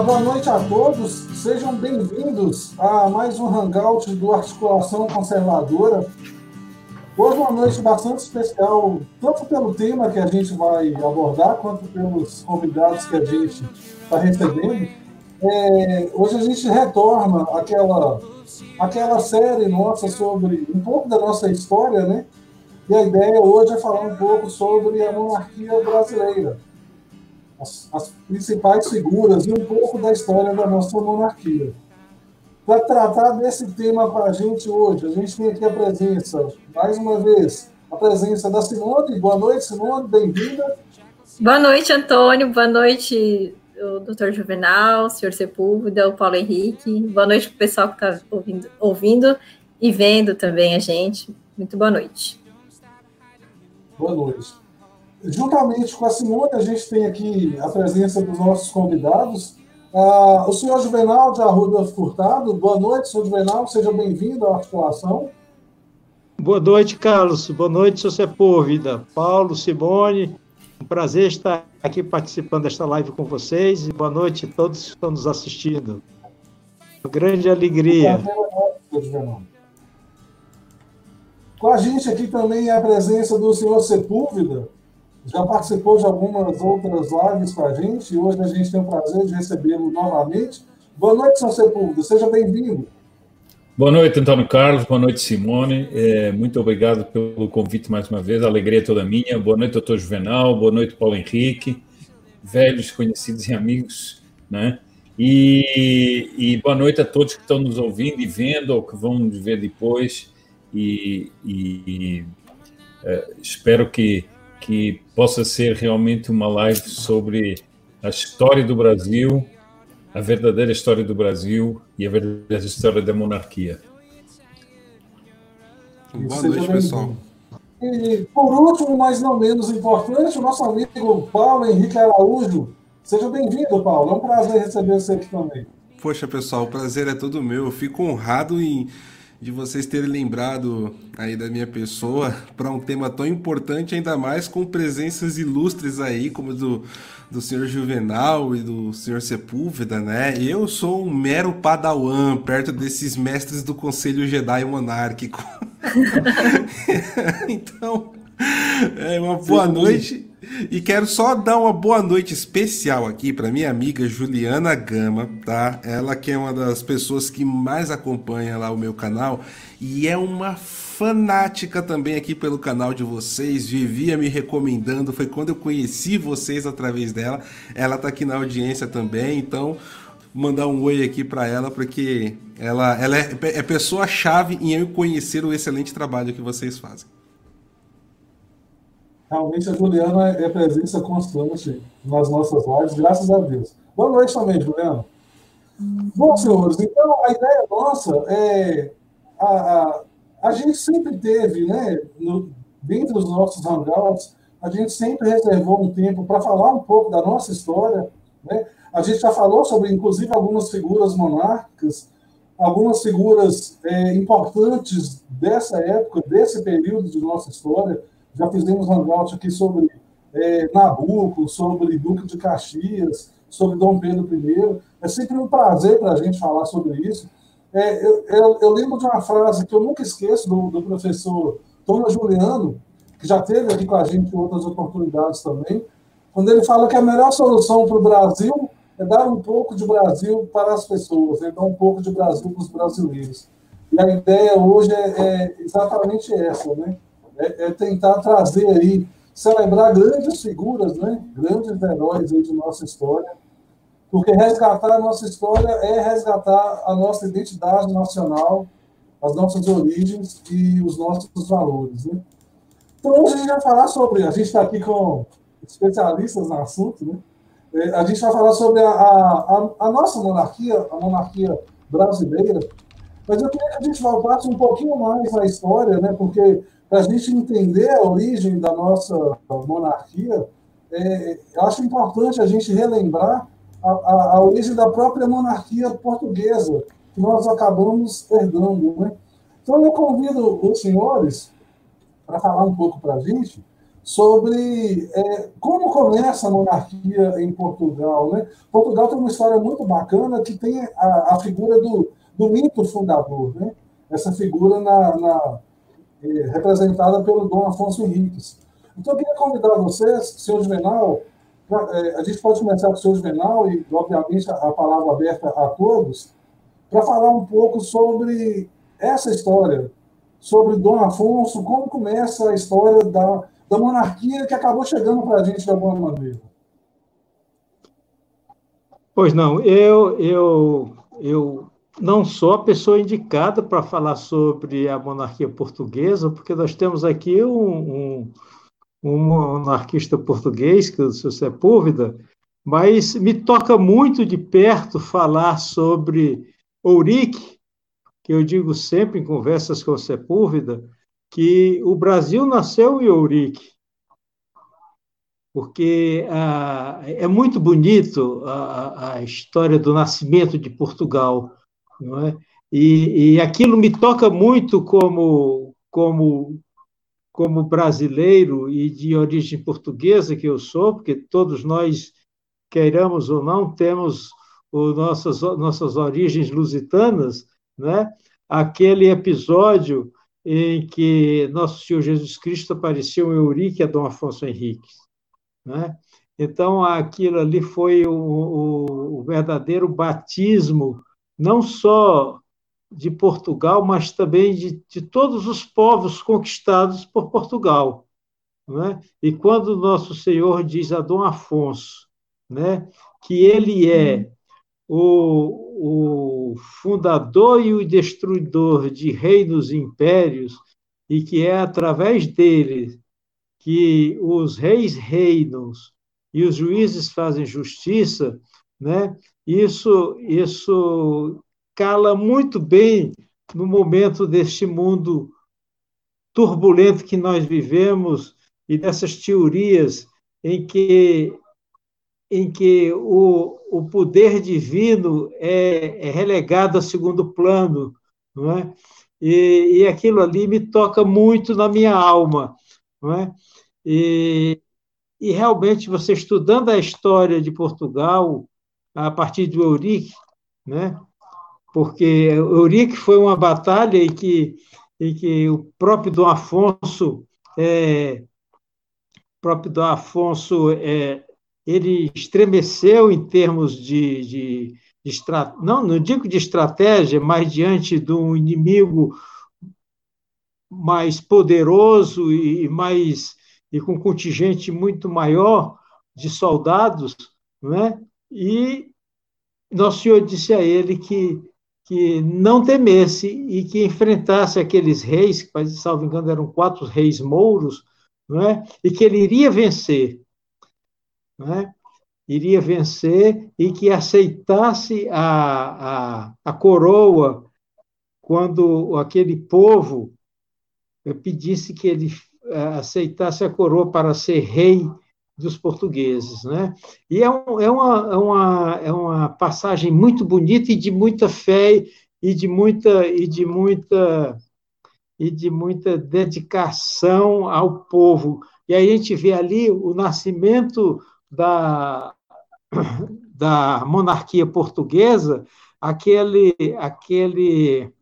Boa noite a todos, sejam bem-vindos a mais um Hangout do Articulação Conservadora. Hoje uma noite bastante especial, tanto pelo tema que a gente vai abordar, quanto pelos convidados que a gente está recebendo. É, hoje a gente retorna aquela, aquela série nossa sobre um pouco da nossa história, né? E a ideia hoje é falar um pouco sobre a monarquia brasileira, as, as principais figuras e um pouco da história da nossa monarquia. Para tratar desse tema para a gente hoje, a gente tem aqui a presença, mais uma vez, a presença da Simone. Boa noite, Simone, bem-vinda. Boa noite, Antônio. Boa noite, o doutor Juvenal, o senhor Sepúlveda, o Paulo Henrique. Boa noite para o pessoal que está ouvindo, ouvindo e vendo também a gente. Muito boa noite. Boa noite. Juntamente com a Simone, a gente tem aqui a presença dos nossos convidados. Uh, o senhor Juvenal de Arruda Furtado, boa noite, senhor Juvenal, seja bem-vindo à articulação. Boa noite, Carlos. Boa noite, seu Sepúlveda. Paulo, Simone, um prazer estar aqui participando desta live com vocês e boa noite a todos que estão nos assistindo. Uma grande alegria. Com a gente aqui também é a presença do senhor Sepúlveda, já participou de algumas outras lives com a gente e hoje a gente tem o prazer de recebê-lo novamente. Boa noite, senhor Sepúlveda, seja bem-vindo. Boa noite, Antônio Carlos. Boa noite, Simone. É, muito obrigado pelo convite mais uma vez. A alegria é toda minha. Boa noite, doutor Juvenal. Boa noite, Paulo Henrique. Velhos conhecidos e amigos, né? E, e boa noite a todos que estão nos ouvindo e vendo ou que vão nos ver depois. E, e é, espero que que possa ser realmente uma live sobre a história do Brasil, a verdadeira história do Brasil e a verdadeira história da monarquia. Boa noite, pessoal. E, por último, mas não menos importante, o nosso amigo Paulo Henrique Araújo. Seja bem-vindo, Paulo. É um prazer receber você aqui também. Poxa, pessoal, o prazer é todo meu. Eu fico honrado em de vocês terem lembrado aí da minha pessoa para um tema tão importante, ainda mais com presenças ilustres aí, como do, do senhor Juvenal e do senhor Sepúlveda, né? Eu sou um mero padawan perto desses mestres do Conselho Jedi Monárquico. então, é uma boa Sim. noite. E quero só dar uma boa noite especial aqui para minha amiga Juliana Gama, tá? Ela que é uma das pessoas que mais acompanha lá o meu canal e é uma fanática também aqui pelo canal de vocês, vivia me recomendando, foi quando eu conheci vocês através dela. Ela tá aqui na audiência também, então mandar um oi aqui para ela porque ela, ela é, é pessoa chave em eu conhecer o excelente trabalho que vocês fazem. Realmente a Juliana é presença constante nas nossas lives, graças a Deus. Boa noite também, Juliana. Bom, senhores, então a ideia nossa é. A, a, a gente sempre teve, né, no, dentro dos nossos hangouts, a gente sempre reservou um tempo para falar um pouco da nossa história. Né? A gente já falou sobre, inclusive, algumas figuras monárquicas, algumas figuras é, importantes dessa época, desse período de nossa história já fizemos hangout aqui sobre é, Nabucco, sobre Duque de Caxias, sobre Dom Pedro I. É sempre um prazer para a gente falar sobre isso. É, eu, eu, eu, lembro de uma frase que eu nunca esqueço do, do professor Thomas Juliano, que já teve aqui com a gente em outras oportunidades também, quando ele fala que a melhor solução para o Brasil é dar um pouco de Brasil para as pessoas, é dar um pouco de Brasil para os brasileiros. E a ideia hoje é, é exatamente essa, né? É, é, tentar trazer aí, celebrar grandes figuras, né? grandes heróis aí de nossa história, porque resgatar a nossa história é resgatar a nossa identidade nacional, as nossas origens e os nossos valores. Né? Então, hoje a gente vai falar sobre, a gente está aqui com especialistas no assunto, né? É, a gente vai falar sobre a, a, a, nossa monarquia, a monarquia brasileira, mas eu queria que a gente voltasse um pouquinho mais na história, né? porque para a gente entender a origem da nossa monarquia, é, acho importante a gente relembrar a, a, a, origem da própria monarquia portuguesa, que nós acabamos herdando. Né? Então, eu convido os senhores para falar um pouco para a gente sobre é, como começa a monarquia em Portugal. Né? Portugal tem uma história muito bacana que tem a, a figura do, do, mito fundador, né? essa figura na, na representada pelo Dom Afonso Henriques. Então, eu queria convidar vocês, senhor Juvenal, é, a gente pode começar com o senhor Juvenal e, obviamente, a, a palavra aberta a todos, para falar um pouco sobre essa história, sobre Dom Afonso, como começa a história da, da monarquia que acabou chegando para a gente de alguma maneira. Pois não, eu, eu, eu não sou a pessoa indicada para falar sobre a monarquia portuguesa, porque nós temos aqui um, um, um monarquista português, que é o seu Sepúlveda, mas me toca muito de perto falar sobre Ourique, que eu digo sempre em conversas com o Sepúlveda, que o Brasil nasceu em Ourique, porque ah, é muito bonito a, a, história do nascimento de Portugal, não é? E, e aquilo me toca muito como como como brasileiro e de origem portuguesa que eu sou, porque todos nós queiramos ou não temos o nossas nossas origens lusitanas, né? Aquele episódio em que Nosso Senhor Jesus Cristo apareceu em Eurique a Dom Afonso Henrique. Né? Então, aquilo ali foi o, o, o, verdadeiro batismo, não só de Portugal, mas também de, de todos os povos conquistados por Portugal. Né? E quando Nosso Senhor diz a Dom Afonso né, que ele é o, o fundador e o destruidor de reinos e impérios, e que é através dele que os reis reinam e os juízes fazem justiça, né? Isso isso cala muito bem no momento deste mundo turbulento que nós vivemos e dessas teorias em que em que o, o poder divino é, é relegado a segundo plano, não é? E, e, aquilo ali me toca muito na minha alma, não é? E, e realmente você estudando a história de Portugal a partir do Eurique, né? Porque Eurique foi uma batalha em que, em que o próprio Dom Afonso é, próprio Dom Afonso é, ele estremeceu em termos de, de, de não, não digo de estratégia, mas diante de um inimigo mais poderoso e mais e com contingente muito maior de soldados, né? E nosso Senhor disse a ele que que não temesse e que enfrentasse aqueles reis, que, salvo engano, eram quatro reis mouros, não é? e que ele iria vencer né, iria vencer e que aceitasse a, a, a coroa quando aquele povo pedisse que ele eh, aceitasse a coroa para ser rei dos portugueses, né? E é, um, é, uma, é, uma, é uma passagem muito bonita e de muita fé e de muita e de muita e de muita dedicação ao povo. E aí a gente vê ali o nascimento da, da monarquia portuguesa aquele, aquele,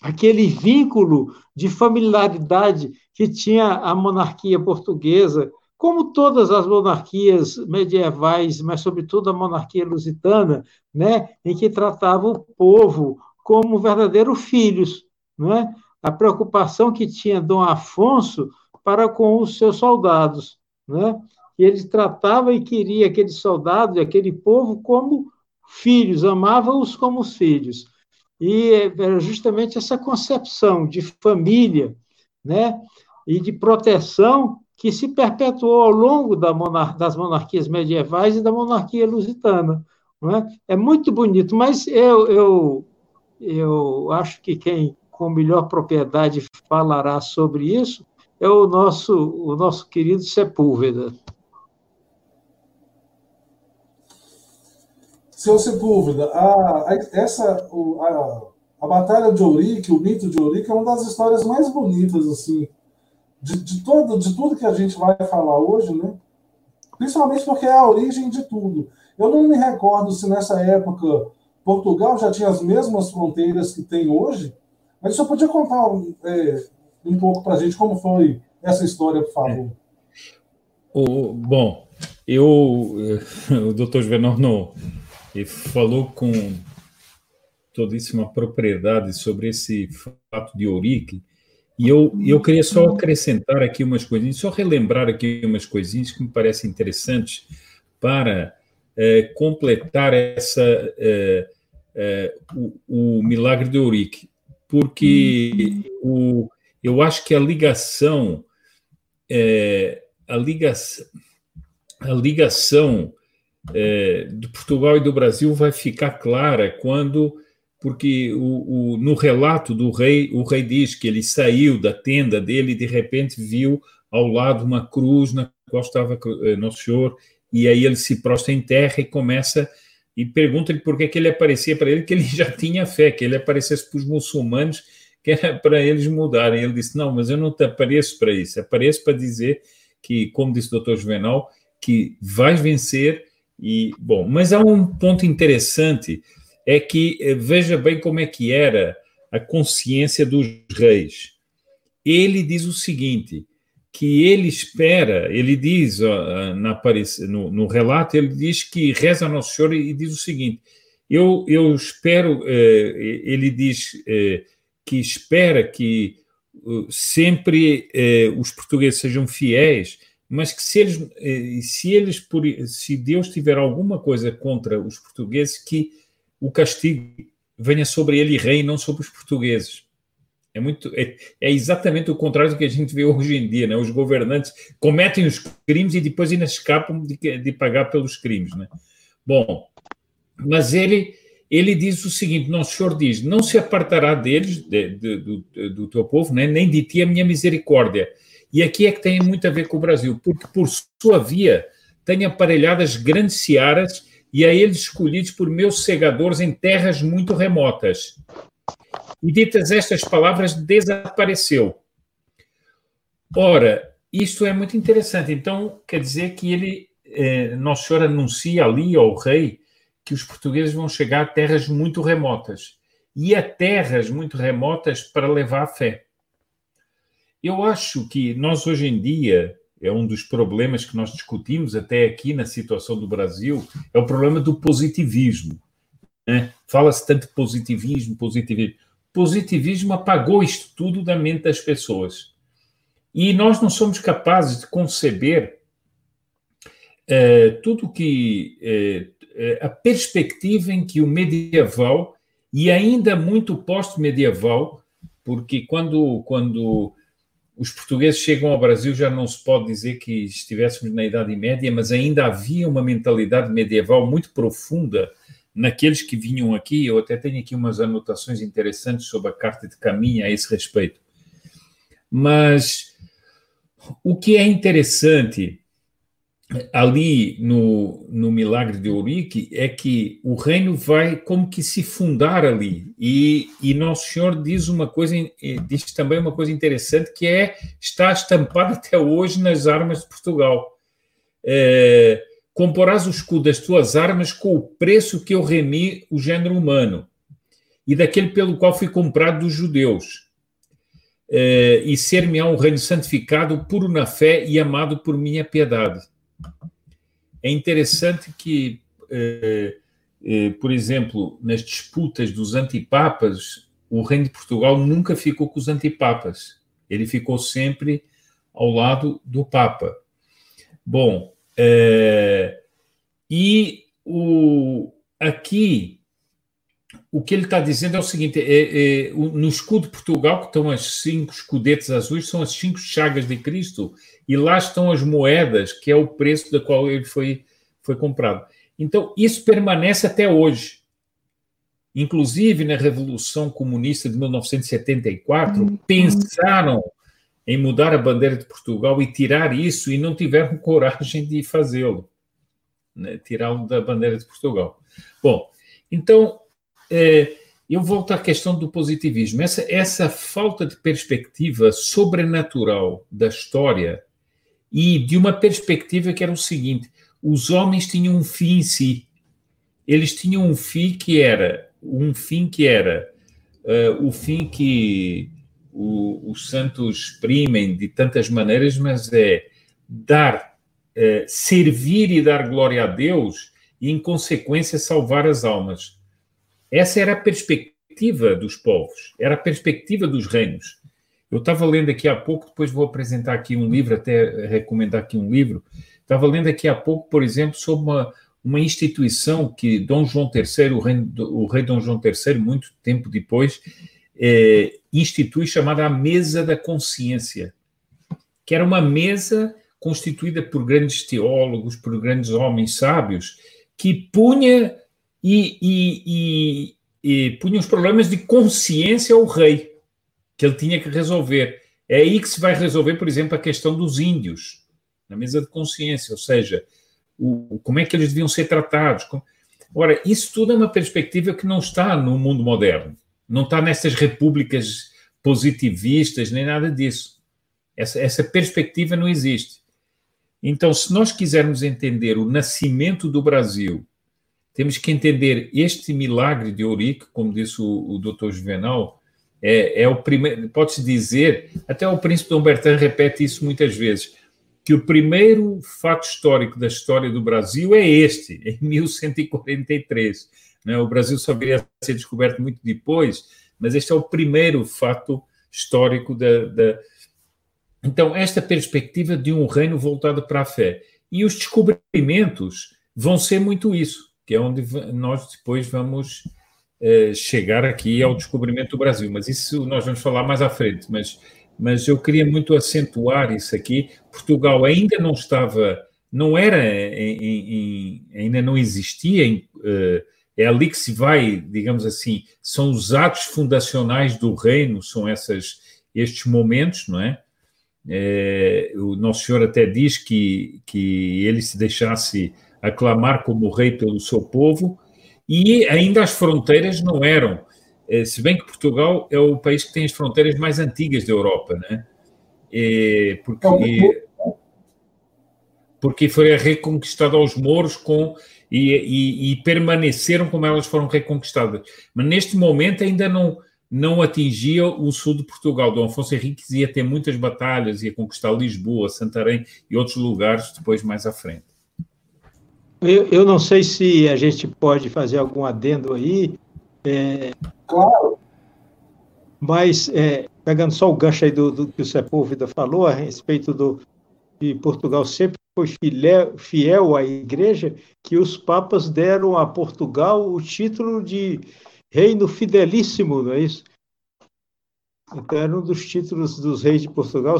aquele vínculo de familiaridade que tinha a monarquia portuguesa, como todas as monarquias medievais, mas sobretudo a monarquia lusitana, né, em que tratava o povo como verdadeiros filhos, né? A preocupação que tinha Dom Afonso para com os seus soldados, né? E ele tratava e queria aqueles soldados e aquele povo como filhos, amava-os como filhos. E era justamente essa concepção de família né, e de proteção que se perpetuou ao longo da monar das monarquias medievais e da monarquia lusitana. É? é? muito bonito, mas eu, eu, eu acho que quem com melhor propriedade falará sobre isso é o nosso, o nosso querido Sepúlveda. Seu Sepúlveda, a, a, essa, a, a Batalha de Ourique, o mito de Ourique, é uma das histórias mais bonitas, assim, de, de, todo, de tudo que a gente vai falar hoje, né? principalmente porque é a origem de tudo. Eu não me recordo se nessa época Portugal já tinha as mesmas fronteiras que tem hoje, mas você podia contar é, um pouco para a gente como foi essa história, por favor. O, bom, eu, o doutor Juvenal falou com todíssima propriedade sobre esse fato de Ourique, e eu, eu queria só acrescentar aqui umas coisinhas, só relembrar aqui umas coisinhas que me parecem interessantes para é, completar essa, é, é, o, o, milagre de Eurique, porque o, eu acho que a ligação, a ligação, a ligação de Portugal e do Brasil vai ficar clara quando porque o, o, no relato do rei, o rei diz que ele saiu da tenda dele e de repente viu ao lado uma cruz na qual estava eh, Nosso Senhor, e aí ele se prostra em terra e começa e pergunta-lhe por que, que ele aparecia para ele, que ele já tinha fé, que ele aparecesse para os muçulmanos, que era para eles mudarem. Ele disse: Não, mas eu não te apareço para isso, apareço para dizer que, como disse o doutor Juvenal, que vais vencer. E, bom, mas há um ponto interessante é que eh, veja bem como é que era a consciência dos reis. Ele diz o seguinte, que ele espera, ele diz na, no, no relato, ele diz que reza Nosso Senhor e diz o seguinte, eu, eu espero, eh, ele diz eh, que espera que sempre os portugueses sejam fiéis, mas que se eles, se eles, se Deus tiver alguma coisa contra os portugueses, que o castigo venha sobre ele rei, não sobre os portugueses. É, muito, é, é, exatamente o contrário do que a gente vê hoje em dia. Né? Os governantes cometem os crimes e depois ainda escapam de, de pagar pelos crimes. Né? Bom, mas ele, ele diz o seguinte: Nosso Senhor diz, não se apartará deles, de, de, do, do teu povo, né? nem de ti a minha misericórdia. E aqui é que tem muito a ver com o Brasil, porque por sua via tem aparelhadas grandes searas e a eles escolhidos por meus segadores em terras muito remotas. E ditas estas palavras, desapareceu. Ora, isto é muito interessante. Então, quer dizer que ele, eh, Nosso Senhor anuncia ali ao rei que os portugueses vão chegar a terras muito remotas. E a terras muito remotas para levar a fé. Eu acho que nós, hoje em dia, é um dos problemas que nós discutimos até aqui na situação do Brasil, é o problema do positivismo. Né? Fala-se tanto de positivismo, positivismo. Positivismo apagou isto tudo da mente das pessoas. E nós não somos capazes de conceber é, tudo que. É, a perspectiva em que o medieval, e ainda muito pós-medieval, porque quando, quando os portugueses chegam ao Brasil, já não se pode dizer que estivéssemos na Idade Média, mas ainda havia uma mentalidade medieval muito profunda naqueles que vinham aqui. Eu até tenho aqui umas anotações interessantes sobre a Carta de Caminha a esse respeito. Mas o que é interessante ali no, no milagre de Ourique é que o reino vai como que se fundar ali. E, e Nosso Senhor diz uma coisa diz também uma coisa interessante que é está estampado até hoje nas armas de Portugal. É, comporás o escudo das tuas armas com o preço que eu remi o gênero humano e daquele pelo qual fui comprado dos judeus. É, e ser-me-á um reino santificado puro na fé e amado por minha piedade é interessante que, eh, eh, por exemplo, nas disputas dos antipapas, o reino de Portugal nunca ficou com os antipapas. Ele ficou sempre ao lado do Papa. Bom, eh, e o, aqui o que ele está dizendo é o seguinte: é, é, no escudo de Portugal, que estão as cinco escudetes azuis, são as cinco chagas de Cristo, e lá estão as moedas, que é o preço da qual ele foi, foi comprado. Então, isso permanece até hoje. Inclusive, na Revolução Comunista de 1974, uhum. pensaram em mudar a bandeira de Portugal e tirar isso, e não tiveram coragem de fazê-lo né? tirá-lo da bandeira de Portugal. Bom, então é, eu volto à questão do positivismo. Essa, essa falta de perspectiva sobrenatural da história e de uma perspectiva que era o seguinte: os homens tinham um fim em si. Eles tinham um fim que era um fim que era uh, o fim que o, os santos exprimem de tantas maneiras, mas é dar, uh, servir e dar glória a Deus e, em consequência, salvar as almas. Essa era a perspectiva dos povos, era a perspectiva dos reinos. Eu estava lendo aqui há pouco, depois vou apresentar aqui um livro, até recomendar aqui um livro. Estava lendo aqui há pouco, por exemplo, sobre uma, uma instituição que Dom João III, o rei, o rei Dom João III, muito tempo depois, é, institui chamada a Mesa da Consciência, que era uma mesa constituída por grandes teólogos, por grandes homens sábios, que punha e, e, e, e punha os problemas de consciência ao rei que ele tinha que resolver. É aí que se vai resolver, por exemplo, a questão dos índios, na mesa de consciência, ou seja, o, como é que eles deviam ser tratados. Ora, isso tudo é uma perspectiva que não está no mundo moderno, não está nessas repúblicas positivistas, nem nada disso. Essa, essa perspectiva não existe. Então, se nós quisermos entender o nascimento do Brasil, temos que entender este milagre de Ourique, como disse o, o doutor Juvenal, é, é o primeiro, pode-se dizer, até o príncipe Dom Bertrand repete isso muitas vezes, que o primeiro fato histórico da história do Brasil é este, em 1143. Né? O Brasil só viria a ser descoberto muito depois, mas este é o primeiro fato histórico da, da... Então, esta perspectiva de um reino voltado para a fé. E os descobrimentos vão ser muito isso, que é onde nós depois vamos eh, chegar aqui ao descobrimento do Brasil, mas isso nós vamos falar mais à frente. Mas, mas eu queria muito acentuar isso aqui. Portugal ainda não estava, não era, em, em, ainda não existia. Em, uh, é ali que se vai, digamos assim, são os atos fundacionais do reino, são essas, estes momentos, não é? é o Nosso Senhor até diz que, que ele se deixasse aclamar como rei pelo seu povo, e ainda as fronteiras não eram, eh, se bem que Portugal é o país que tem as fronteiras mais antigas da Europa, né? É, porque, porque foi reconquistado aos mouros com, e, e, e, permaneceram como elas foram reconquistadas. Mas neste momento ainda não, não atingia o sul de Portugal. Dom Afonso Henriques ia ter muitas batalhas, ia conquistar Lisboa, Santarém e outros lugares depois mais à frente. Eu, eu não sei se a gente pode fazer algum adendo aí. É, claro. Mas, é, pegando só o gancho aí do, do que o Sepúlveda falou a respeito do que Portugal sempre foi fiel, fiel à igreja, que os papas deram a Portugal o título de reino fidelíssimo, não é isso? Então, era um dos títulos dos reis de Portugal,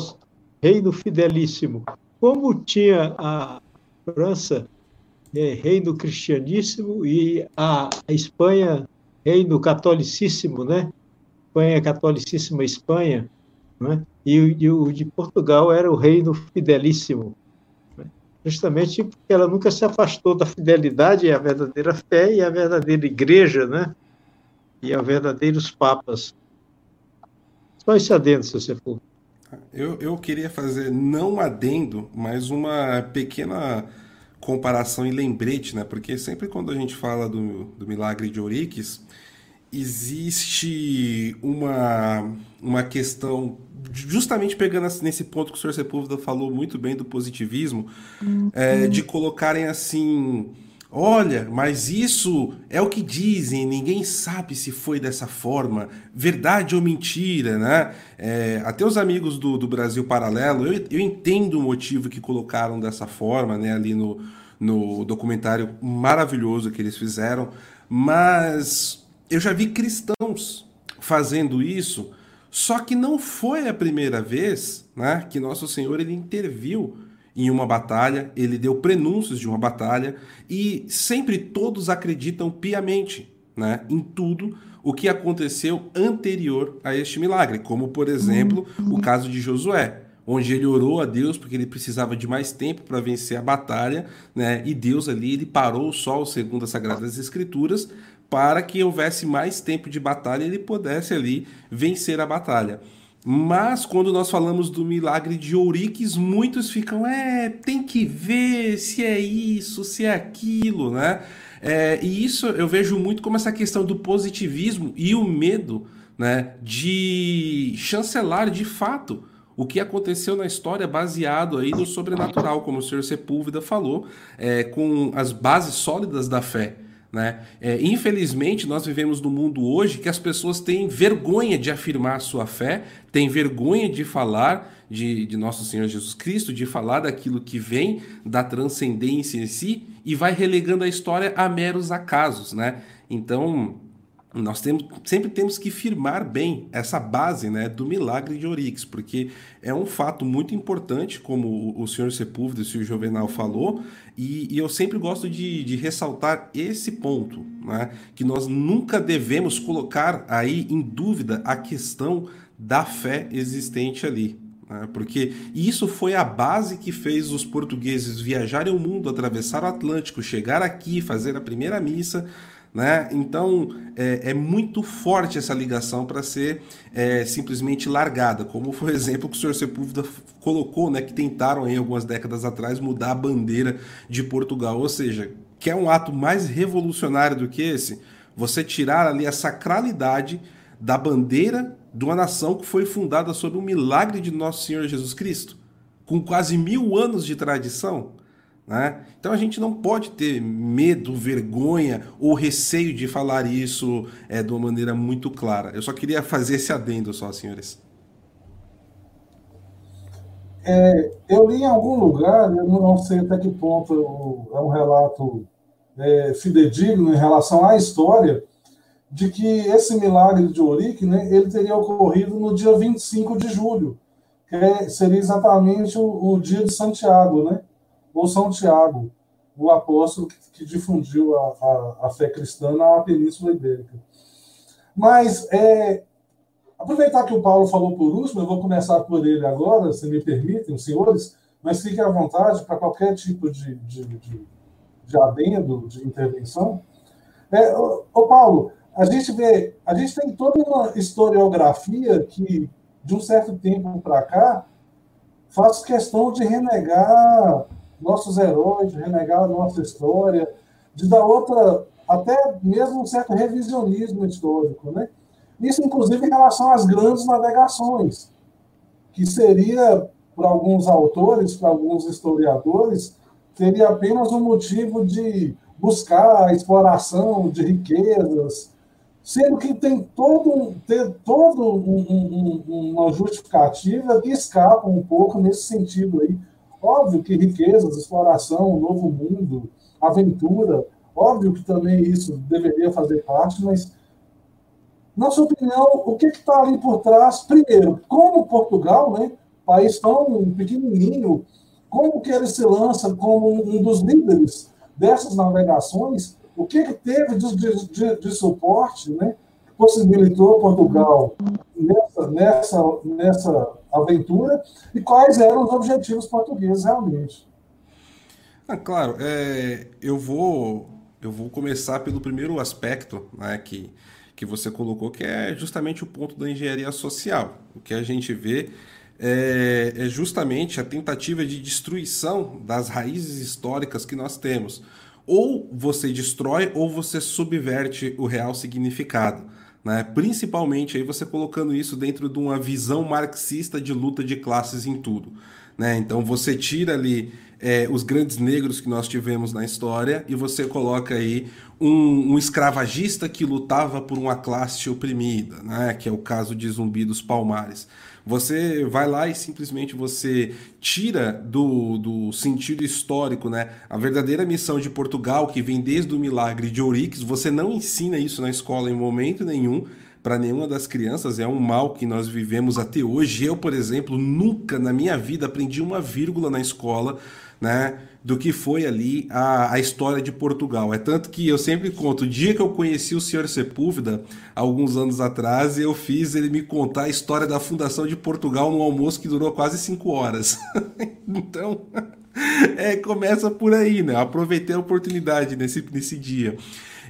reino fidelíssimo. Como tinha a França é, reino cristianíssimo e a, Espanha reino catolicíssimo, né? Espanha catolicíssima Espanha, né? E, e, o de Portugal era o reino fidelíssimo, né? justamente porque ela nunca se afastou da fidelidade, a verdadeira fé e a verdadeira igreja, né? E a verdadeiros papas. Só esse adendo, se você for. Eu, eu queria fazer, não adendo, mas uma pequena comparação e lembrete, né? Porque sempre quando a gente fala do, do milagre de Ouriques, existe uma, uma questão, justamente pegando nesse ponto que o Sr. Sepúlveda falou muito bem do positivismo, uhum. é, de colocarem assim. Olha, mas isso é o que dizem, ninguém sabe se foi dessa forma, verdade ou mentira, né? É, até os amigos do, do Brasil Paralelo, eu, eu entendo o motivo que colocaram dessa forma, né, ali no, no documentário maravilhoso que eles fizeram, mas eu já vi cristãos fazendo isso, só que não foi a primeira vez né, que Nosso Senhor ele interviu em uma batalha, ele deu prenúncios de uma batalha e sempre todos acreditam piamente né, em tudo o que aconteceu anterior a este milagre, como por exemplo o caso de Josué onde ele orou a Deus porque ele precisava de mais tempo para vencer a batalha, né? E Deus ali ele parou o sol segundo as sagradas escrituras para que houvesse mais tempo de batalha e ele pudesse ali vencer a batalha. Mas quando nós falamos do milagre de Ouriques, muitos ficam, é, tem que ver se é isso, se é aquilo, né? É, e isso eu vejo muito como essa questão do positivismo e o medo né, de chancelar de fato o que aconteceu na história baseado aí no sobrenatural, como o senhor Sepúlveda falou, é, com as bases sólidas da fé. Né? É, infelizmente, nós vivemos num mundo hoje que as pessoas têm vergonha de afirmar a sua fé, têm vergonha de falar de, de Nosso Senhor Jesus Cristo, de falar daquilo que vem da transcendência em si e vai relegando a história a meros acasos. Né? Então, nós temos, sempre temos que firmar bem essa base né, do milagre de Orix, porque é um fato muito importante, como o, senhor Sepúlveda e o senhor Juvenal falou, e, e eu sempre gosto de, de, ressaltar esse ponto, né, que nós nunca devemos colocar aí em dúvida a questão da fé existente ali. Né, porque isso foi a base que fez os portugueses viajarem o mundo, atravessar o Atlântico, chegar aqui, fazer a primeira missa né? Então é, é, muito forte essa ligação para ser é, simplesmente largada, como foi o exemplo que o senhor Sepúlveda colocou, né, que tentaram aí algumas décadas atrás mudar a bandeira de Portugal. Ou seja, quer um ato mais revolucionário do que esse? Você tirar ali a sacralidade da bandeira de uma nação que foi fundada sobre o milagre de nosso Senhor Jesus Cristo, com quase mil anos de tradição. Né? Então a gente não pode ter medo, vergonha ou receio de falar isso é, de uma maneira muito clara. Eu só queria fazer esse adendo só, senhores. É, eu li em algum lugar, eu não sei até que ponto é um relato é, fidedigno em relação à história, de que esse milagre de Ourique, né, ele teria ocorrido no dia 25 de julho, que é, seria exatamente o, o dia de Santiago, né? Ou São Tiago, o apóstolo que, que difundiu a, a, a, fé cristã na Península Ibérica. Mas, é, aproveitar que o Paulo falou por último, eu vou começar por ele agora, se me permitem, senhores, mas fiquem à vontade para qualquer tipo de, de, de, de adendo, de intervenção. É, ô, ô, Paulo, a gente vê, a gente tem toda uma historiografia que, de um certo tempo para cá, faz questão de renegar nossos heróis, de renegar a nossa história, de dar outra, até mesmo um certo revisionismo histórico. Né? Isso, inclusive, em relação às grandes navegações, que seria, para alguns autores, para alguns historiadores, seria apenas um motivo de buscar a exploração de riquezas, sendo que tem todo, tem todo um, um, uma justificativa que escapa um pouco nesse sentido aí, Óbvio que riquezas, exploração, novo mundo, aventura, óbvio que também isso deveria fazer parte, mas, na sua opinião, o que está ali por trás? Primeiro, como Portugal, né, país tão pequenininho, como que ele se lança como um dos líderes dessas navegações? O que, que teve de, de, de suporte, né, possibilitou Portugal nessa, nessa, nessa aventura e quais eram os objetivos portugueses realmente. Ah, claro, é, eu vou eu vou começar pelo primeiro aspecto né, que, que você colocou, que é justamente o ponto da engenharia social. O que a gente vê é, é justamente a tentativa de destruição das raízes históricas que nós temos. Ou você destrói ou você subverte o real significado né? principalmente aí você colocando isso dentro de uma visão marxista de luta de classes em tudo. Né? Então você tira ali é, os grandes negros que nós tivemos na história e você coloca aí um, um, escravagista que lutava por uma classe oprimida, né? que é o caso de Zumbi dos Palmares. Você vai lá e simplesmente você tira do, do sentido histórico, né? A verdadeira missão de Portugal, que vem desde o milagre de Ourix, você não ensina isso na escola em momento nenhum para nenhuma das crianças, é um mal que nós vivemos até hoje. Eu, por exemplo, nunca na minha vida aprendi uma vírgula na escola, né? Do que foi ali a, a história de Portugal. É tanto que eu sempre conto, o dia que eu conheci o senhor Sepúlveda, alguns anos atrás, eu fiz ele me contar a história da fundação de Portugal num almoço que durou quase cinco horas. então, é, começa por aí, né? Aproveitei a oportunidade nesse, nesse dia.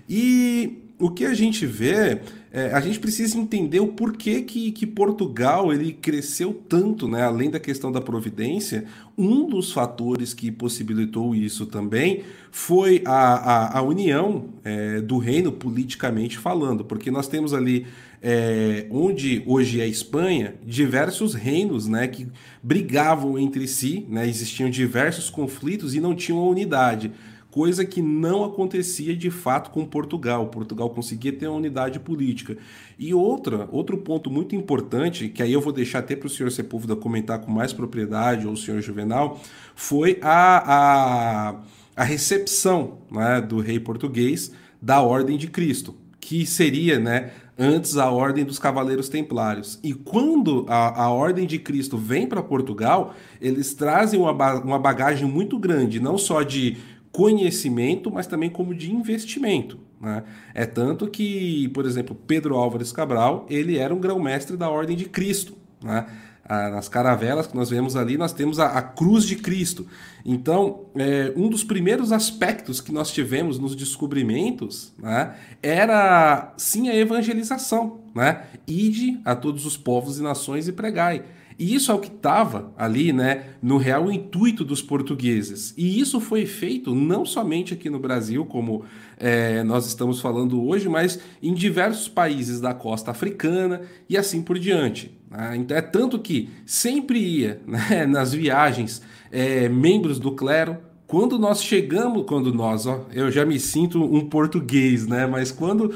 E o que a gente vê é, a gente precisa entender o porquê que, que Portugal ele cresceu tanto, né? além da questão da providência. Um dos fatores que possibilitou isso também foi a, a, a união é, do reino politicamente falando, porque nós temos ali é, onde hoje é Espanha, diversos reinos né, que brigavam entre si, né, existiam diversos conflitos e não tinham unidade coisa que não acontecia de fato com Portugal. Portugal conseguia ter uma unidade política. E outra, outro ponto muito importante, que aí eu vou deixar até para o senhor Sepúlveda comentar com mais propriedade, ou o senhor Juvenal, foi a, a, a recepção né, do rei português da Ordem de Cristo, que seria né, antes a Ordem dos Cavaleiros Templários. E quando a, a Ordem de Cristo vem para Portugal, eles trazem uma, uma bagagem muito grande, não só de conhecimento, mas também como de investimento. Né? É tanto que, por exemplo, Pedro Álvares Cabral, ele era um grão-mestre da Ordem de Cristo. Né? nas caravelas que nós vemos ali, nós temos a, a cruz de Cristo. Então, é, um dos primeiros aspectos que nós tivemos nos descobrimentos né, era sim a evangelização. Né? Ide a todos os povos e nações e pregai. E isso é o que estava ali, né, no real intuito dos portugueses. E isso foi feito não somente aqui no Brasil, como é, nós estamos falando hoje, mas em diversos países da costa africana e assim por diante. Né? Então, é tanto que sempre ia né, nas viagens é, membros do clero. Quando nós chegamos, quando nós, ó, eu já me sinto um português, né? Mas quando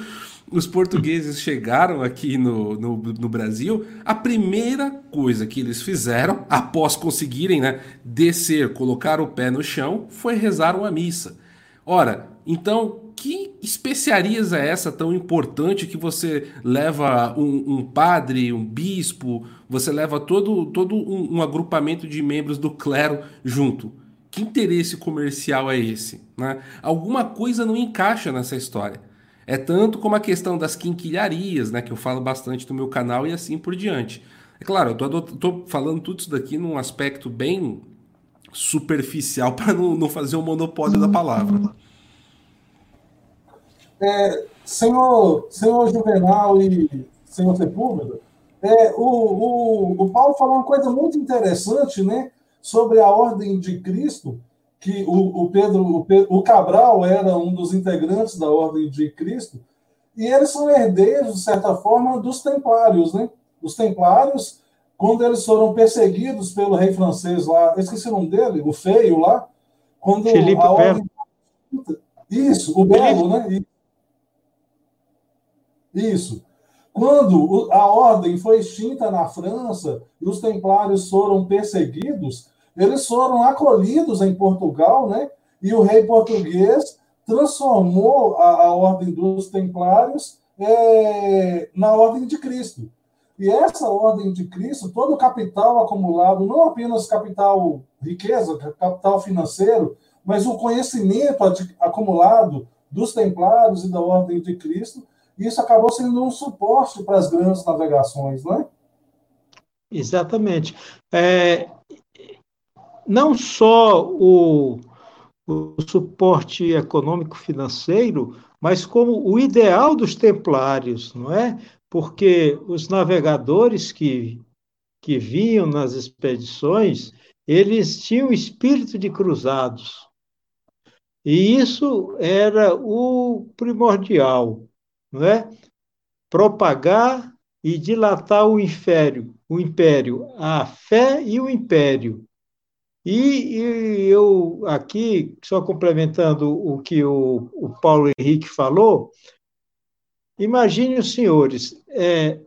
os portugueses chegaram aqui no, no, no, Brasil, a primeira coisa que eles fizeram, após conseguirem né, descer, colocar o pé no chão, foi rezar uma missa. Ora, então, que especiarias é essa tão importante que você leva um, um padre, um bispo, você leva todo, todo um, um agrupamento de membros do clero junto? Que interesse comercial é esse? Né? Alguma coisa não encaixa nessa história. É tanto como a questão das quinquilharias, né, que eu falo bastante no meu canal e assim por diante. É claro, eu estou falando tudo isso daqui num aspecto bem superficial para não, não, fazer o um monopólio da palavra. É, senhor, senhor Juvenal e senhor Sepúlveda, é, o, o, o Paulo falou uma coisa muito interessante né, sobre a ordem de Cristo, que o, o, Pedro, o, Pedro, o Cabral era um dos integrantes da Ordem de Cristo, e eles são herdeiros, de certa forma, dos templários, né? Os templários, quando eles foram perseguidos pelo rei francês lá, esqueci o nome dele, o feio lá, quando Felipe a ordem... Isso, o Belo, né? Isso. Quando a ordem foi extinta na França e os templários foram perseguidos, eles foram acolhidos em Portugal, né? E o rei português transformou a, a ordem dos templários é, na ordem de Cristo. E essa ordem de Cristo, todo o capital acumulado, não apenas capital riqueza, capital financeiro, mas o conhecimento acumulado dos templários e da ordem de Cristo, isso acabou sendo um suporte para as grandes navegações, não é? Exatamente. É, não só o, o suporte econômico financeiro, mas como o ideal dos templários, não é? Porque os navegadores que, que vinham nas expedições, eles tinham espírito de cruzados. E isso era o primordial, não é? Propagar e dilatar o império, o império, a fé e o império. E, e, eu aqui, só complementando o que o, o Paulo Henrique falou, imagine os senhores, é,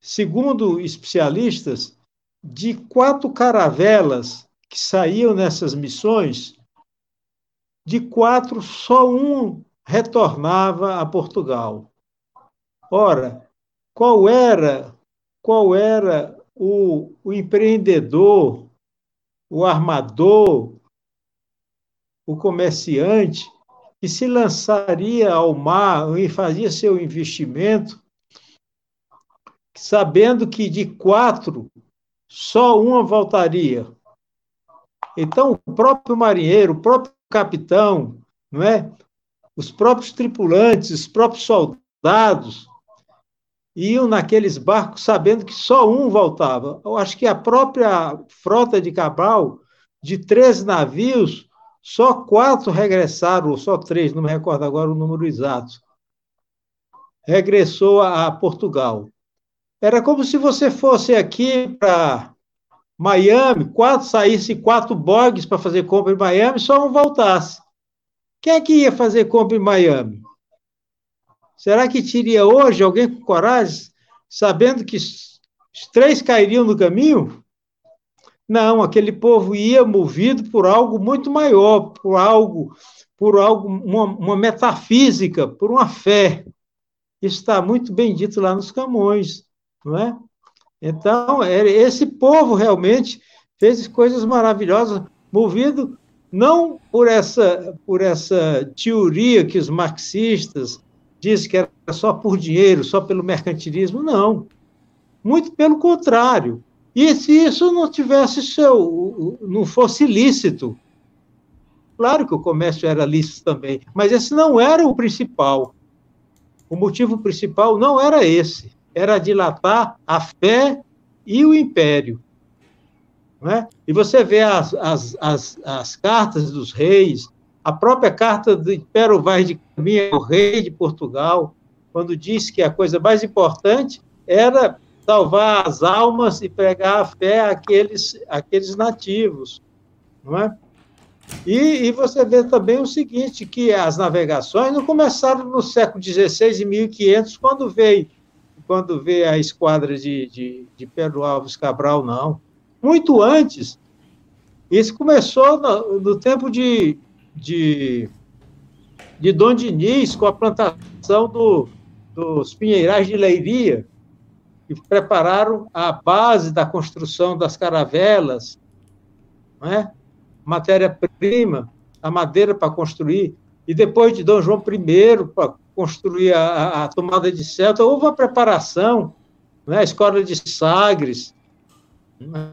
segundo especialistas, de quatro caravelas que saíam nessas missões, de quatro, só um retornava a Portugal. Ora, qual era, qual era o, o empreendedor o armador, o comerciante, que se lançaria ao mar e fazia seu investimento, sabendo que de quatro, só uma voltaria. Então, o próprio marinheiro, o próprio capitão, não é? os próprios tripulantes, os próprios soldados, iam naqueles barcos sabendo que só um voltava. Eu acho que a própria frota de Cabral, de três navios, só quatro regressaram, ou só três, não me recordo agora o número exato. Regressou a Portugal. Era como se você fosse aqui para Miami, quatro saísse quatro bogs para fazer compra em Miami, só um voltasse. Quem é que ia fazer compra em Miami? Será que teria hoje alguém com coragem, sabendo que os três cairiam no caminho? Não, aquele povo ia movido por algo muito maior, por algo, por algo, uma, uma metafísica, por uma fé. Isso está muito bem dito lá nos Camões, não é? Então, esse povo realmente fez coisas maravilhosas, movido não por essa, por essa teoria que os marxistas dizem que era só por dinheiro, só pelo mercantilismo, não. Muito pelo contrário. E se isso não tivesse seu, não fosse lícito, claro que o comércio era lícito também, mas esse não era o principal. O motivo principal não era esse, era dilatar a fé e o império. É? E você vê as, as, as, as, cartas dos reis, a própria carta do Império Vaz de Caminha, o rei de Portugal, quando disse que a coisa mais importante era salvar as almas e pregar a fé àqueles, àqueles nativos, não é? E, e, você vê também o seguinte, que as navegações não começaram no século XVI, em 1500, quando veio, quando veio a esquadra de, de, de Pedro Alves Cabral, não. Muito antes. Isso começou no, no tempo de, de, de Dom Diniz, com a plantação do, dos pinheirais de Leiria, que prepararam a base da construção das caravelas, é? matéria-prima, a madeira para construir, e depois de Dom João I, para construir a, a, tomada de Celta, houve uma preparação, né? a escola de Sagres. Né?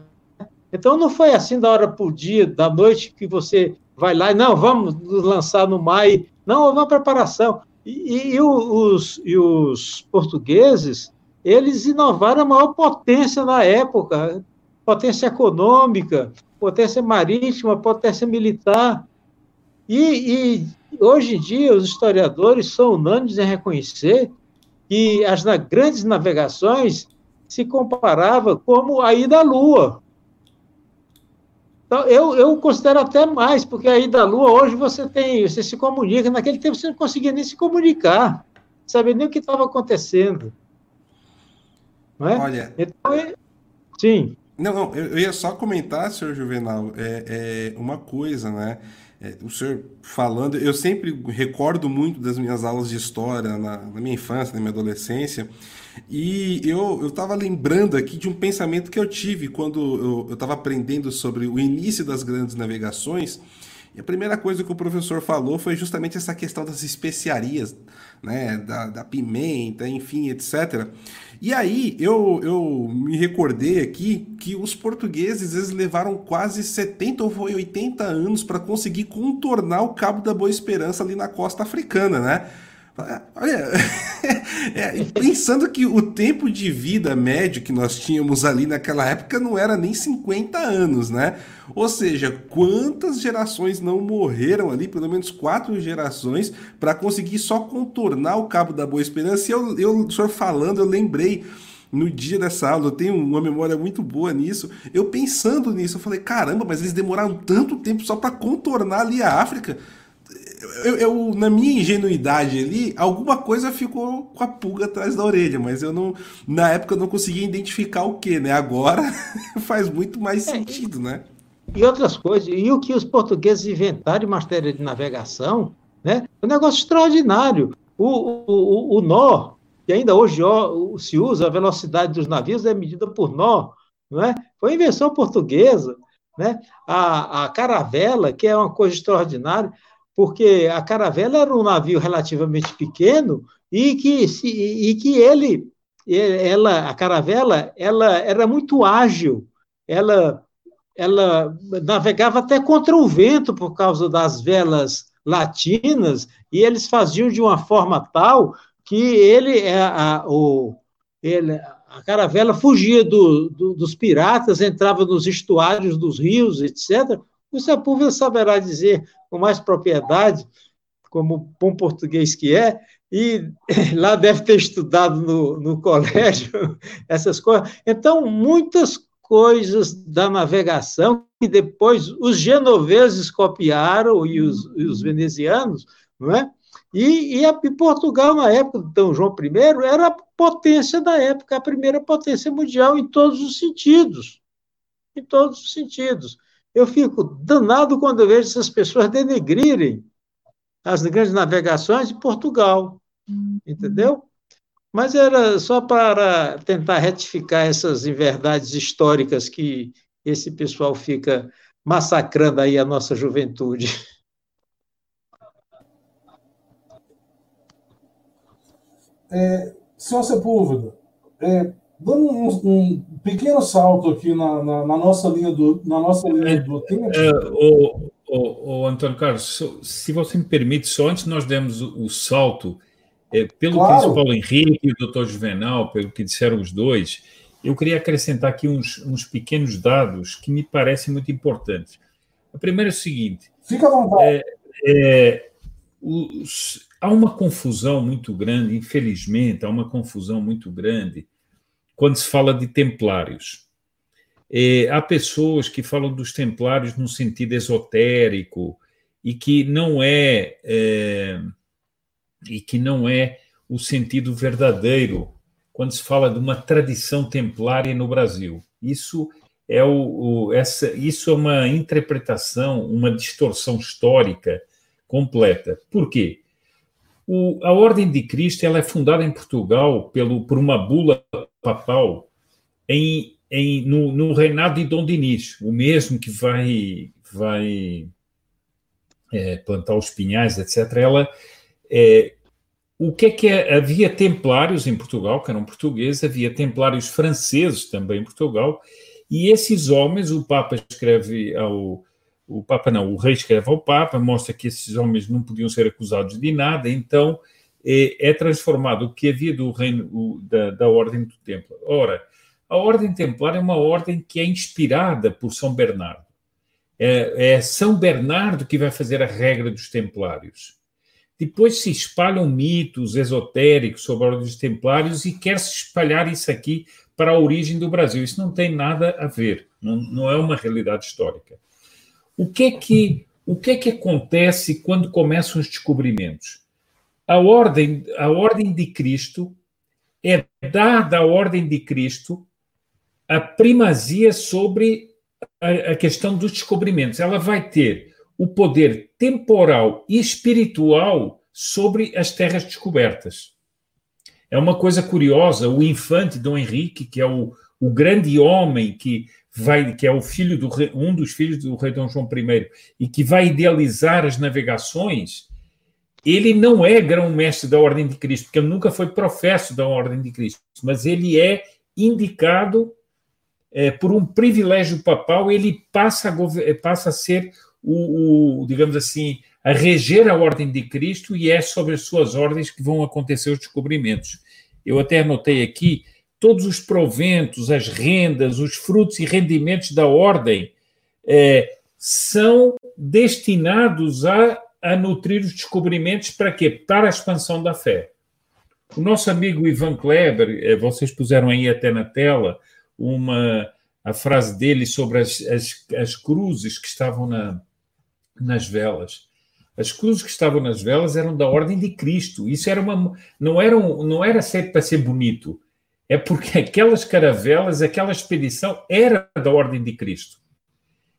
Então, não foi assim da hora para o dia, da noite, que você vai lá e, não, vamos lançar no mar. Não, houve uma preparação. E, e, os, e os portugueses, eles inovaram a maior potência na época, potência econômica, potência marítima, potência militar. E, e hoje em dia, os historiadores são unânimes em reconhecer que as grandes navegações se comparava como a ida à Lua. Então, eu, eu considero até mais, porque a ida à Lua, hoje você tem, você se comunica, naquele tempo você não conseguia nem se comunicar, saber nem o que estava acontecendo. Não é? Olha. Então, sim. Não, não, eu, ia só comentar, senhor Juvenal, é, é uma coisa, né? É, o senhor falando, eu sempre recordo muito das minhas aulas de história na, na minha infância, na minha adolescência, e eu estava lembrando aqui de um pensamento que eu tive quando eu estava aprendendo sobre o início das grandes navegações. E a primeira coisa que o professor falou foi justamente essa questão das especiarias, né, da, da pimenta, enfim, etc. E aí eu, eu me recordei aqui que os portugueses eles levaram quase 70 ou 80 anos para conseguir contornar o Cabo da Boa Esperança ali na costa africana, né? Olha, é, pensando que o tempo de vida médio que nós tínhamos ali naquela época não era nem 50 anos, né? Ou seja, quantas gerações não morreram ali, pelo menos quatro gerações, para conseguir só contornar o Cabo da Boa Esperança? E eu, eu, o senhor falando, eu lembrei no dia dessa aula, eu tenho uma memória muito boa nisso. Eu pensando nisso, eu falei, caramba, mas eles demoraram tanto tempo só para contornar ali a África eu, eu, na minha ingenuidade ali, alguma coisa ficou com a pulga atrás da orelha, mas eu não, na época eu não conseguia identificar o que, né? Agora faz muito mais é, sentido, né? E outras coisas, e o que os portugueses inventaram em matéria de navegação, né? É um negócio extraordinário. O, o, o, nó, que ainda hoje se usa, a velocidade dos navios é medida por nó, não é? Foi invenção portuguesa, né? A, a caravela, que é uma coisa extraordinária, porque a caravela era um navio relativamente pequeno e que, e que ele, ela, a caravela, ela era muito ágil, ela, ela navegava até contra o vento por causa das velas latinas, e eles faziam de uma forma tal que ele, é, a, o, ele a caravela fugia do, do, dos piratas, entrava nos estuários dos rios, etc. O Sepúlveda saberá dizer com mais propriedade, como bom português que é, e lá deve ter estudado no, no colégio essas coisas. Então, muitas coisas da navegação que depois os genoveses copiaram e os, e os venezianos, não é? E, e, a, e, Portugal, na época do Dom João I, era a potência da época, a primeira potência mundial em todos os sentidos. Em todos os sentidos. Eu fico danado quando eu vejo essas pessoas denegrirem as grandes navegações de Portugal. Entendeu? Mas era só para tentar retificar essas inverdades históricas que esse pessoal fica massacrando aí a nossa juventude. É, senhor Sepúlveda, é, dando um, um, pequeno salto aqui na, na, na, nossa linha do, na nossa linha do tempo. É, o, o, o, Antônio Carlos, se você me permite, só antes nós demos o, o salto, é, pelo claro. que disse o Paulo Henrique e o doutor Juvenal, pelo que disseram os dois, eu queria acrescentar aqui uns, uns pequenos dados que me parecem muito importantes. A primeira é o seguinte: Fica à vontade. É, é, os, há uma confusão muito grande, infelizmente, há uma confusão muito grande quando se fala de templários. É, há pessoas que falam dos templários num sentido esotérico e que não é, é e que não é o sentido verdadeiro quando se fala de uma tradição templária no Brasil. Isso é o, o essa, isso é uma interpretação, uma distorção histórica completa. Por quê? O, a Ordem de Cristo ela é fundada em Portugal pelo, por uma bula papal em, em, no, no reinado de Dom Dinis, o mesmo que vai, vai é, plantar os pinhais, etc. Ela, é, o que é que é? Havia templários em Portugal, que eram portugueses, havia templários franceses também em Portugal, e esses homens, o Papa escreve ao, o Papa não, o rei escreve ao Papa, mostra que esses homens não podiam ser acusados de nada, então é, é transformado o que havia do reino o, da, da Ordem do Templo. Ora, a Ordem Templar é uma ordem que é inspirada por São Bernardo. É, é São Bernardo que vai fazer a regra dos Templários. Depois se espalham mitos esotéricos sobre a Ordem dos Templários e quer se espalhar isso aqui para a origem do Brasil. Isso não tem nada a ver, não, não é uma realidade histórica. O que é que, o que, é que acontece quando começam os descobrimentos? A ordem, a ordem de Cristo é dada à ordem de Cristo a primazia sobre a, a questão dos descobrimentos. Ela vai ter o poder temporal e espiritual sobre as terras descobertas. É uma coisa curiosa, o infante Dom Henrique, que é o, o grande homem que vai, que é o filho do rei, um dos filhos do rei Dom João I, e que vai idealizar as navegações, ele não é grão-mestre da Ordem de Cristo, porque ele nunca foi professo da Ordem de Cristo, mas ele é indicado é, por um privilégio papal, ele passa a, passa a ser o, o, digamos assim, a reger a Ordem de Cristo e é sobre as suas ordens que vão acontecer os descobrimentos. Eu até anotei aqui todos os proventos, as rendas, os frutos e rendimentos da ordem é, são destinados a, a nutrir os descobrimentos para quê? Para a expansão da fé. O nosso amigo Ivan Kleber, é, vocês puseram aí até na tela uma a frase dele sobre as, as, as cruzes que estavam na, nas velas. As cruzes que estavam nas velas eram da ordem de Cristo. Isso era uma, não era, um, não era ser para ser bonito é porque aquelas caravelas, aquela expedição era da ordem de Cristo.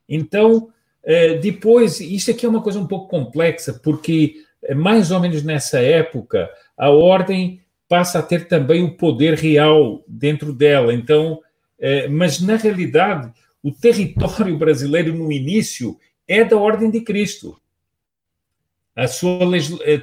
Então, eh, depois, isso aqui é uma coisa um pouco complexa, porque eh, mais ou menos nessa época, a ordem passa a ter também o poder real dentro dela. Então, eh, mas na realidade, o território brasileiro no início é da ordem de Cristo. A sua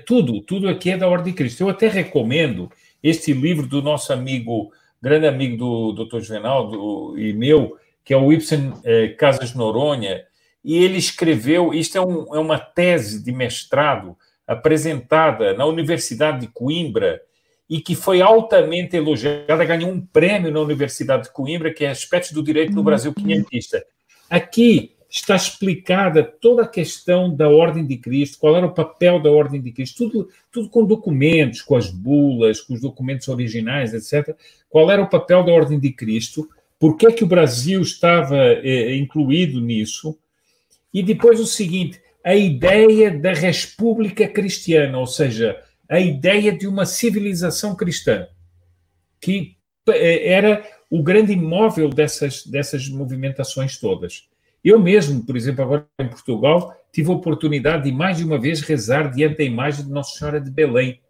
tudo, tudo aqui é da ordem de Cristo. Eu até recomendo este livro do nosso amigo, grande amigo do Dr. Juvenal e meu, que é o Ibsen eh, Casas Noronha, e ele escreveu. Isto é, um, é uma tese de mestrado apresentada na Universidade de Coimbra e que foi altamente elogiada, ganhou um prêmio na Universidade de Coimbra, que é Aspectos do Direito no Brasil Quinhentista. Aqui está explicada toda a questão da ordem de Cristo, qual era o papel da ordem de Cristo, tudo, tudo com documentos, com as bulas, com os documentos originais, etc. Qual era o papel da ordem de Cristo, por que, que o Brasil estava eh, incluído nisso, e depois o seguinte, a ideia da república cristiana, ou seja, a ideia de uma civilização cristã, que eh, era o grande imóvel dessas, dessas movimentações todas. Eu mesmo, por exemplo, agora em Portugal, tive a oportunidade de mais de uma vez rezar diante da imagem de Nossa Senhora de Belém.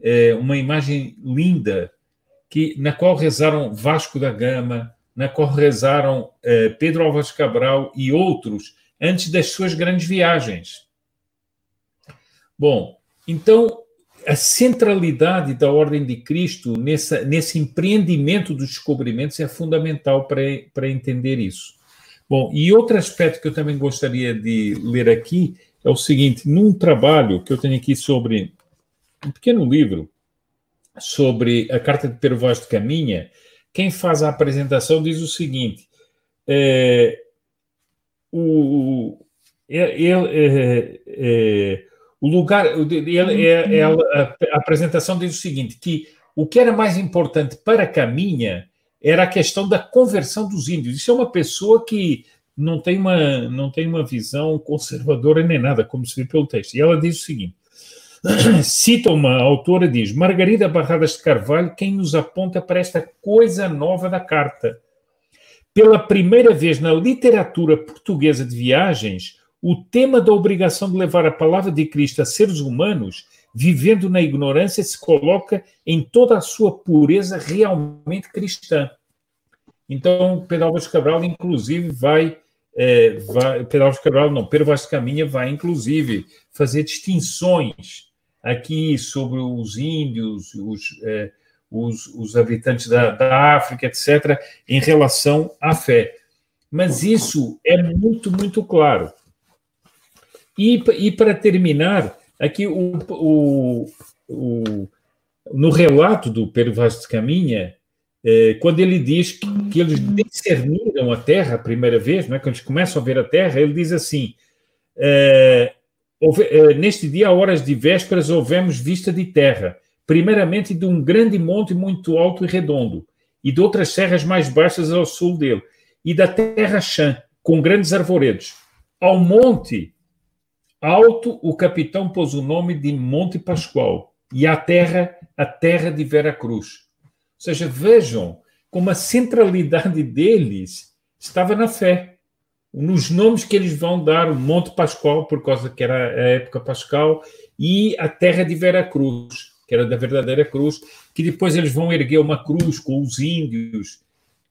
É uma imagem linda, que, na qual rezaram Vasco da Gama, na qual rezaram eh, Pedro Álvares Cabral e outros antes das suas grandes viagens. Bom, então a centralidade da Ordem de Cristo nessa, nesse empreendimento dos descobrimentos é fundamental para, para entender isso. Bom, e outro aspecto que eu também gostaria de ler aqui é o seguinte: num trabalho que eu tenho aqui sobre um pequeno livro sobre a carta de Pedro Vaz de Caminha, quem faz a apresentação diz o seguinte: é, o, ele, é, é, o lugar, ele, é a, a apresentação diz o seguinte: que o que era mais importante para Caminha era a questão da conversão dos índios. Isso é uma pessoa que não tem uma, não tem uma visão conservadora nem nada, como se vê pelo texto. E ela diz o seguinte: cita uma autora, diz Margarida Barradas de Carvalho, quem nos aponta para esta coisa nova da carta. Pela primeira vez na literatura portuguesa de viagens, o tema da obrigação de levar a palavra de Cristo a seres humanos, vivendo na ignorância, se coloca em toda a sua pureza realmente cristã. Então, Pedro Álvares Cabral, inclusive, vai, é, vai Pedro Álvares Cabral, não, Pedro Vaz Caminha vai, inclusive, fazer distinções aqui sobre os índios, os, é, os, os, habitantes da, da África, etc., em relação à fé. Mas isso é muito, muito claro. E, e para terminar, aqui o, o, o, no relato do Pedro Vaz de Caminha, é, quando ele diz que, que, eles discerniram a terra a primeira vez, né, quando eles começam a ver a terra, ele diz assim: é, é, Neste dia, a horas de vésperas, houvemos vista de terra, primeiramente de um grande monte muito alto e redondo, e de outras serras mais baixas ao sul dele, e da terra chã, com grandes arvoredos. Ao monte Alto, o capitão pôs o nome de Monte Pascoal e à terra, a terra de Vera Cruz. Ou seja, vejam como a centralidade deles estava na fé. Nos nomes que eles vão dar, o Monte Pascoal, por causa que era a época pascal, e a terra de Vera Cruz, que era da verdadeira cruz, que depois eles vão erguer uma cruz com os índios.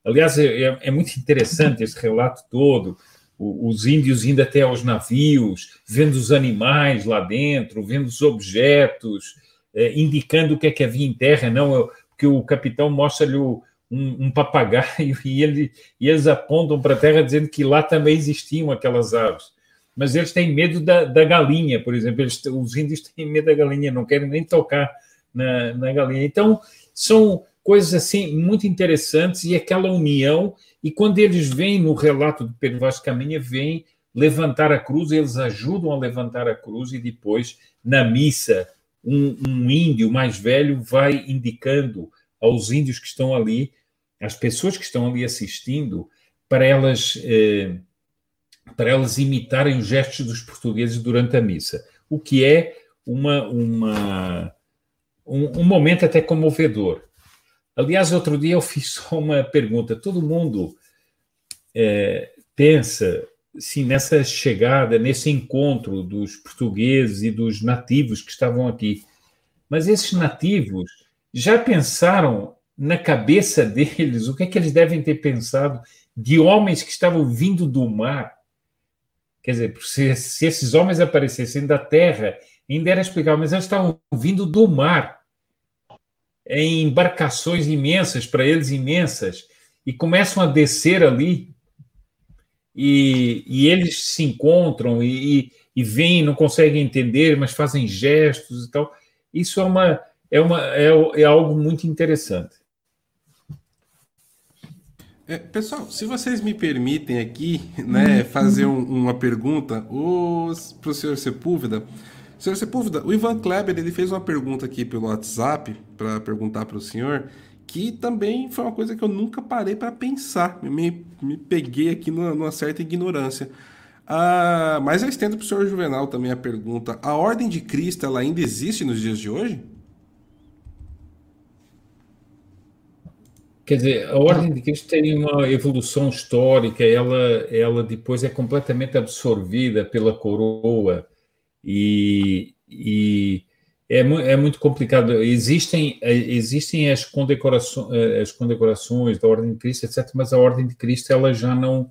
Aliás, é, é muito interessante esse relato todo os índios indo até aos navios, vendo os animais lá dentro, vendo os objetos, é, indicando o que é que havia em terra, não, que o capitão mostra-lhe um, um, papagaio e, ele, e eles apontam para a terra dizendo que lá também existiam aquelas aves. Mas eles têm medo da, da galinha, por exemplo, eles, os índios têm medo da galinha, não querem nem tocar na, na galinha. Então, são coisas assim muito interessantes e aquela união e quando eles vêm no relato de Pedro Vaz Caminha, vêm levantar a cruz, eles ajudam a levantar a cruz e depois, na missa, um, um índio mais velho vai indicando aos índios que estão ali, às pessoas que estão ali assistindo, para elas, eh, para elas imitarem os gestos dos portugueses durante a missa, o que é uma, uma, um, um momento até comovedor. Aliás, outro dia eu fiz só uma pergunta. Todo mundo é, pensa sim, nessa chegada, nesse encontro dos portugueses e dos nativos que estavam aqui. Mas esses nativos já pensaram na cabeça deles o que é que eles devem ter pensado de homens que estavam vindo do mar? Quer dizer, se, se esses homens aparecessem da terra, ainda era explicável, mas eles estavam vindo do mar em embarcações imensas, para eles imensas, e começam a descer ali. e, e eles se encontram e, e, e veem, não conseguem entender, mas fazem gestos e tal. Isso é, uma, é, uma, é, é algo muito interessante. É, pessoal, se vocês me permitem aqui, né, fazer um, uma pergunta para o senhor Sepúlveda. Senhor Sepúlveda, o Ivan Kleber ele fez uma pergunta aqui pelo WhatsApp para perguntar para o senhor, que também foi uma coisa que eu nunca parei para pensar. Me, me peguei aqui numa, numa certa ignorância. Ah, mas eu estendo para o senhor Juvenal também a pergunta: a Ordem de Cristo ela ainda existe nos dias de hoje? Quer dizer, a Ordem de Cristo tem uma evolução histórica, ela, ela depois é completamente absorvida pela coroa e, e é, é muito complicado. Existem, existem as, condecorações, as condecorações da Ordem de Cristo, etc., mas a Ordem de Cristo ela já não,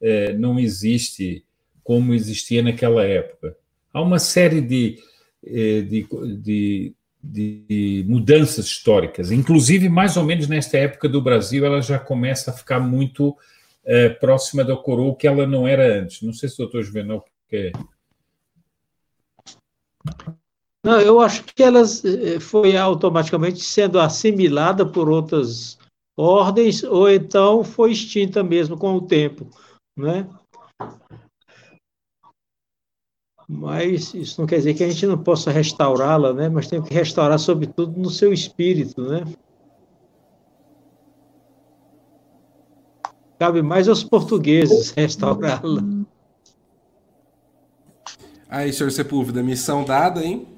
é, não existe como existia naquela época. Há uma série de, é, de, de de mudanças históricas, inclusive mais ou menos nesta época do Brasil, ela já começa a ficar muito é, próxima da coroa que ela não era antes. Não sei se o doutor Juvenal quer. Não, eu acho que ela eh, foi automaticamente sendo assimilada por outras ordens, ou então foi extinta mesmo com o tempo, né? Mas isso não quer dizer que a gente não possa restaurá-la, né? Mas tem que restaurar, sobretudo, no seu espírito, né? Cabe mais aos portugueses restaurá-la. Aí, senhor Sepúlveda, missão dada, hein?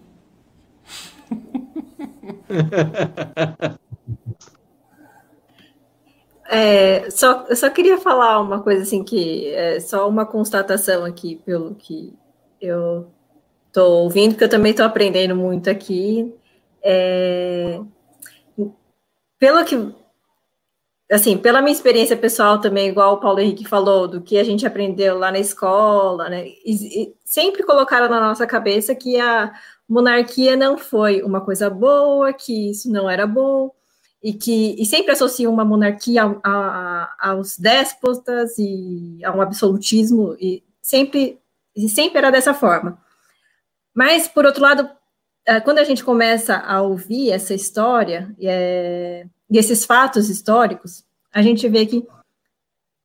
É, só, eu só queria falar uma coisa assim que é só uma constatação aqui pelo que eu estou ouvindo, porque eu também estou aprendendo muito aqui. É, pelo que, assim, pela minha experiência pessoal também, igual o Paulo Henrique falou, do que a gente aprendeu lá na escola, né? E, e sempre colocaram na nossa cabeça que a monarquia não foi uma coisa boa, que isso não era bom, e que e sempre associam uma monarquia a, a, aos déspotas e a um absolutismo, e sempre e sempre era dessa forma. Mas, por outro lado, eh, quando a gente começa a ouvir essa história é, e esses fatos históricos, a gente vê que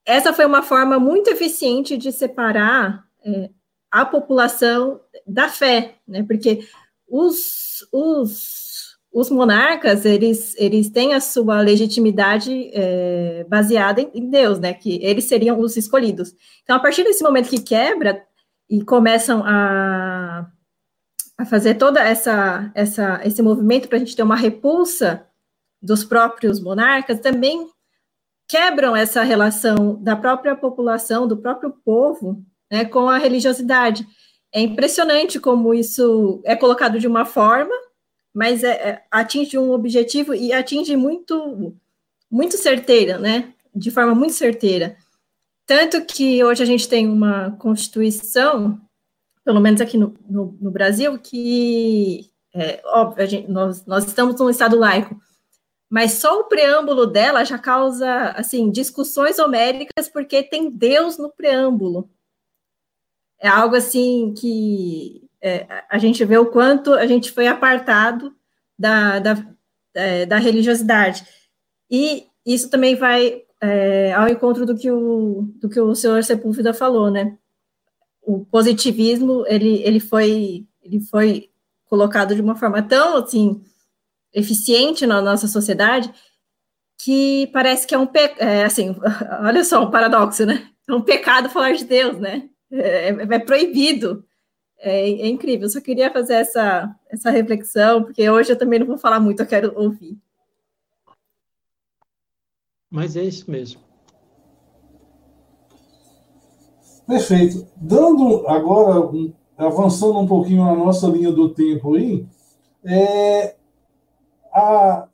essa foi uma forma muito eficiente de separar é, a população da fé, né? Porque os, os, os monarcas, eles, eles têm a sua legitimidade é, baseada em Deus, né? Que eles seriam os escolhidos. Então, a partir desse momento que quebra, e começam a, a fazer toda essa, essa esse movimento para a gente ter uma repulsa dos próprios monarcas, também quebram essa relação da própria população, do próprio povo, né, com a religiosidade. É impressionante como isso é colocado de uma forma, mas é, é, atinge um objetivo e atinge muito, muito certeira, né? De forma muito certeira. Tanto que hoje a gente tem uma Constituição, pelo menos aqui no, no, no Brasil, que, é, óbvio, gente, nós, nós estamos num Estado laico, mas só o preâmbulo dela já causa, assim, discussões homéricas, porque tem Deus no preâmbulo. É algo, assim, que é, a gente vê o quanto a gente foi apartado da, da, é, da religiosidade. E isso também vai é, ao encontro do que o, do que o senhor Sepúlveda falou, né? O positivismo, ele, ele, foi, ele foi colocado de uma forma tão, assim, eficiente na nossa sociedade, que parece que é um, pe... é, assim, olha só, um paradoxo, né? É um pecado falar de Deus, né? É, é proibido. É, é, incrível. Eu só queria fazer essa, essa reflexão, porque hoje eu também não vou falar muito, eu quero ouvir. Mas é isso mesmo. Perfeito. Dando agora, avançando um pouquinho na nossa linha do tempo aí, é, a,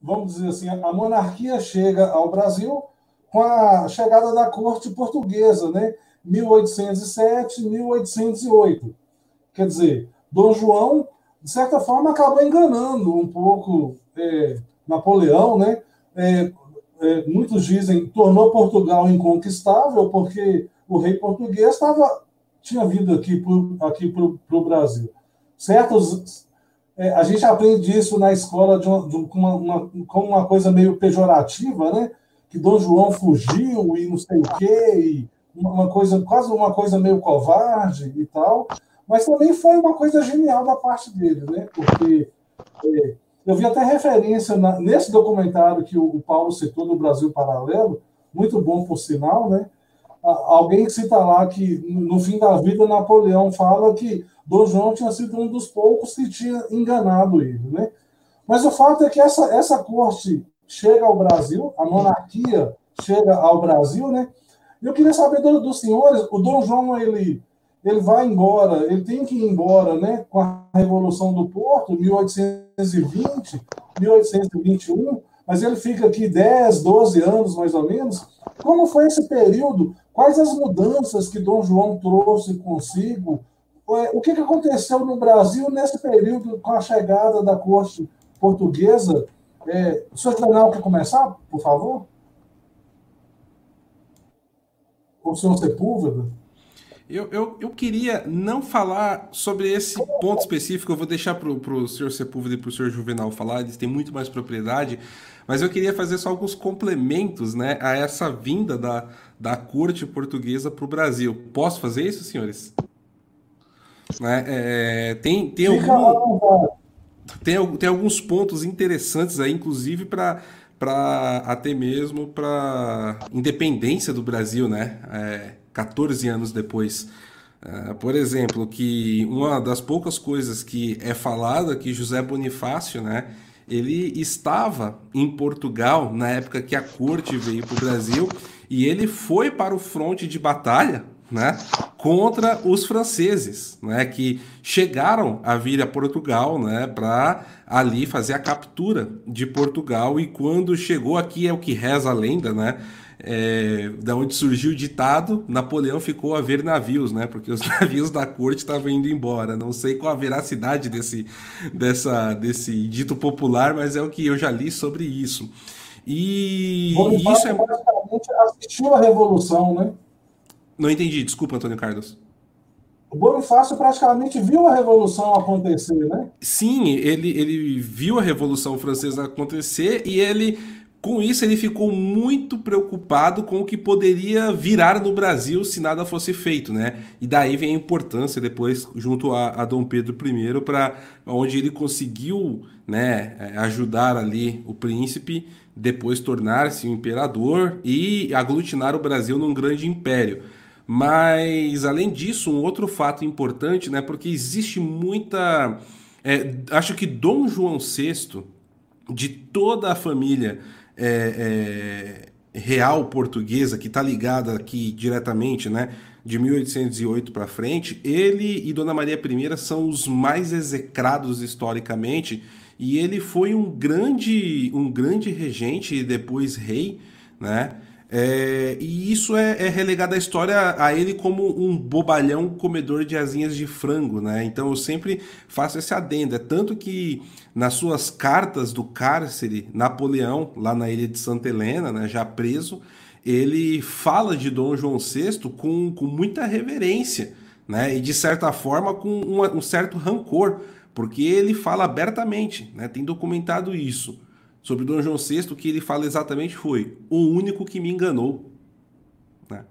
vamos dizer assim, a monarquia chega ao Brasil com a chegada da corte portuguesa, né? 1807, 1808. Quer dizer, Dom João, de certa forma, acaba enganando um pouco é, Napoleão, né? É, é, muitos dizem, tornou Portugal inconquistável, porque o rei português estava, tinha vindo aqui para aqui o Brasil. Certos, é, a gente aprende isso na escola de uma, de uma, uma, como uma coisa meio pejorativa, né? que Dom João fugiu e não sei o quê, e uma coisa, quase uma coisa meio covarde e tal, mas também foi uma coisa genial da parte dele, né? Porque é, eu vi até referência na, nesse documentário que o, o, Paulo citou do Brasil Paralelo, muito bom por sinal, né? Alguém cita lá que no fim da vida Napoleão fala que Dom João tinha sido um dos poucos que tinha enganado ele, né? Mas o fato é que essa, essa corte chega ao Brasil, a monarquia chega ao Brasil, né? Eu queria saber dos do senhores, o Dom João, ele, ele vai embora, ele tem que ir embora, né? Com a Revolução do Porto, 1820, 1821, mas ele fica aqui 10, 12 anos, mais ou menos. Como foi esse período? Quais as mudanças que Dom João trouxe consigo? O que aconteceu no Brasil nesse período com a chegada da corte portuguesa é, o senhor Leonel quer começar, por favor? O senhor Sepúlveda? Eu, eu, eu queria não falar sobre esse ponto específico, eu vou deixar para o senhor Sepúlveda e para o senhor Juvenal falar, eles têm muito mais propriedade, mas eu queria fazer só alguns complementos né, a essa vinda da, da corte portuguesa para o Brasil. Posso fazer isso, senhores? Né, é, tem tem algum tem, tem alguns pontos interessantes aí, inclusive para para até mesmo para independência do Brasil, né? É, 14 anos depois. Uh, por exemplo, que uma das poucas coisas que é falada que José Bonifácio, né? Ele estava em Portugal na época que a corte veio para o Brasil e ele foi para o fronte de batalha né, contra os franceses, né, que chegaram a vir a Portugal, né, para ali fazer a captura de Portugal e quando chegou aqui é o que reza a lenda, né, é, da onde surgiu o ditado, Napoleão ficou a ver navios, né? Porque os navios da corte estavam indo embora. Não sei qual a veracidade desse, dessa, desse dito popular, mas é o que eu já li sobre isso. E Bom, isso é assistiu a revolução, né? Não entendi, desculpa, Antônio Carlos. O Bonifácio praticamente viu a Revolução acontecer, né? Sim, ele, ele viu a Revolução Francesa acontecer e ele, com isso, ele ficou muito preocupado com o que poderia virar no Brasil se nada fosse feito, né? E daí vem a importância depois, junto a, a Dom Pedro I, para onde ele conseguiu né, ajudar ali o príncipe, depois tornar-se um imperador e aglutinar o Brasil num grande império. Mas, além disso, um outro fato importante, né, porque existe muita. É, acho que Dom João VI, de toda a família é, é, real portuguesa, que está ligada aqui diretamente, né, de 1808 para frente, ele e Dona Maria I são os mais execrados historicamente, e ele foi um grande, um grande regente e depois rei, né? É, e isso é, é, relegado à história a ele como um bobalhão comedor de asinhas de frango, né? Então eu sempre faço esse adendo. É tanto que nas suas cartas do cárcere, Napoleão, lá na ilha de Santa Helena, né, já preso, ele fala de Dom João VI com, com muita reverência, né? E de certa forma com um, um certo rancor, porque ele fala abertamente, né? Tem documentado isso sobre Dom João VI, que ele fala exatamente foi o único que me enganou. Né?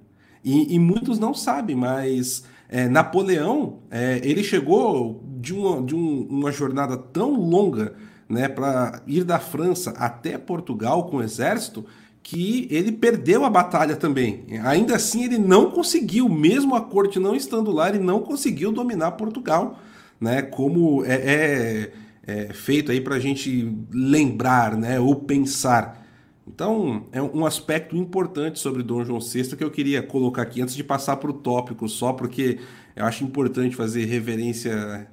E, e, muitos não sabem, mas é, Napoleão é, ele chegou de, uma, de um, uma jornada tão longa né, para ir da França até Portugal com o exército que ele perdeu a batalha também. Ainda assim, ele não conseguiu, mesmo a corte não estando lá, ele não conseguiu dominar Portugal, né? Como é, é é, feito aí para a gente lembrar, né, ou pensar. Então, é um aspecto importante sobre Dom João VI que eu queria colocar aqui antes de passar para o tópico, só porque eu acho importante fazer reverência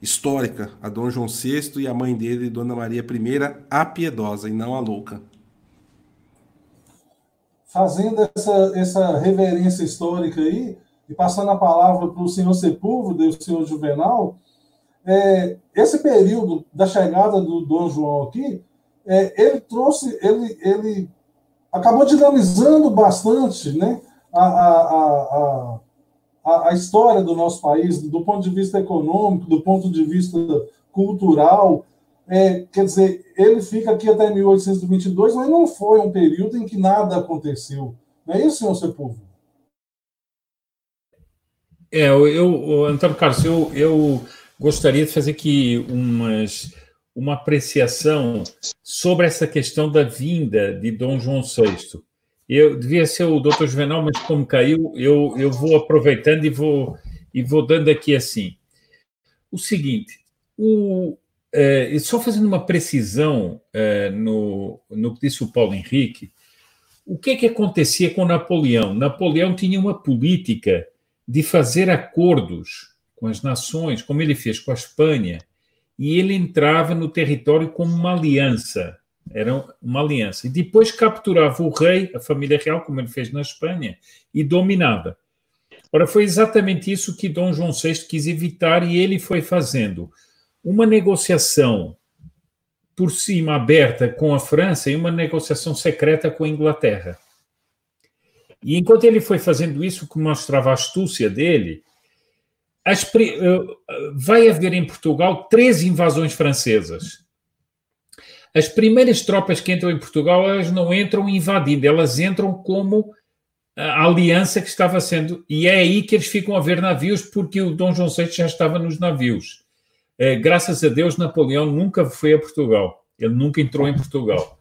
histórica a Dom João VI e a mãe dele, Dona Maria I, a piedosa e não a louca. Fazendo essa, essa reverência histórica aí, e passando a palavra para o senhor Sepúlveda e o senhor Juvenal, é, esse período da chegada do Dom João aqui, é, ele trouxe, ele, ele acabou dinamizando bastante né, a, a, a, a, história do nosso país, do ponto de vista econômico, do ponto de vista cultural. É, quer dizer, ele fica aqui até 1822, mas não foi um período em que nada aconteceu. Não é isso, senhor Sepúlveda? É, eu, eu, Antônio Carlos, eu, eu gostaria de fazer aqui umas, uma apreciação sobre essa questão da vinda de Dom João VI. Eu devia ser o doutor Juvenal, mas como caiu, eu, eu vou aproveitando e vou, e vou dando aqui assim. O seguinte, o, é, só fazendo uma precisão é, no, no que disse o Paulo Henrique, o que é que acontecia com Napoleão? Napoleão tinha uma política de fazer acordos com as nações, como ele fez com a Espanha, e ele entrava no território como uma aliança. Era uma aliança. E depois capturava o rei, a família real, como ele fez na Espanha, e dominava. Ora, foi exatamente isso que Dom João VI quis evitar e ele foi fazendo uma negociação por cima aberta com a França e uma negociação secreta com a Inglaterra. E enquanto ele foi fazendo isso, que mostrava a astúcia dele, vai haver em Portugal três invasões francesas. As primeiras tropas que entram em Portugal, elas não entram invadindo, elas entram como a aliança que estava sendo. E é aí que eles ficam a ver navios, porque o Dom João VI já estava nos navios. É, graças a Deus, Napoleão nunca foi a Portugal. Ele nunca entrou em Portugal.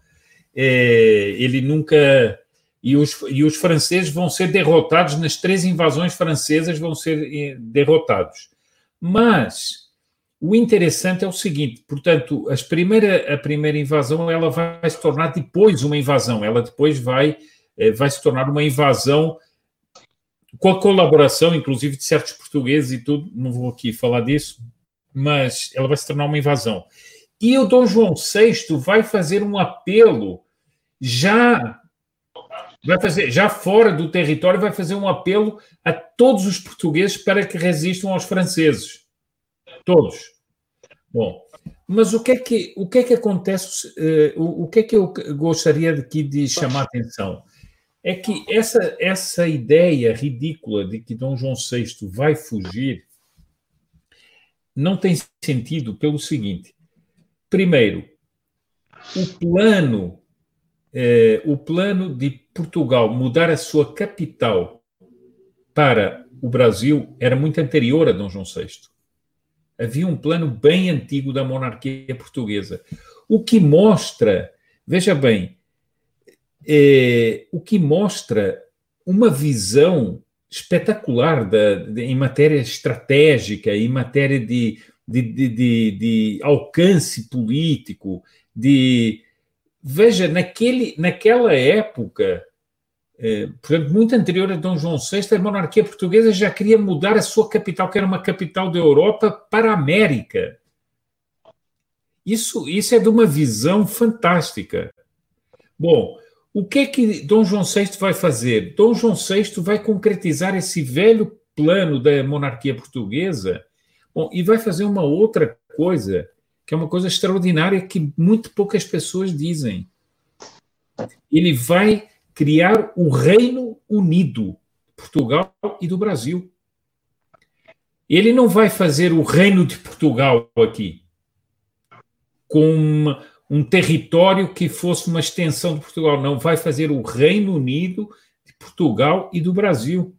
Ele nunca e os, e os franceses vão ser derrotados nas três invasões francesas, vão ser eh, derrotados. Mas o interessante é o seguinte, portanto, as primeira, a primeira invasão ela vai se tornar depois uma invasão, ela depois vai, eh, vai se tornar uma invasão com a colaboração, inclusive, de certos portugueses e tudo, não vou aqui falar disso, mas ela vai se tornar uma invasão. E o Dom João VI vai fazer um apelo já vai fazer, já fora do território, vai fazer um apelo a todos os portugueses para que resistam aos franceses. Todos. Bom, mas o que é que, o que, é que acontece, uh, o, o, que é que eu gostaria aqui de chamar a atenção? É que essa, essa ideia ridícula de que Dom João VI vai fugir não tem sentido pelo seguinte. Primeiro, o plano eh, o plano de Portugal mudar a sua capital para o Brasil era muito anterior a Dom João VI. Havia um plano bem antigo da monarquia portuguesa. O que mostra, veja bem, eh, o que mostra uma visão espetacular da, de, em matéria estratégica, em matéria de, de, de, de alcance político, de, Veja, naquele, naquela época, eh, portanto, muito anterior a Dom João VI, a monarquia portuguesa já queria mudar a sua capital, que era uma capital da Europa, para a América. Isso, isso é de uma visão fantástica. Bom, o que é que Dom João VI vai fazer? Dom João VI vai concretizar esse velho plano da monarquia portuguesa bom, e vai fazer uma outra coisa que é uma coisa extraordinária que muito poucas pessoas dizem. Ele vai criar o Reino Unido, Portugal e do Brasil. Ele não vai fazer o Reino de Portugal aqui, com um território que fosse uma extensão de Portugal. Não, vai fazer o Reino Unido de Portugal e do Brasil.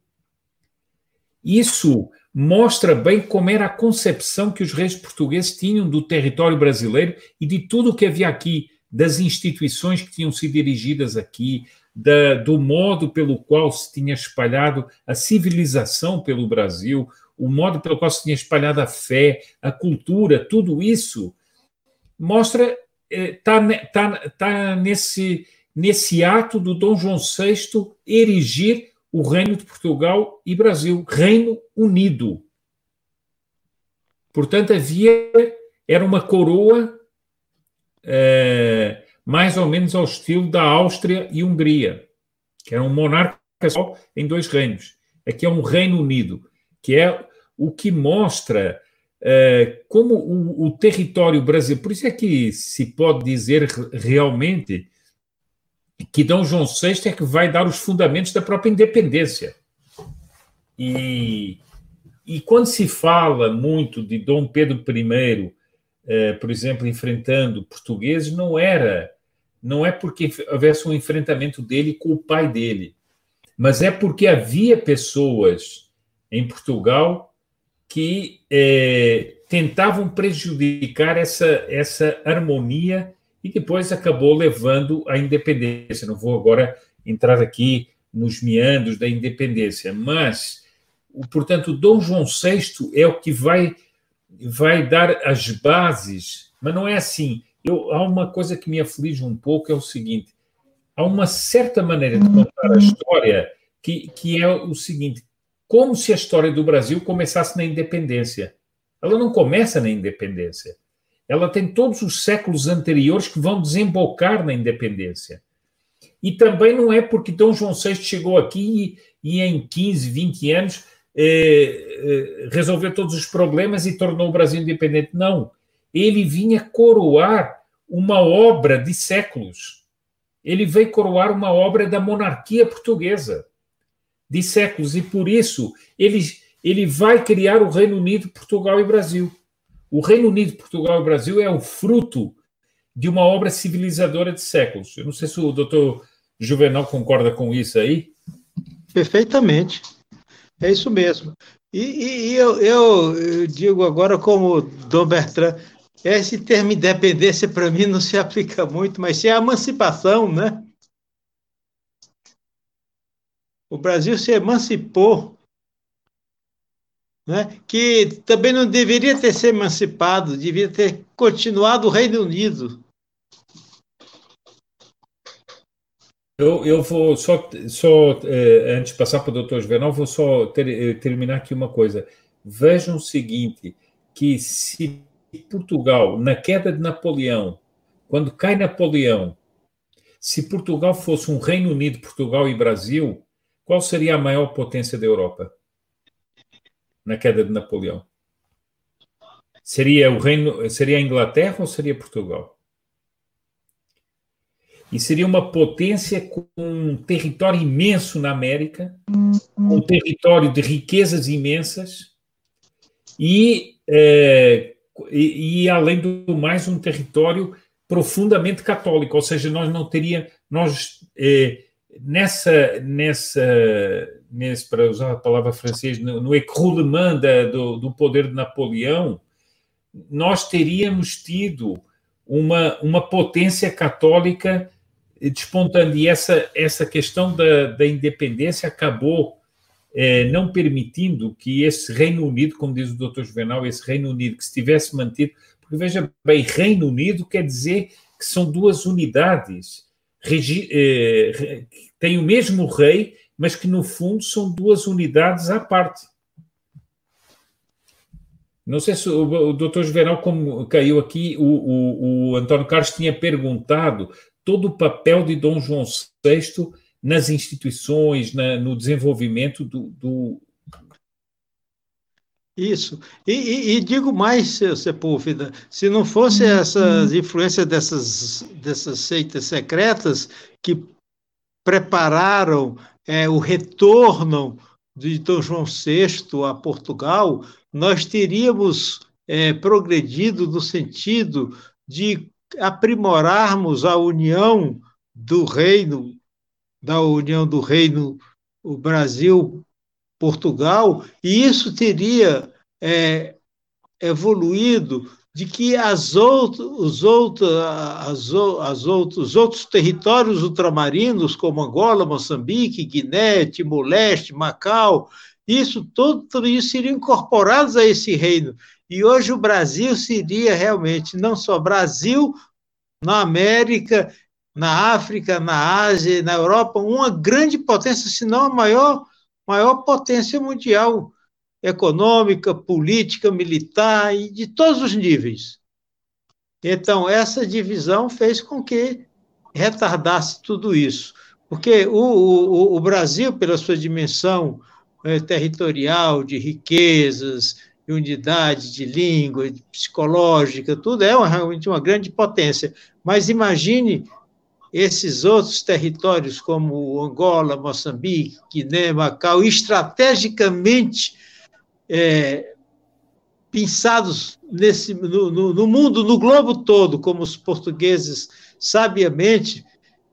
Isso mostra bem como era a concepção que os reis portugueses tinham do território brasileiro e de tudo o que havia aqui, das instituições que tinham sido dirigidas aqui, da, do modo pelo qual se tinha espalhado a civilização pelo Brasil, o modo pelo qual se tinha espalhado a fé, a cultura, tudo isso mostra está eh, tá, tá nesse nesse ato do Dom João VI erigir o Reino de Portugal e Brasil, Reino Unido. Portanto, havia, era uma coroa é, mais ou menos ao estilo da Áustria e Hungria, que era um monarca só em dois reinos. Aqui é um Reino Unido, que é o que mostra é, como o, o, território brasileiro. Por isso é que se pode dizer realmente que Dom João VI é que vai dar os fundamentos da própria independência. E, e quando se fala muito de Dom Pedro I, eh, por exemplo, enfrentando portugueses, não era, não é porque houvesse um enfrentamento dele com o pai dele, mas é porque havia pessoas em Portugal que eh, tentavam prejudicar essa, essa harmonia e depois acabou levando à independência. Não vou agora entrar aqui nos meandros da independência, mas, portanto, Dom João VI é o que vai, vai dar as bases, mas não é assim. Eu, há uma coisa que me aflige um pouco, é o seguinte, há uma certa maneira de contar a história que, que é o seguinte, como se a história do Brasil começasse na independência. Ela não começa na independência ela tem todos os séculos anteriores que vão desembocar na independência. E também não é porque Dom João VI chegou aqui e, e em 15, 20 anos eh, eh, resolveu todos os problemas e tornou o Brasil independente. Não. Ele vinha coroar uma obra de séculos. Ele veio coroar uma obra da monarquia portuguesa de séculos e por isso ele, ele vai criar o Reino Unido, Portugal e Brasil. O Reino Unido, Portugal e Brasil é o fruto de uma obra civilizadora de séculos. Eu não sei se o doutor Juvenal concorda com isso aí. Perfeitamente. É isso mesmo. E, e, e eu, eu, digo agora, como Dom Bertrand, esse termo independência para mim não se aplica muito, mas sim a emancipação, né? O Brasil se emancipou né, que também não deveria ter se emancipado, devia ter continuado o Reino Unido. Eu, eu vou só, só eh, antes de passar para o doutor Juvenal, vou só ter, eh, terminar aqui uma coisa. Vejam o seguinte, que se Portugal, na queda de Napoleão, quando cai Napoleão, se Portugal fosse um Reino Unido, Portugal e Brasil, qual seria a maior potência da Europa? Na queda de Napoleão? Seria o reino, seria a Inglaterra ou seria Portugal? E seria uma potência com um território imenso na América, um território de riquezas imensas e, é, e, e, além do mais um território profundamente católico, ou seja, nós não teria nós é, nessa nessa nesse, para usar a palavra francesa, no, no écroulement do, do poder de Napoleão, nós teríamos tido uma, uma potência católica despontando. E essa, essa questão da, da independência acabou é, não permitindo que esse Reino Unido, como diz o doutor Juvenal, esse Reino Unido que se tivesse mantido, porque veja bem, Reino Unido quer dizer que são duas unidades, regi, é, tem o mesmo rei, mas que no fundo são duas unidades à parte. Não sei se o, o doutor Juvenal, como caiu aqui, o, o, o, Antônio Carlos tinha perguntado todo o papel de Dom João VI nas instituições, na, no desenvolvimento do. do... Isso. E, e, e, digo mais, Sepúlveda, se não fosse essas influências dessas, dessas seitas secretas que prepararam é, o retorno de Dom João VI a Portugal, nós teríamos é, progredido no sentido de aprimorarmos a união do reino, da união do reino, o Brasil, Portugal, e isso teria é, evoluído de que as outros, os, outros, as, as outros, os outros territórios ultramarinos, como Angola, Moçambique, Guiné, Timor-Leste, Macau, isso tudo, tudo isso seriam incorporados a esse reino. E hoje o Brasil seria realmente não só Brasil, na América, na África, na Ásia, na Europa, uma grande potência, se não a maior, maior potência mundial econômica, política, militar e de todos os níveis. Então, essa divisão fez com que retardasse tudo isso. Porque o, o, o Brasil, pela sua dimensão é, territorial, de riquezas, de unidade de língua, de psicológica, tudo é uma, realmente uma grande potência. Mas imagine esses outros territórios, como Angola, Moçambique, Guiné, Macau, estrategicamente é, pensados nesse, no, no, no, mundo, no globo todo, como os portugueses sabiamente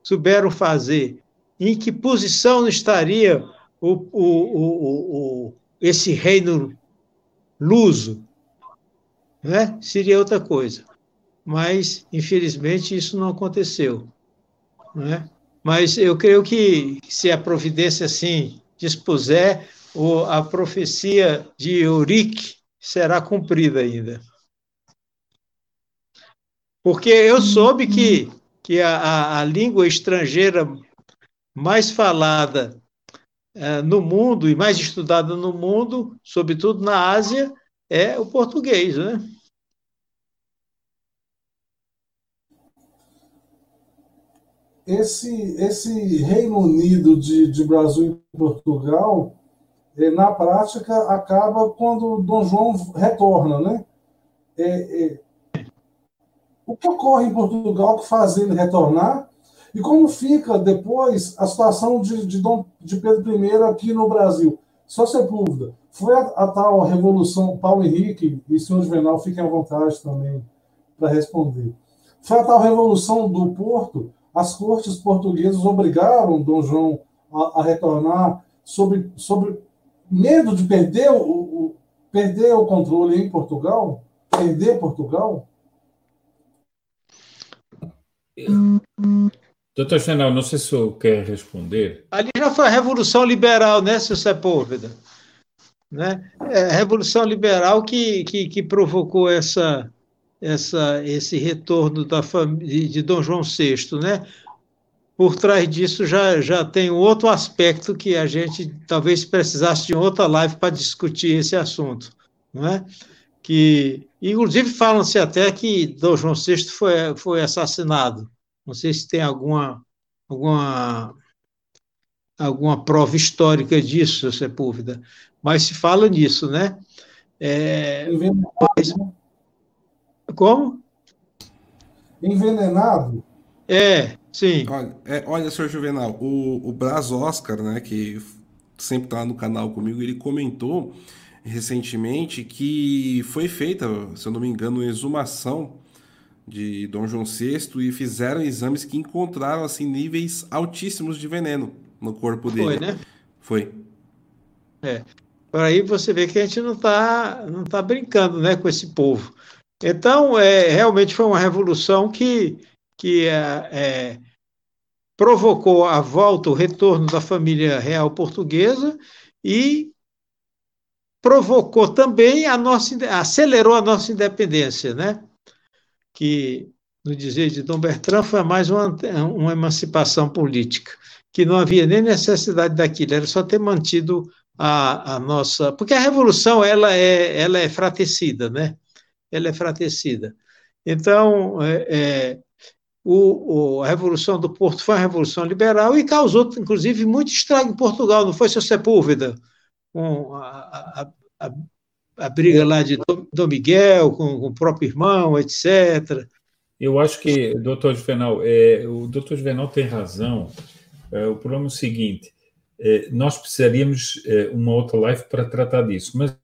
souberam fazer, em que posição estaria o, o, o esse reino luso? Né? Seria outra coisa. Mas, infelizmente, isso não aconteceu. Né? Mas eu creio que, se a providência assim dispuser, a profecia de Eurique será cumprida ainda. Porque eu soube que, que a, a língua estrangeira mais falada é, no mundo e mais estudada no mundo, sobretudo na Ásia, é o português, né? Esse, esse Reino Unido de, de Brasil e Portugal, na prática, acaba quando Dom João retorna, né? É, é, o que ocorre em Portugal que faz ele retornar? E como fica depois a situação de, de, Dom, de Pedro I aqui no Brasil? Só Sepúlveda. Foi a, a, tal Revolução, Paulo Henrique e o senhor Juvenal, fiquem à vontade também para responder. Foi a tal Revolução do Porto, as cortes portuguesas obrigaram Dom João a, a retornar sobre, sobre medo de perder o, o, perder o controle em Portugal? Perder Portugal? Doutor Fenal, não sei se o quer responder. Ali já foi a Revolução Liberal, né, seu Sepúlveda? Né? É a Revolução Liberal que, que, que provocou essa, essa, esse retorno da de Dom João VI, né? Por trás disso já, já tem outro aspecto que a gente talvez precisasse de outra live para discutir esse assunto, não é? Que, inclusive, falam-se até que Dom João VI foi, foi assassinado. Não sei se tem alguma, alguma, alguma prova histórica disso, Sepúlveda, mas se fala nisso, né? É, mas, né? como? Envenenado? É, Sim. Olha, é, olha senhor Juvenal, o, o Braz Oscar, né, que sempre está no canal comigo, ele comentou recentemente que foi feita, se eu não me engano, uma exumação de Dom João VI e fizeram exames que encontraram assim níveis altíssimos de veneno no corpo dele. Foi, né? Foi. É. Por aí você vê que a gente não está não tá brincando né, com esse povo. Então, é, realmente foi uma revolução que que é, é, provocou a volta, o retorno da família real portuguesa e provocou também a nossa, acelerou a nossa independência, né? Que, no dizer de Dom Bertrand, foi mais uma, uma emancipação política, que não havia nem necessidade daquilo, era só ter mantido a, a nossa... Porque a revolução, ela é, ela é né? Ela é fratecida. Então, é, é, o, o, a Revolução do Porto foi uma revolução liberal e causou, inclusive, muito estrago em Portugal, não foi, seu Sepúlveda? Com a, a, a, a briga lá de Dom Miguel com, com, o próprio irmão, etc. Eu acho que, doutor Juvenal, é, o doutor Juvenal tem razão. É, o problema é o seguinte: é, nós precisaríamos é, uma outra live para tratar disso, mas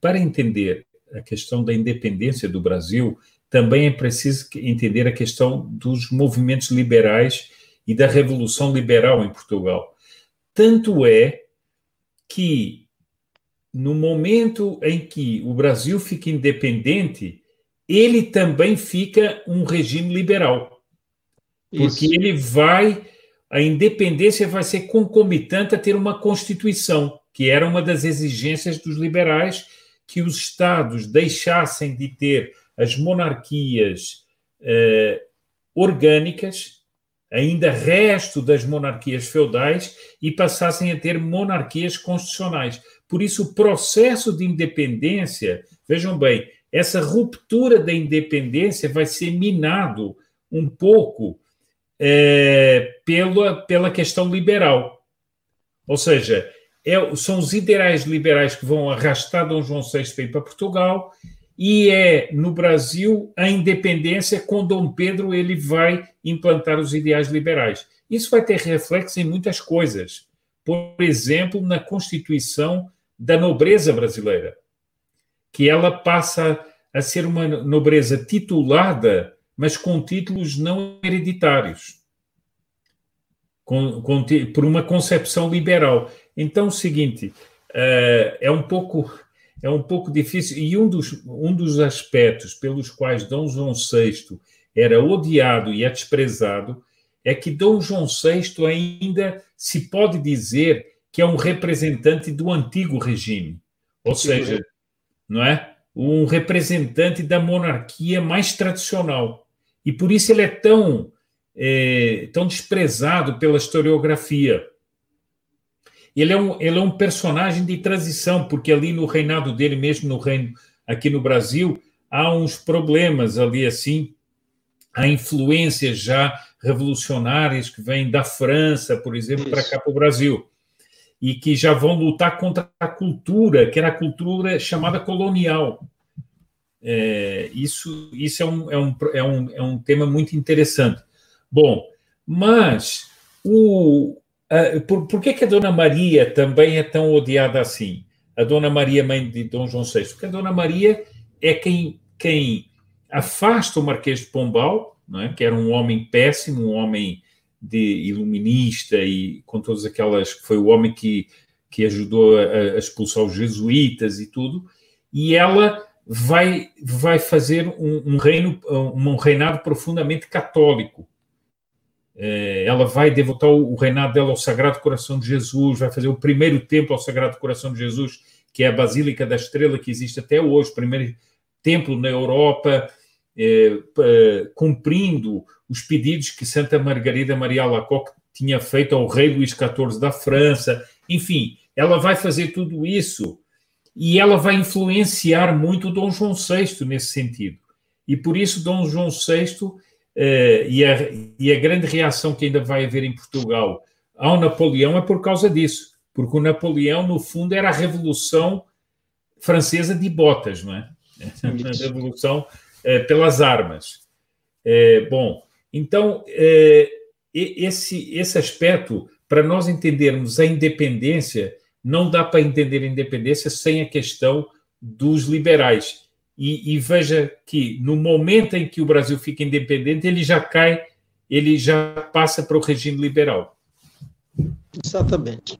para entender a questão da independência do Brasil, também é preciso entender a questão dos movimentos liberais e da revolução liberal em Portugal. Tanto é que, no momento em que o Brasil fica independente, ele também fica um regime liberal. Porque Isso. ele vai. A independência vai ser concomitante a ter uma Constituição, que era uma das exigências dos liberais, que os Estados deixassem de ter as monarquias eh, orgânicas, ainda resto das monarquias feudais, e passassem a ter monarquias constitucionais. Por isso, o processo de independência, vejam bem, essa ruptura da independência vai ser minado um pouco eh, pela, pela questão liberal. Ou seja, é, são os ideais liberais que vão arrastar Dom João VI para Portugal e é no Brasil a independência com Dom Pedro ele vai implantar os ideais liberais. Isso vai ter reflexo em muitas coisas. Por exemplo, na constituição da nobreza brasileira, que ela passa a ser uma nobreza titulada, mas com títulos não hereditários, com, com, por uma concepção liberal. Então, o seguinte, uh, é um pouco é um pouco difícil. E um dos, um dos aspectos pelos quais Dom João VI era odiado e é desprezado é que Dom João VI ainda se pode dizer que é um representante do antigo regime, ou seja, não é? Um representante da monarquia mais tradicional. E por isso ele é tão é, tão desprezado pela historiografia ele é, um, ele é um personagem de transição, porque ali no reinado dele, mesmo no reino aqui no Brasil, há uns problemas ali assim, há influências já revolucionárias que vêm da França, por exemplo, para cá para o Brasil, e que já vão lutar contra a cultura, que era a cultura chamada colonial. É, isso isso é, um, é, um, é, um, é um tema muito interessante. Bom, mas o, por, por que, que a Dona Maria também é tão odiada assim? A Dona Maria, mãe de Dom João VI? Porque a Dona Maria é quem, quem afasta o Marquês de Pombal, é? que era um homem péssimo, um homem de iluminista e com todas aquelas. Foi o homem que, que ajudou a, a expulsar os jesuítas e tudo, e ela vai, vai fazer um, um reino, um reinado profundamente católico é, ela vai devotar o reinado dela ao Sagrado Coração de Jesus, vai fazer o primeiro templo ao Sagrado Coração de Jesus, que é a Basílica da Estrela, que existe até hoje, primeiro templo na Europa, é, cumprindo os pedidos que Santa Margarida Maria Alacoque tinha feito ao rei Luís XIV da França. Enfim, ela vai fazer tudo isso e ela vai influenciar muito Dom João VI nesse sentido. E por isso Dom João VI e, a, e a grande reação que ainda vai haver em Portugal ao Napoleão é por causa disso, porque o Napoleão, no fundo, era a Revolução Francesa de botas, não é? A Revolução uh, pelas armas. Uh, bom, então, esse, esse aspecto, para nós entendermos a independência, não dá para entender a independência sem a questão dos liberais. E, e, veja que no momento em que o Brasil fica independente, ele já cai, ele já passa para o regime liberal. Exatamente.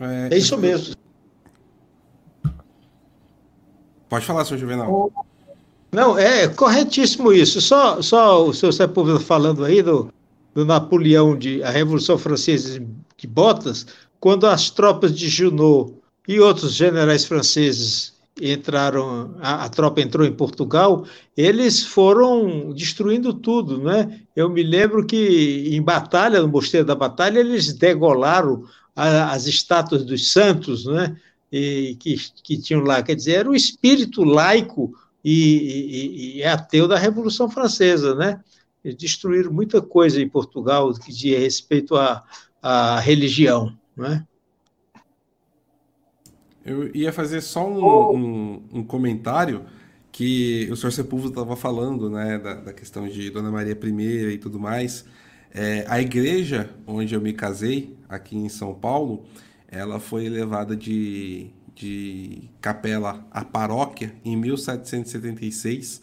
É, é isso mesmo. Pode falar, senhor Juvenal. Não, é corretíssimo isso. Só, só o senhor Sepúlveda falando aí do, do Napoleão, de a Revolução Francesa de Botas, quando as tropas de Junot e outros generais franceses entraram, a, a, tropa entrou em Portugal, eles foram destruindo tudo, né? Eu me lembro que em batalha, no Mosteiro da Batalha, eles degolaram a, as estátuas dos santos, né? E, que, que tinham lá, quer dizer, era o espírito laico e, e, e ateu da Revolução Francesa, né? Eles destruíram muita coisa em Portugal que dizia respeito à, à religião, né? Eu ia fazer só um, um, um comentário que o senhor Sepúlveda estava falando, né, da, da, questão de Dona Maria I e tudo mais. É, a igreja onde eu me casei, aqui em São Paulo, ela foi elevada de, de capela à paróquia em 1776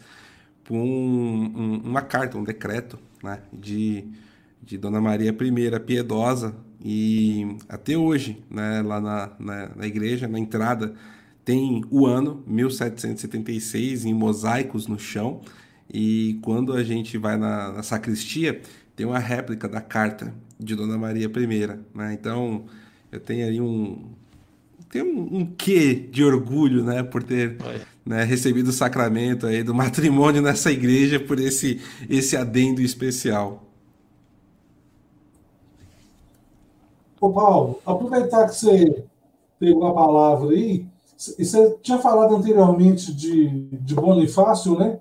por um, um, uma carta, um decreto né, de, de Dona Maria I, piedosa, e até hoje, né, lá na, na, na, igreja, na entrada, tem o ano 1776 em mosaicos no chão. E quando a gente vai na, na sacristia, tem uma réplica da carta de Dona Maria I. Né? Então, eu tenho aí um, tem um, um quê de orgulho, né, por ter né, recebido o sacramento aí do matrimônio nessa igreja por esse esse adendo especial. Ô Paulo, aproveitar que você pegou a palavra aí, e você tinha falado anteriormente de, de Bonifácio, né?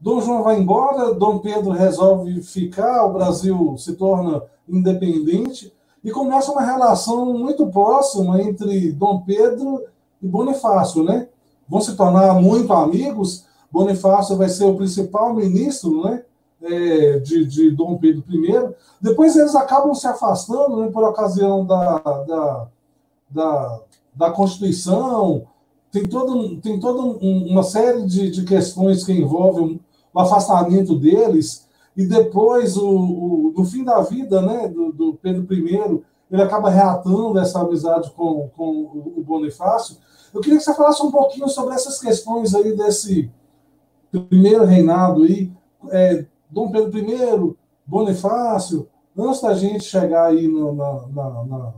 Dom João vai embora, Dom Pedro resolve ficar, o Brasil se torna independente e começa uma relação muito próxima entre Dom Pedro e Bonifácio, né? vão se tornar muito amigos. Bonifácio vai ser o principal ministro né, é, de, de Dom Pedro I. Depois eles acabam se afastando né, por ocasião da, da, da, da Constituição. Tem, todo, tem toda uma série de, de questões que envolvem o afastamento deles. E depois, o, o, no fim da vida né, do, do Pedro I, ele acaba reatando essa amizade com, com o Bonifácio. Eu queria que você falasse um pouquinho sobre essas questões aí desse primeiro reinado aí, é, Dom Pedro I, Bonifácio, antes da gente chegar aí no, na, na, na,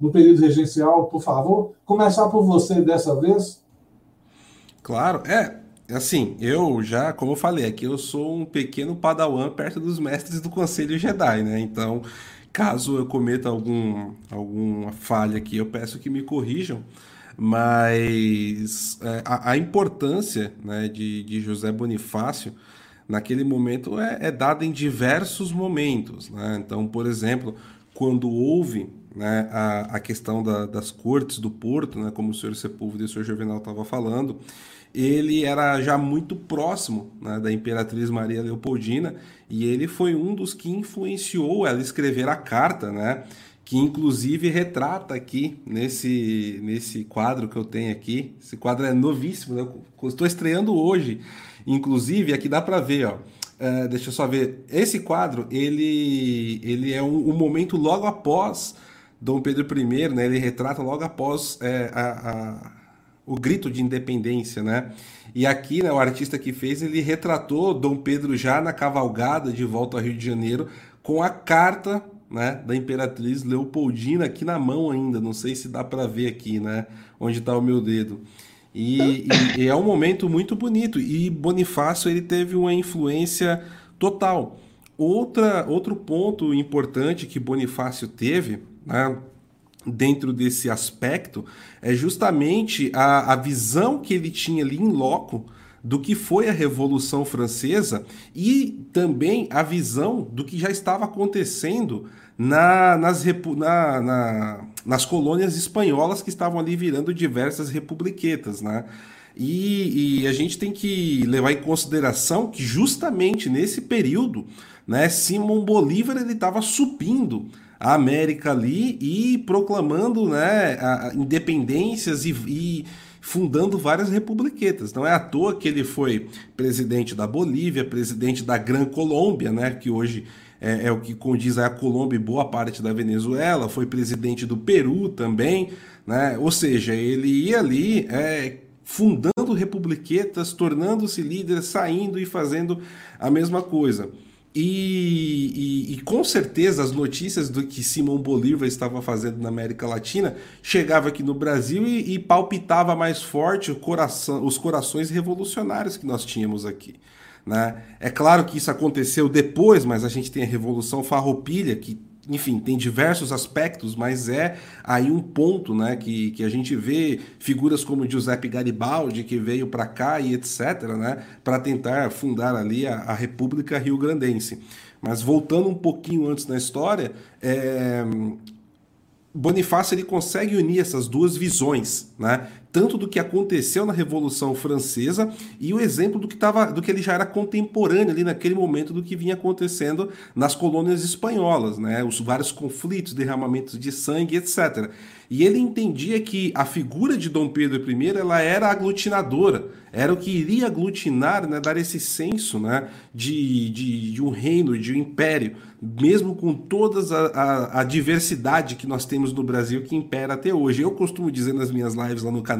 no período regencial, por favor, começar por você dessa vez. Claro, é, assim, eu já, como eu falei, aqui eu sou um pequeno padawan perto dos mestres do Conselho Jedi, né? Então, Caso eu cometa algum, alguma falha aqui, eu peço que me corrijam. Mas é, a, a, importância né, de, de José Bonifácio naquele momento é, é dada em diversos momentos. Né? Então, por exemplo, quando houve né, a, a questão da, das cortes do Porto, né, como o senhor Sepúlveda e o senhor Juvenal estavam falando, ele era já muito próximo né, da Imperatriz Maria Leopoldina e ele foi um dos que influenciou ela a escrever a carta, né? Que inclusive retrata aqui nesse, nesse quadro que eu tenho aqui. Esse quadro é novíssimo, né? estou estreando hoje. Inclusive, aqui dá para ver, ó. Uh, deixa eu só ver. Esse quadro, ele, ele é um, um momento logo após Dom Pedro I, né? Ele retrata logo após é, a, a o grito de independência, né? E aqui, né, o artista que fez, ele retratou Dom Pedro já na cavalgada de volta ao Rio de Janeiro com a carta, né, da Imperatriz Leopoldina aqui na mão ainda. Não sei se dá para ver aqui, né, onde está o meu dedo. E, e, e, é um momento muito bonito. E Bonifácio ele teve uma influência total. Outra, outro ponto importante que Bonifácio teve, né, dentro desse aspecto é justamente a, a visão que ele tinha ali em loco do que foi a Revolução Francesa e também a visão do que já estava acontecendo na, nas, na, na, nas colônias espanholas que estavam ali virando diversas republiquetas, né? E, e, a gente tem que levar em consideração que justamente nesse período, né, Simão Bolívar ele estava subindo a América ali e proclamando né, a, independências e, e fundando várias republiquetas. Não é à toa que ele foi presidente da Bolívia, presidente da Gran Colômbia, né, que hoje é, é, o que condiz a Colômbia e boa parte da Venezuela, foi presidente do Peru também, né? ou seja, ele ia ali é, fundando republiquetas, tornando-se líder, saindo e fazendo a mesma coisa. E, e, e, com certeza as notícias do que Simão Bolívar estava fazendo na América Latina chegava aqui no Brasil e, e palpitava mais forte coração, os corações revolucionários que nós tínhamos aqui. Né? É claro que isso aconteceu depois, mas a gente tem a Revolução Farroupilha, que enfim, tem diversos aspectos, mas é aí um ponto, né, que, que a gente vê figuras como Giuseppe Garibaldi, que veio para cá e etc, né, para tentar fundar ali a, a República Rio-Grandense. Mas voltando um pouquinho antes na história, é, Bonifácio ele consegue unir essas duas visões, né? Tanto do que aconteceu na Revolução Francesa e o exemplo do que, tava, do que ele já era contemporâneo ali naquele momento do que vinha acontecendo nas colônias espanholas, né? os vários conflitos, derramamentos de sangue, etc. E ele entendia que a figura de Dom Pedro I ela era aglutinadora, era o que iria aglutinar, né, dar esse senso né, de, de, de um reino, de um império, mesmo com toda a, a, a, diversidade que nós temos no Brasil que impera até hoje. Eu costumo dizer nas minhas lives lá no canal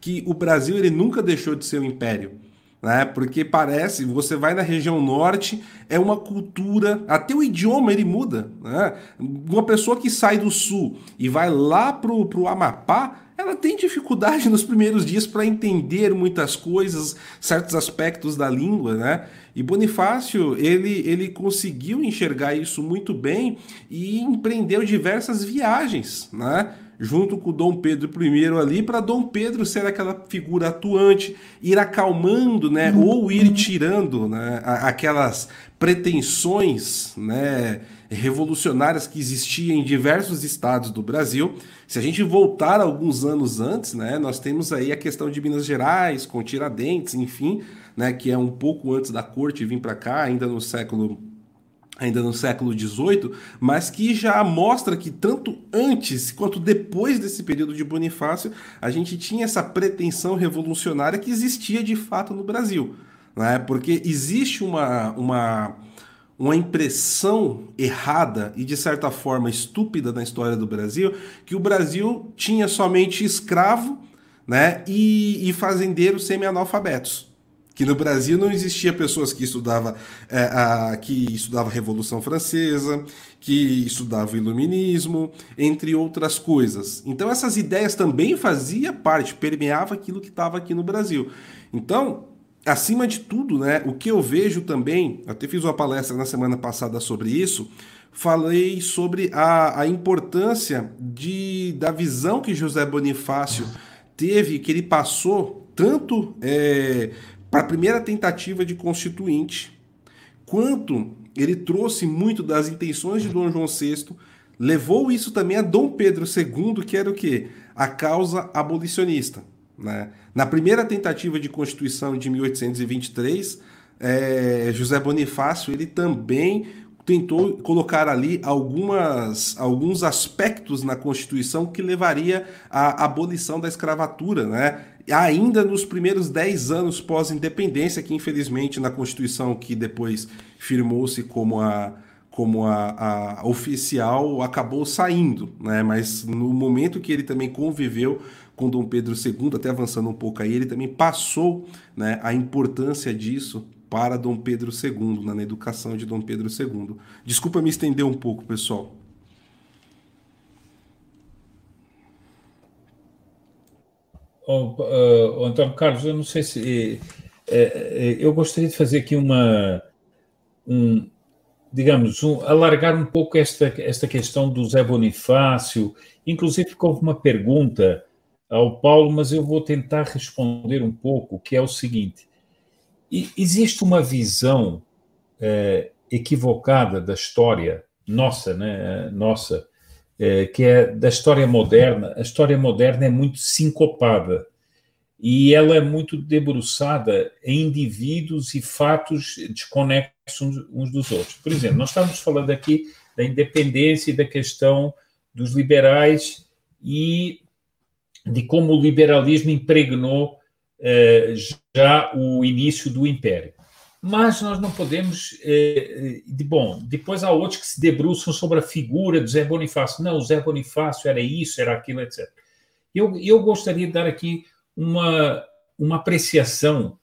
que o Brasil ele nunca deixou de ser um império né? Porque parece, você vai na região norte, é uma cultura, até o idioma ele muda, né? Uma pessoa que sai do sul e vai lá pro, pro Amapá, ela tem dificuldade nos primeiros dias para entender muitas coisas, certos aspectos da língua, né? E Bonifácio, ele, ele conseguiu enxergar isso muito bem e empreendeu diversas viagens, né? Junto com Dom Pedro I ali, para Dom Pedro ser aquela figura atuante, ir acalmando, né, uhum. ou ir tirando né, aquelas pretensões né, revolucionárias que existiam em diversos estados do Brasil. Se a gente voltar alguns anos antes, né, nós temos aí a questão de Minas Gerais, com Tiradentes, enfim, né, que é um pouco antes da corte vir para cá, ainda no século ainda no século XVIII, mas que já mostra que tanto antes quanto depois desse período de Bonifácio, a gente tinha essa pretensão revolucionária que existia de fato no Brasil. Né? Porque existe uma, uma, uma impressão errada e, de certa forma, estúpida na história do Brasil, que o Brasil tinha somente escravo né? e, e fazendeiros semi-analfabetos que no Brasil não existia pessoas que estudavam é, a, que estudava Revolução Francesa, que estudava Iluminismo, entre outras coisas. Então essas ideias também fazia parte, permeava aquilo que estava aqui no Brasil. Então, acima de tudo, né, o que eu vejo também, até fiz uma palestra na semana passada sobre isso, falei sobre a, a importância de, da visão que José Bonifácio teve, que ele passou tanto é, para a primeira tentativa de constituinte, quanto ele trouxe muito das intenções de Dom João VI, levou isso também a Dom Pedro II, que era o quê? A causa abolicionista. Né? Na primeira tentativa de constituição de 1823, é, José Bonifácio ele também tentou colocar ali algumas, alguns aspectos na Constituição que levaria à abolição da escravatura, né? Ainda nos primeiros 10 anos pós-independência, que infelizmente na Constituição que depois firmou-se como a, como a, a, oficial acabou saindo, né? mas no momento que ele também conviveu com Dom Pedro II, até avançando um pouco aí, ele também passou né, a importância disso para Dom Pedro II, na educação de Dom Pedro II. Desculpa me estender um pouco, pessoal. Oh, uh, Antônio Carlos, eu não sei se. Uh, eu gostaria de fazer aqui uma. Um, digamos, um, alargar um pouco esta, esta questão do Zé Bonifácio. Inclusive, houve uma pergunta ao Paulo, mas eu vou tentar responder um pouco, que é o seguinte: existe uma visão é, equivocada da história nossa, né, nossa, é, que é da história moderna. A história moderna é muito sincopada e ela é muito debruçada em indivíduos e fatos desconexos uns dos outros. Por exemplo, nós estamos falando aqui da independência e da questão dos liberais e de como o liberalismo impregnou eh, já o início do Império. Mas nós não podemos. Eh, de, bom, depois há outros que se debruçam sobre a figura de Zé Bonifácio. Não, o Zé Bonifácio era isso, era aquilo, etc. Eu, eu gostaria de dar aqui uma, uma apreciação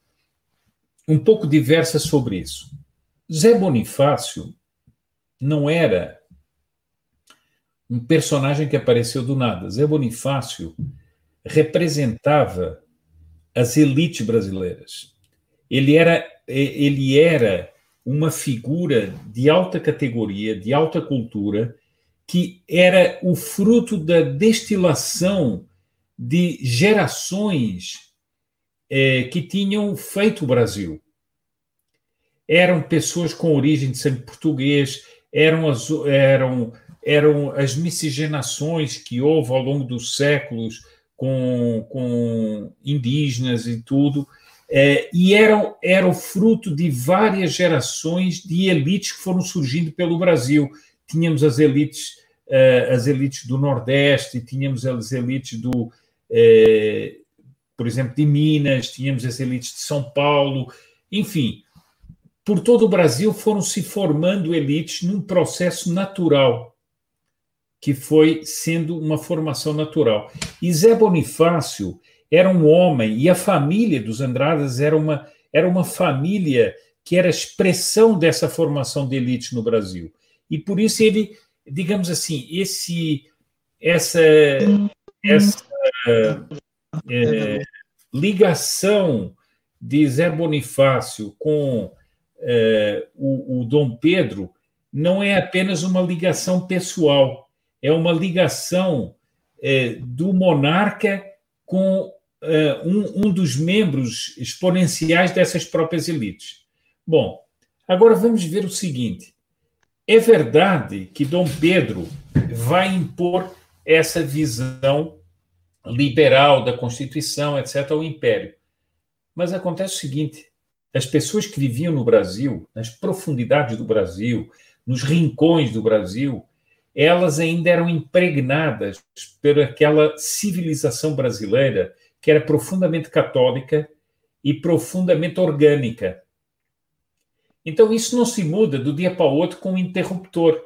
um pouco diversa sobre isso. Zé Bonifácio não era um personagem que apareceu do nada. Zé Bonifácio representava as elites brasileiras. Ele era, ele era uma figura de alta categoria, de alta cultura, que era o fruto da destilação de gerações é, que tinham feito o Brasil. Eram pessoas com origem de sangue português, eram as, eram, eram as miscigenações que houve ao longo dos séculos com, com indígenas e tudo, é, e eram, eram fruto de várias gerações de elites que foram surgindo pelo Brasil. Tínhamos as elites, é, as elites do Nordeste, tínhamos as elites do, é, por exemplo, de Minas, tínhamos as elites de São Paulo, enfim, por todo o Brasil foram se formando elites num processo natural que foi sendo uma formação natural. E Zé Bonifácio era um homem, e a família dos Andradas era uma, era uma família que era expressão dessa formação de elite no Brasil. E por isso ele, digamos assim, esse, essa, essa é, ligação de Zé Bonifácio com é, o, o Dom Pedro não é apenas uma ligação pessoal, é uma ligação é, do monarca com um, um dos membros exponenciais dessas próprias elites. Bom, agora vamos ver o seguinte: é verdade que Dom Pedro vai impor essa visão liberal da Constituição, etc., ao Império. Mas acontece o seguinte: as pessoas que viviam no Brasil, nas profundidades do Brasil, nos rincões do Brasil, elas ainda eram impregnadas por aquela civilização brasileira que era profundamente católica e profundamente orgânica. Então, isso não se muda do dia para o outro com um interruptor.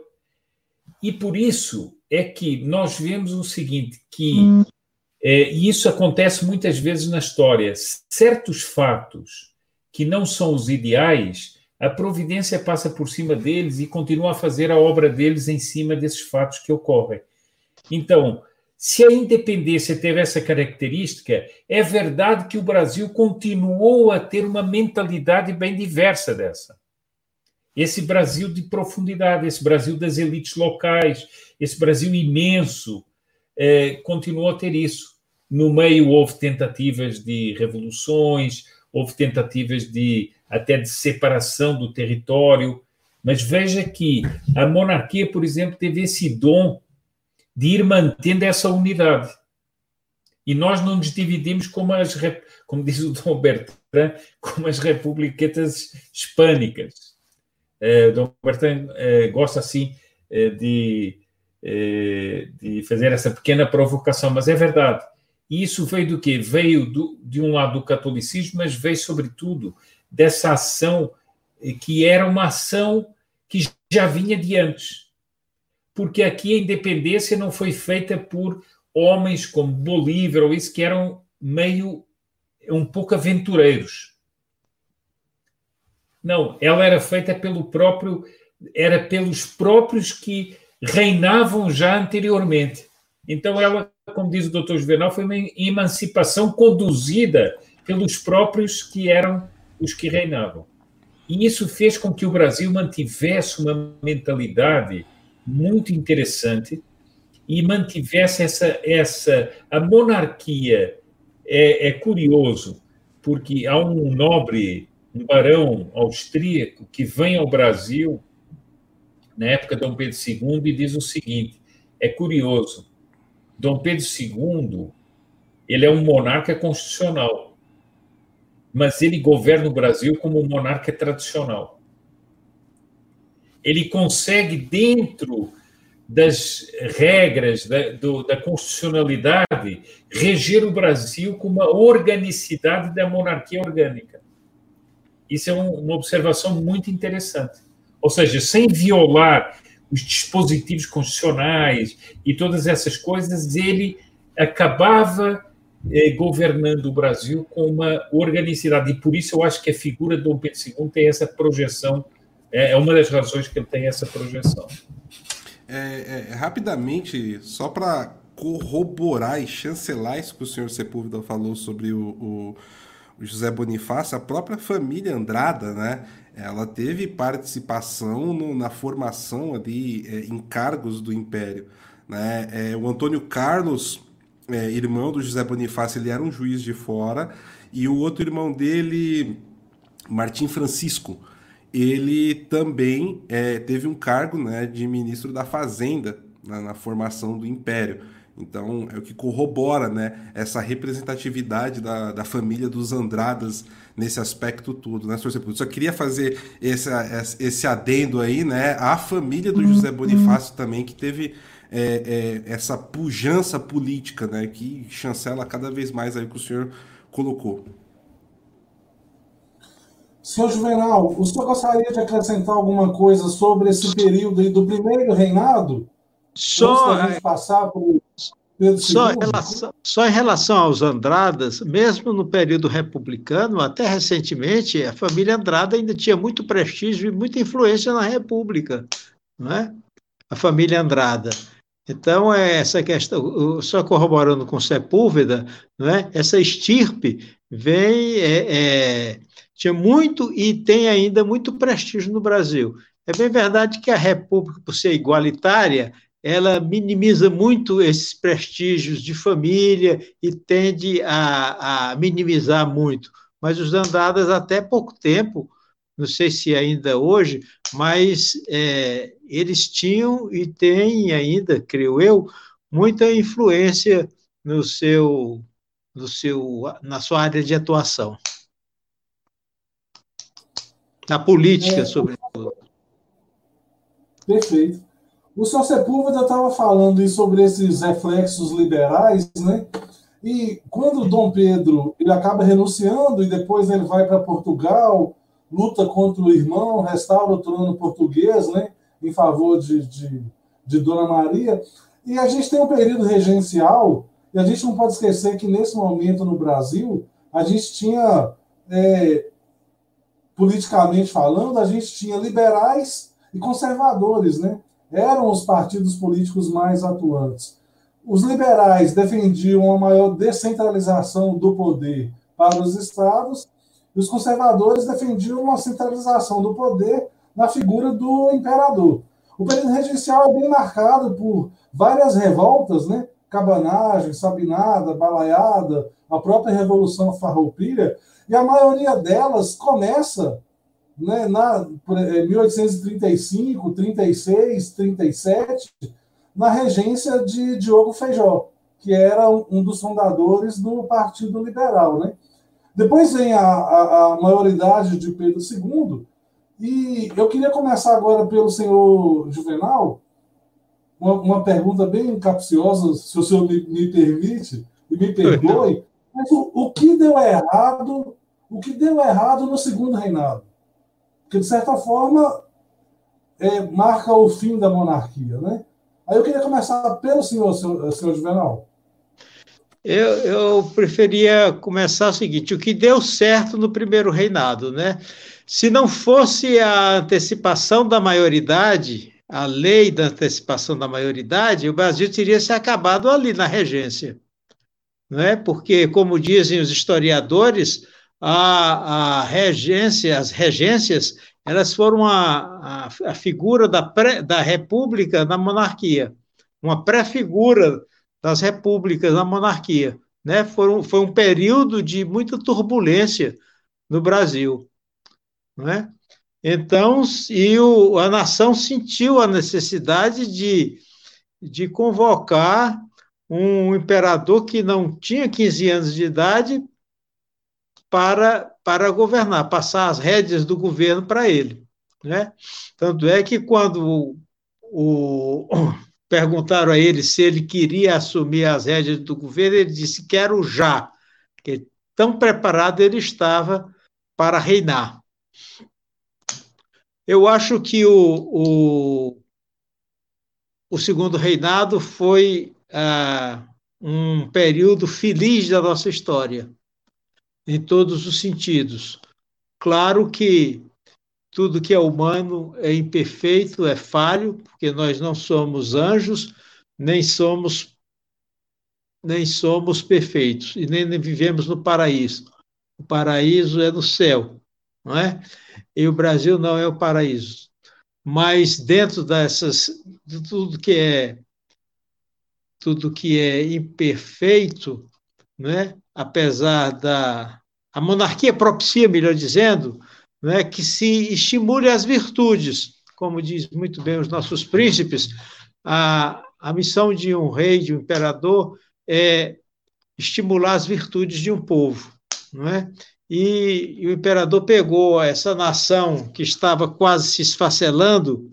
E por isso é que nós vemos o seguinte, que hum. é, e isso acontece muitas vezes na história, certos fatos que não são os ideais, a providência passa por cima deles e continua a fazer a obra deles em cima desses fatos que ocorrem. Então, se a independência teve essa característica, é verdade que o Brasil continuou a ter uma mentalidade bem diversa dessa esse Brasil de profundidade, esse Brasil das elites locais, esse Brasil imenso, eh, continuou a ter isso. No meio houve tentativas de revoluções, houve tentativas de até de separação do território, mas veja que a monarquia, por exemplo, teve esse dom de ir mantendo essa unidade. E nós não nos dividimos como as, como diz o Dom Bertrand, como as republiquetas hispânicas eh, Dom Bertrand eh, gosta assim eh, de, de fazer essa pequena provocação, mas é verdade. E isso veio do quê? Veio do, de um lado do catolicismo, mas veio sobretudo dessa ação que era uma ação que já vinha de antes. Porque aqui a independência não foi feita por homens como Bolívar ou isso que eram meio um pouco aventureiros não, ela era feita pelo próprio, era pelos próprios que reinavam já anteriormente. Então, ela, como diz o doutor Juvenal, foi uma emancipação conduzida pelos próprios que eram os que reinavam. E isso fez com que o Brasil mantivesse uma mentalidade muito interessante e mantivesse essa essa a monarquia é, é curioso porque há um nobre um barão austríaco que vem ao Brasil na época de Dom Pedro II e diz o seguinte: é curioso, Dom Pedro II ele é um monarca constitucional, mas ele governa o Brasil como um monarca tradicional. Ele consegue dentro das regras da, do, da constitucionalidade reger o Brasil com uma organicidade da monarquia orgânica. Isso é um, uma observação muito interessante. Ou seja, sem violar os dispositivos constitucionais e todas essas coisas, ele acabava eh, governando o Brasil com uma organicidade. E por isso eu acho que a figura de Dom Pedro II tem essa projeção, é, é uma das razões que ele tem essa projeção. É, é, rapidamente, só para corroborar e chancelar isso que o senhor Sepúlveda falou sobre o o José Bonifácio, a própria família Andrada, né? Ela teve participação no, na formação ali é, em cargos do Império, né? É, o Antônio Carlos, é, irmão do José Bonifácio, ele era um juiz de fora e o outro irmão dele, Martim Francisco, ele também é, teve um cargo, né, de ministro da Fazenda na, na formação do Império. Então, é o que corrobora né, essa representatividade da, da família dos Andradas nesse aspecto tudo, né, senhor Só queria fazer esse, esse adendo aí, né, à família do José uhum. Bonifácio também, que teve é, é, essa pujança política, né, que chancela cada vez mais aí que o senhor colocou. Senhor Juvenal, o senhor gostaria de acrescentar alguma coisa sobre esse período do primeiro reinado? Só, passar por só, em relação, só em relação aos Andradas, mesmo no período republicano, até recentemente, a família Andrada ainda tinha muito prestígio e muita influência na República, não é? A família Andrada. Então, é essa questão, só corroborando com Sepúlveda, não é? essa estirpe vem, é, é, tinha muito e tem ainda muito prestígio no Brasil. É bem verdade que a República, por ser igualitária, ela minimiza muito esses prestígios de família e tende a, a minimizar muito. Mas os Andradas, até pouco tempo, não sei se ainda hoje, mas é, eles tinham e têm ainda, creio eu, muita influência no seu, no seu, na sua área de atuação. Na política, é, sobretudo. Perfeito. O senhor Sepúlveda estava falando sobre esses reflexos liberais, né? E quando Dom Pedro ele acaba renunciando e depois ele vai para Portugal, luta contra o irmão, restaura o trono português, né? Em favor de, de, de Dona Maria. E a gente tem um período regencial, e a gente não pode esquecer que nesse momento no Brasil, a gente tinha, é, politicamente falando, a gente tinha liberais e conservadores, né? Eram os partidos políticos mais atuantes. Os liberais defendiam uma maior descentralização do poder para os estados, e os conservadores defendiam uma centralização do poder na figura do imperador. O período regencial é bem marcado por várias revoltas, né? Cabanagem, Sabinada, Balaiada, a própria Revolução Farroupilha, e a maioria delas começa né, na 1835, 36, 37, na regência de Diogo Feijó, que era um dos fundadores do Partido Liberal. Né? Depois vem a, a, a maioridade de Pedro II, e eu queria começar agora pelo senhor Juvenal, uma, uma pergunta bem capciosa, se o senhor me, me permite, e me perdoe, mas o, o, que deu errado, o que deu errado no segundo reinado? Que, de certa forma, é, marca o fim da monarquia, né? Aí eu queria começar pelo senhor, senhor, senhor Juvenal. Eu, eu preferia começar o seguinte: o que deu certo no primeiro reinado, né? Se não fosse a antecipação da maioridade, a lei da antecipação da maioridade, o Brasil teria se acabado ali na regência. Não é? Porque, como dizem os historiadores, a, a regência, as regências, elas foram a, a, a figura da, pré, da república na monarquia, uma pré-figura das repúblicas na monarquia. Né? Foram, foi um período de muita turbulência no Brasil. Né? Então, e o, a nação sentiu a necessidade de, de convocar um imperador que não tinha 15 anos de idade para, para governar, passar as rédeas do governo para ele. Né? Tanto é que quando o, o, perguntaram a ele se ele queria assumir as rédeas do governo, ele disse: Quero já, porque tão preparado ele estava para reinar. Eu acho que o, o, o segundo reinado foi ah, um período feliz da nossa história, em todos os sentidos. Claro que tudo que é humano é imperfeito, é falho, porque nós não somos anjos, nem somos nem somos perfeitos e nem vivemos no paraíso. O paraíso é no céu, não é? E o Brasil não é o paraíso. Mas dentro dessas, de tudo que é tudo que é imperfeito, né? apesar da a monarquia propicia, melhor dizendo, né? que se estimule as virtudes, como diz muito bem os nossos príncipes, a, a missão de um rei, de um imperador, é estimular as virtudes de um povo, não é? E, o imperador pegou essa nação que estava quase se esfacelando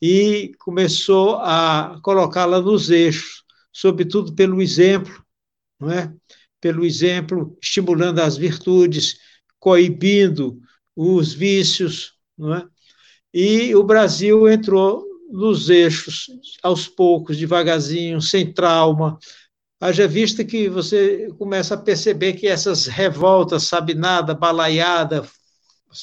e começou a colocá-la nos eixos, sobretudo pelo exemplo, não é? Pelo exemplo, estimulando as virtudes, coibindo os vícios, não é? E o Brasil entrou nos eixos aos poucos, devagarzinho, sem trauma, haja vista que você começa a perceber que essas revoltas, sabinada, balaiada,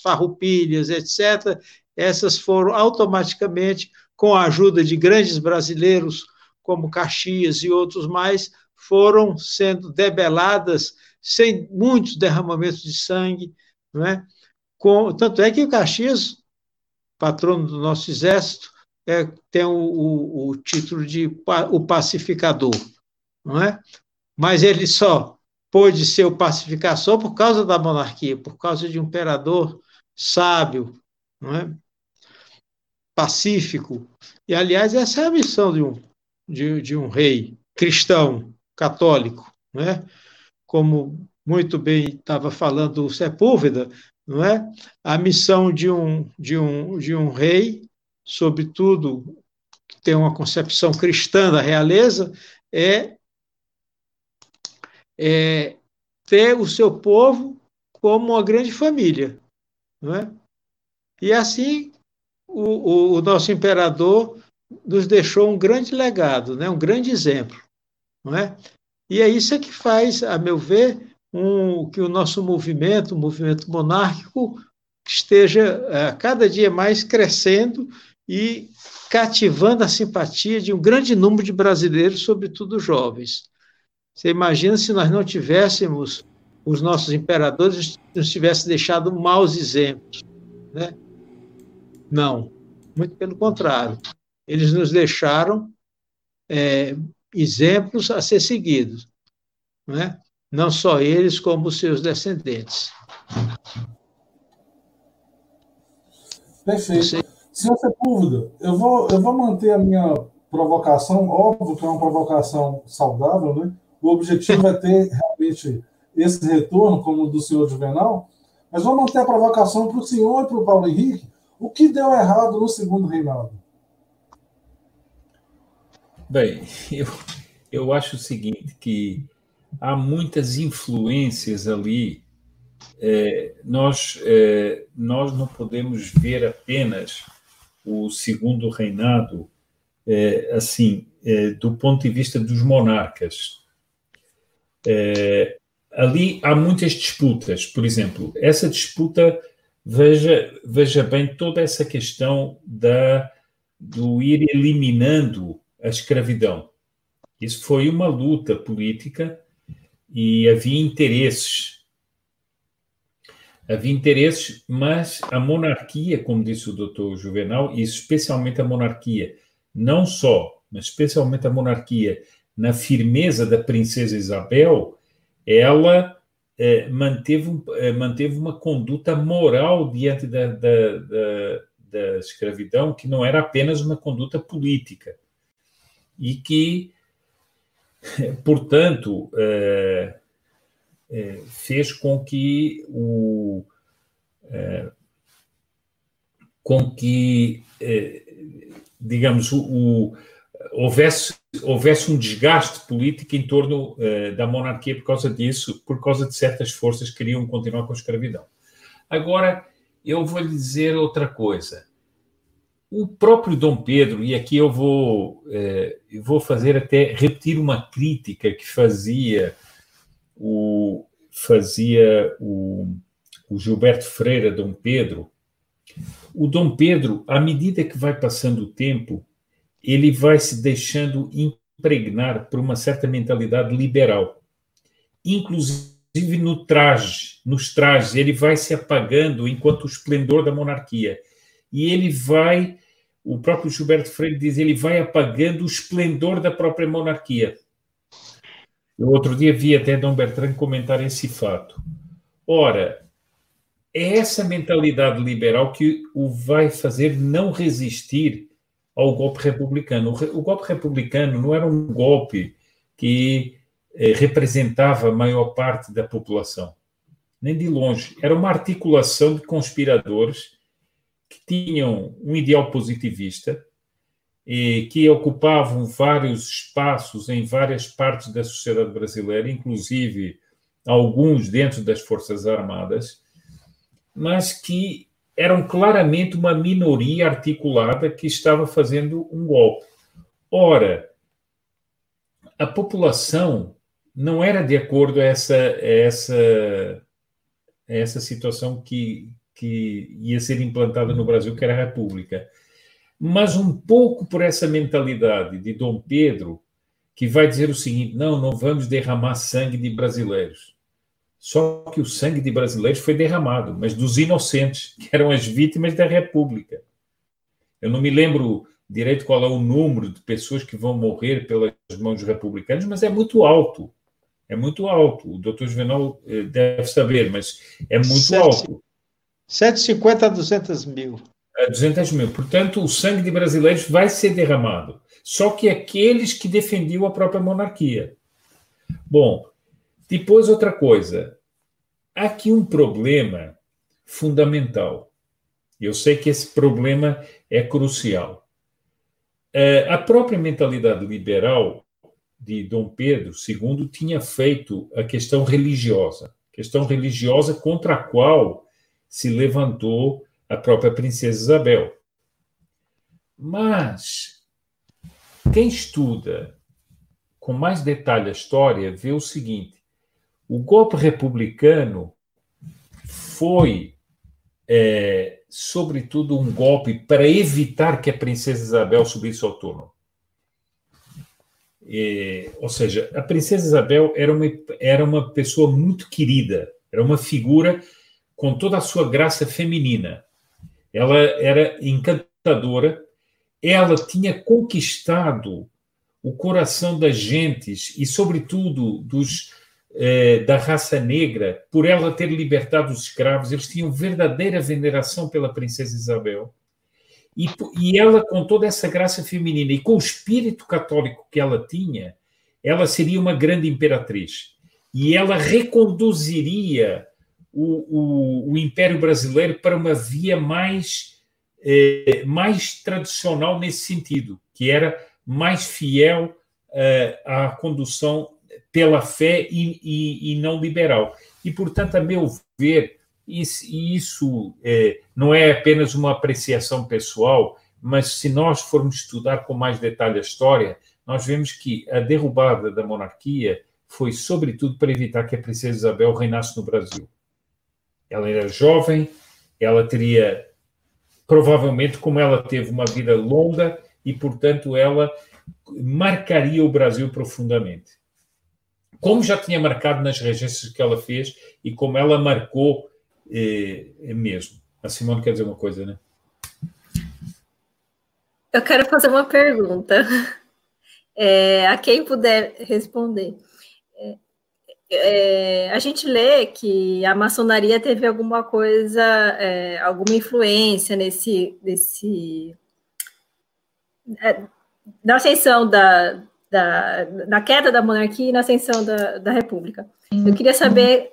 farroupilhas, etc., essas foram automaticamente, com a ajuda de grandes brasileiros, como Caxias e outros mais, foram sendo debeladas sem muitos derramamentos de sangue. Não é? Com, tanto é que o Caxias, patrono do nosso exército, é, tem o, o, o título de o pacificador não é? Mas ele só pôde ser o pacificador por causa da monarquia, por causa de um imperador sábio, não é? pacífico. E, aliás, essa é a missão de um, de, de um rei cristão, católico, não é? como muito bem estava falando o Sepúlveda, não é? A missão de um, de um, de um rei, sobretudo que tem uma concepção cristã da realeza, é, é ter o seu povo como uma grande família. Não é? E assim o, o, o nosso imperador nos deixou um grande legado, né? um grande exemplo. Não é? E é isso que faz, a meu ver, um, que o nosso movimento, o movimento monárquico, esteja a cada dia mais crescendo e cativando a simpatia de um grande número de brasileiros, sobretudo jovens. Você imagina se nós não tivéssemos os nossos imperadores nos tivessem deixado maus exemplos, né? Não, muito pelo contrário. Eles nos deixaram é, exemplos a ser seguidos, né? não só eles, como os seus descendentes. Perfeito. Você... Senhor Sepúlveda, eu vou, eu vou manter a minha provocação, óbvio que é uma provocação saudável, né? O objetivo é ter realmente esse retorno, como o do senhor Juvenal, mas vou manter a provocação para o senhor e para o Paulo Henrique. O que deu errado no segundo reinado? Bem, eu, eu acho o seguinte, que há muitas influências ali. É, nós, é, nós não podemos ver apenas o segundo reinado é, assim, é, do ponto de vista dos monarcas. É, ali há muitas disputas. Por exemplo, essa disputa, veja, veja bem toda essa questão da, do ir eliminando a escravidão. Isso foi uma luta política e havia interesses. Havia interesses, mas a monarquia, como disse o doutor Juvenal, e especialmente a monarquia, não só, mas especialmente a monarquia, na firmeza da princesa Isabel, ela eh, manteve, eh, manteve uma conduta moral diante da, da, da, da escravidão que não era apenas uma conduta política. E que, portanto, eh, fez com que o com que digamos o, o, houvesse houvesse um desgaste político em torno é, da monarquia por causa disso por causa de certas forças que queriam continuar com a escravidão agora eu vou lhe dizer outra coisa o próprio Dom Pedro, e aqui eu vou, é, eu vou fazer até repetir uma crítica que fazia o, fazia o, o Gilberto Freire, Dom Pedro. O Dom Pedro, à medida que vai passando o tempo, ele vai se deixando impregnar por uma certa mentalidade liberal, inclusive no traje, nos trajes, ele vai se apagando enquanto o esplendor da monarquia. E ele vai, o próprio Gilberto Freire diz, ele vai apagando o esplendor da própria monarquia. Eu outro dia vi até Dom Bertrand comentar esse fato. Ora, é essa mentalidade liberal que o vai fazer não resistir ao golpe republicano. O golpe republicano não era um golpe que eh, representava a maior parte da população, nem de longe. Era uma articulação de conspiradores que tinham um ideal positivista, que ocupavam vários espaços em várias partes da sociedade brasileira, inclusive alguns dentro das Forças Armadas, mas que eram claramente uma minoria articulada que estava fazendo um golpe. Ora, a população não era de acordo a essa, a essa, a essa situação que, que ia ser implantada no Brasil, que era a República mas um pouco por essa mentalidade de Dom Pedro, que vai dizer o seguinte: não, não vamos derramar sangue de brasileiros. Só que o sangue de brasileiros foi derramado, mas dos inocentes, que eram as vítimas da República. Eu não me lembro direito qual é o número de pessoas que vão morrer pelas mãos dos republicanos, mas é muito alto. É muito alto. O doutor Juvenal eh, deve saber, mas é muito Sete, alto. 150 a 200 mil. A 200 mil. Portanto, o sangue de brasileiros vai ser derramado. Só que aqueles que defendiam a própria monarquia. Bom, depois outra coisa. Há aqui um problema fundamental. Eu sei que esse problema é crucial. É, a própria mentalidade liberal de Dom Pedro II tinha feito a questão religiosa, questão religiosa contra a qual se levantou a própria princesa Isabel. Mas quem estuda com mais detalhe a história vê o seguinte: o golpe republicano foi, é, sobretudo, um golpe para evitar que a princesa Isabel subisse ao trono. É, ou seja, a princesa Isabel era uma, era uma pessoa muito querida, era uma figura com toda a sua graça feminina. Ela era encantadora, ela tinha conquistado o coração das gentes e, sobretudo, dos, eh, da raça negra, por ela ter libertado os escravos. Eles tinham verdadeira veneração pela princesa Isabel. E, e ela, com toda essa graça feminina e com o espírito católico que ela tinha, ela seria uma grande imperatriz. E ela reconduziria o, o, o Império Brasileiro para uma via mais, eh, mais tradicional nesse sentido, que era mais fiel eh, à condução pela fé e, e, e, não liberal. E, portanto, a meu ver, isso, isso é, não é apenas uma apreciação pessoal, mas se nós formos estudar com mais detalhe a história, nós vemos que a derrubada da monarquia foi, sobretudo, para evitar que a princesa Isabel reinasse no Brasil. Ela era jovem, ela teria, provavelmente, como ela teve uma vida longa, e, portanto, ela marcaria o Brasil profundamente. Como já tinha marcado nas regências que ela fez e como ela marcou é mesmo. A Simone quer dizer uma coisa, né? Eu quero fazer uma pergunta. É, a quem puder responder. É, é, a gente lê que a maçonaria teve alguma coisa, é, alguma influência nesse, nesse é, na ascensão da, da, na queda da monarquia e na ascensão da, da república. Eu queria saber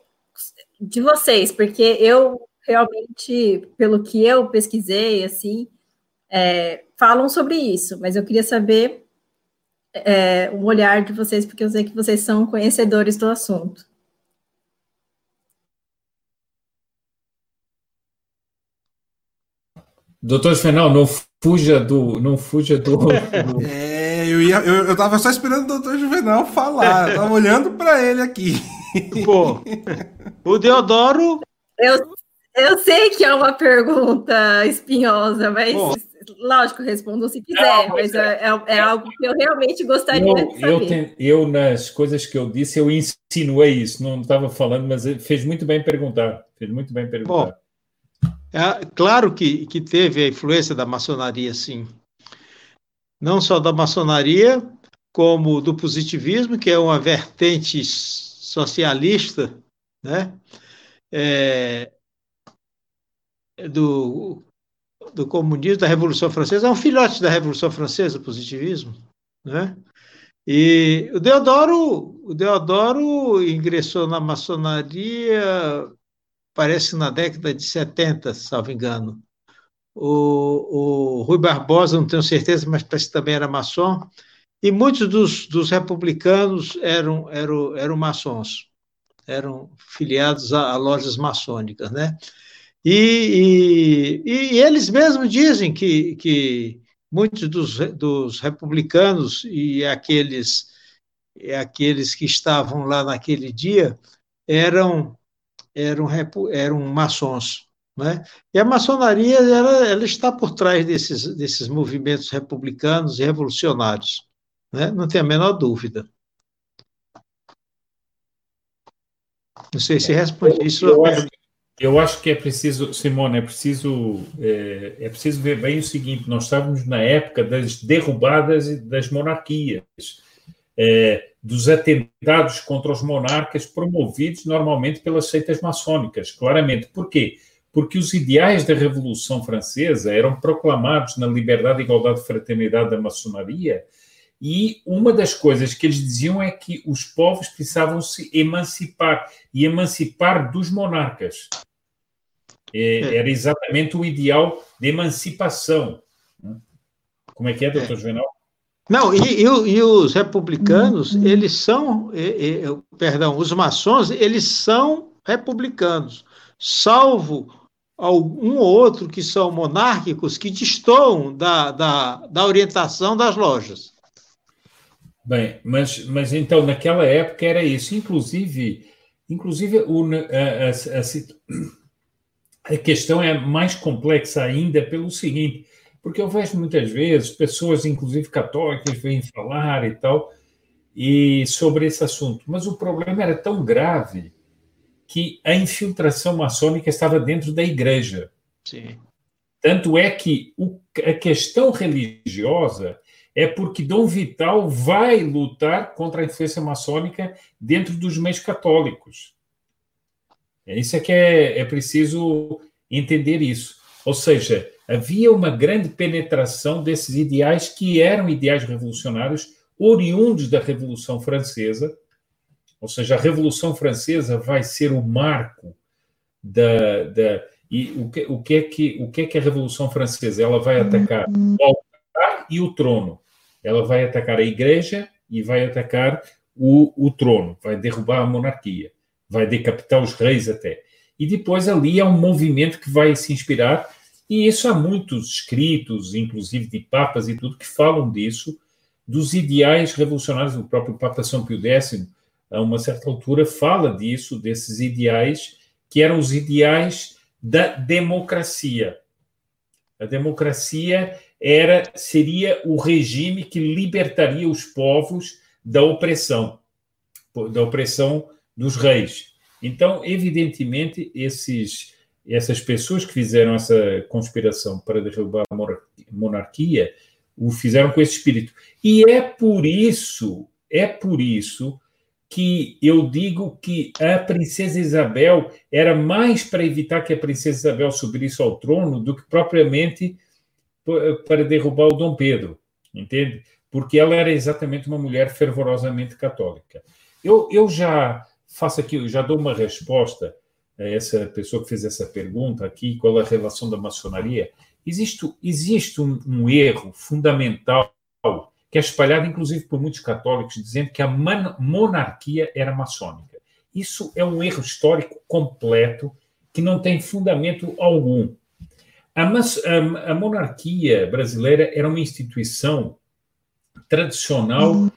de vocês, porque eu realmente, pelo que eu pesquisei, assim, é, falam sobre isso, mas eu queria saber é, o olhar de vocês, porque eu sei que vocês são conhecedores do assunto. Doutor Fenal, não fuja do. Não fuja do. do... É, eu, ia, eu, eu tava só esperando o doutor Juvenal falar. Eu tava olhando para ele aqui. Pô, o Deodoro. Eu, eu sei que é uma pergunta espinhosa, mas Pô. lógico, respondo se quiser, não, mas, mas é, é, é, algo que eu realmente gostaria eu, de saber. Eu, tem, eu, nas coisas que eu disse, eu insinuei isso, não estava falando, mas fez muito bem perguntar. Fez muito bem perguntar. Bom, é, claro que, que teve a influência da maçonaria, sim. Não só da maçonaria, como do positivismo, que é uma vertente socialista, né? É, do, do comunismo, da Revolução Francesa, é um filhote da Revolução Francesa, o positivismo, né? E o Deodoro, o Deodoro ingressou na maçonaria, parece na década de 70, salvo engano. O, o Rui Barbosa, não tenho certeza, mas parece que também era maçom. E muitos dos, dos republicanos eram, eram, eram maçons, eram filiados a, a lojas maçônicas, né? E, e, e, eles mesmos dizem que, que muitos dos, dos republicanos e aqueles, aqueles que estavam lá naquele dia eram, eram, eram maçons. Né? E a maçonaria ela, ela está por trás desses, desses movimentos republicanos e revolucionários. Né? Não tem a menor dúvida. Não sei se responde isso. Eu acho, eu acho que é preciso, Simone, é preciso, é, é, preciso ver bem o seguinte: nós estávamos na época das derrubadas das monarquias, é, dos atentados contra os monarcas promovidos normalmente pelas seitas maçônicas, claramente. Por quê? porque os ideais da Revolução Francesa eram proclamados na liberdade, igualdade e fraternidade da maçonaria, e uma das coisas que eles diziam é que os povos precisavam se emancipar e emancipar dos monarcas. É, é. Era exatamente o ideal de emancipação. Como é que é, doutor é. Juvenal? Não, e, e, e, os republicanos, uhum. eles são, e, perdão, os maçons, eles são republicanos, salvo um ou outro que são monárquicos que destoam da, da, da orientação das lojas. Bem, mas, mas então naquela época era isso. Inclusive, inclusive o, a, a, a, a questão é mais complexa ainda pelo seguinte, porque eu vejo muitas vezes pessoas, inclusive católicas, vêm falar e tal, e sobre esse assunto. Mas o problema era tão grave que a infiltração maçônica estava dentro da igreja. Sim. Tanto é que o, a questão religiosa é porque Dom Vital vai lutar contra a influência maçônica dentro dos meios católicos. É isso é que é, é preciso entender isso. Ou seja, havia uma grande penetração desses ideais que eram ideais revolucionários oriundos da Revolução Francesa. Ou seja, a Revolução Francesa vai ser o marco da, da e o que, o que é que o que é que a Revolução Francesa? Ela vai atacar o altar e o trono. Ela vai atacar a igreja e vai atacar o, o trono, vai derrubar a monarquia, vai decapitar os reis até. E depois ali há um movimento que vai se inspirar, e isso há muitos escritos, inclusive de papas e tudo, que falam disso, dos ideais revolucionários. O próprio Papa São Pio X, a uma certa altura, fala disso, desses ideais, que eram os ideais da democracia. A democracia era seria o regime que libertaria os povos da opressão, da opressão dos reis. Então, evidentemente, esses essas pessoas que fizeram essa conspiração para derrubar a monarquia o fizeram com esse espírito. E é por isso, é por isso que eu digo que a princesa Isabel era mais para evitar que a princesa Isabel subisse ao trono do que propriamente para derrubar o Dom Pedro, entende? Porque ela era exatamente uma mulher fervorosamente católica. Eu, eu já faço aqui, já dou uma resposta a essa pessoa que fez essa pergunta aqui, qual a relação da maçonaria. Existe, existe um, um erro fundamental que é espalhado, inclusive, por muitos católicos, dizendo que a monarquia era maçônica. Isso é um erro histórico completo que não tem fundamento algum. A, a, a monarquia brasileira era uma instituição tradicional,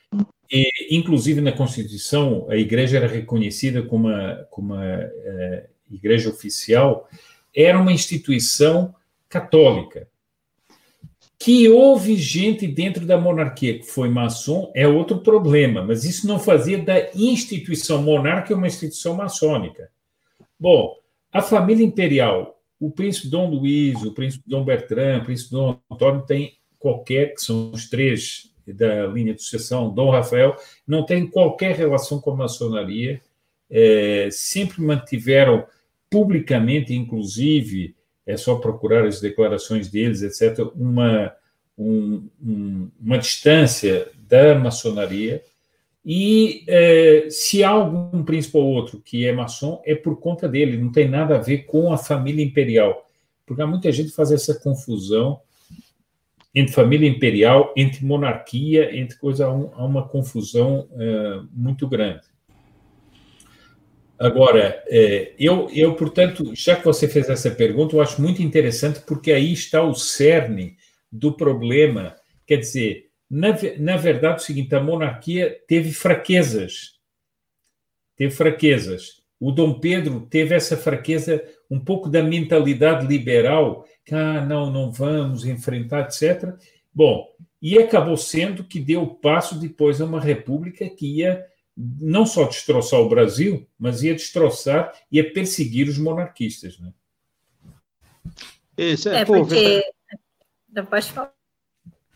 e, inclusive na Constituição, a igreja era reconhecida como uma, como uma uh, igreja oficial, era uma instituição católica. Que houve gente dentro da monarquia que foi maçom é outro problema, mas isso não fazia da instituição monárquica uma instituição maçônica. Bom, a família imperial o príncipe Dom Luiz, o príncipe Dom Bertrand, o príncipe Dom Antônio tem qualquer, que são os três da linha de sucessão, Dom Rafael, não tem qualquer relação com a maçonaria, é, sempre mantiveram publicamente, inclusive, é só procurar as declarações deles, etc., uma, um, um, uma distância da maçonaria, e eh, se há algum príncipe ou outro que é maçom, é por conta dele, não tem nada a ver com a família imperial. Porque há muita gente que faz essa confusão entre família imperial, entre monarquia, entre coisa, há, um, há uma confusão muito grande. Agora, eh, eu, eu, portanto, já que você fez essa pergunta, eu acho muito interessante, porque aí está o cerne do problema. Quer dizer, na, na verdade, é o seguinte: a monarquia teve fraquezas. Teve fraquezas. O Dom Pedro teve essa fraqueza, um pouco da mentalidade liberal, que, ah, não, não vamos enfrentar, etc. Bom, e acabou sendo que deu passo depois a uma república que ia não só destroçar o Brasil, mas ia destroçar, ia perseguir os monarquistas. Né? Isso é, é porque. Não pode falar.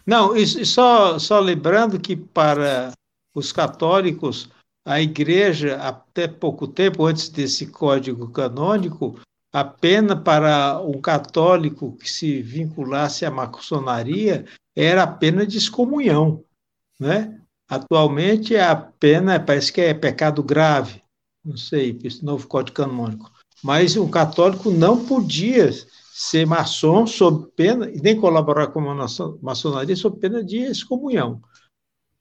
Não, e só, só lembrando que para os católicos, a igreja, até pouco tempo antes desse código canônico, a pena para um católico que se vinculasse à maçonaria era a pena de excomunhão, né? Atualmente a pena parece que é pecado grave, não sei, esse novo código canônico. Mas um católico não podia ser maçom sob pena e nem colaborar com a maçonaria sob pena de excomunhão.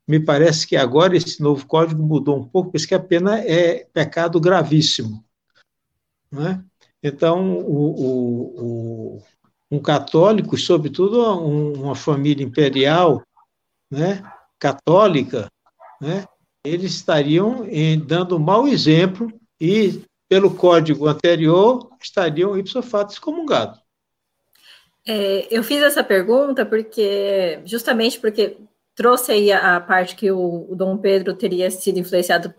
Me parece que agora esse novo código mudou um pouco, porque a pena é pecado gravíssimo. Né? Então, o, o, o, um católico, sobretudo uma família imperial, né, católica, né, eles estariam dando um mau exemplo e, pelo código anterior, estariam ipso fato excomungados. É, eu fiz essa pergunta porque, justamente porque trouxe aí a, a parte que o, o, Dom Pedro teria sido influenciado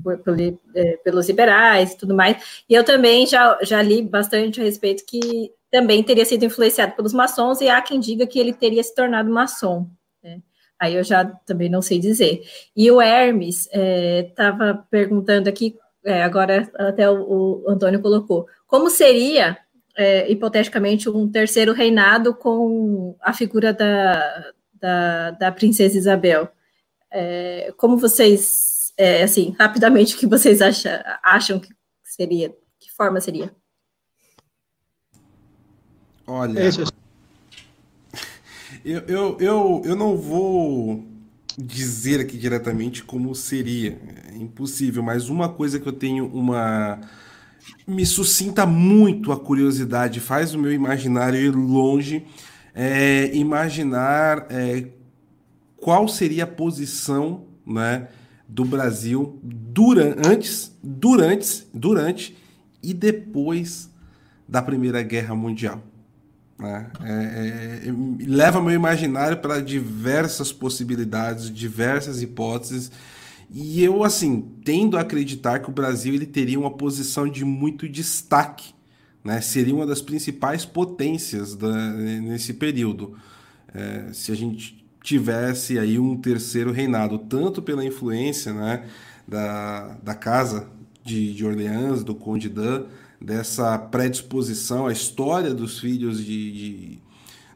por, por, é, pelos liberais e tudo mais, e eu também já, já li bastante a respeito que também teria sido influenciado pelos maçons, e há quem diga que ele teria se tornado maçom. Aí eu já também não sei dizer. E o Hermes estava é, perguntando aqui, é, agora até o, o, Antônio colocou, como seria, é, hipoteticamente, um terceiro reinado com a figura da, da, da princesa Isabel? É, como vocês, é, assim, rapidamente, o que vocês acham, acham que seria? Que forma seria? Olha, eu, eu, eu, eu não vou dizer aqui diretamente como seria, é impossível, mas uma coisa que eu tenho uma. me suscita muito a curiosidade, faz o meu imaginário ir longe, é imaginar é, qual seria a posição né, do Brasil durante, antes, durante, durante e depois da Primeira Guerra Mundial. Né? É, é, leva meu imaginário para diversas possibilidades, diversas hipóteses. E eu, assim, tendo a acreditar que o Brasil ele teria uma posição de muito destaque, né? seria uma das principais potências da, nesse período. É, se a gente tivesse aí um terceiro reinado, tanto pela influência né, da, da casa de, de Orleans, do Conde Dan, dessa predisposição à história dos filhos de, de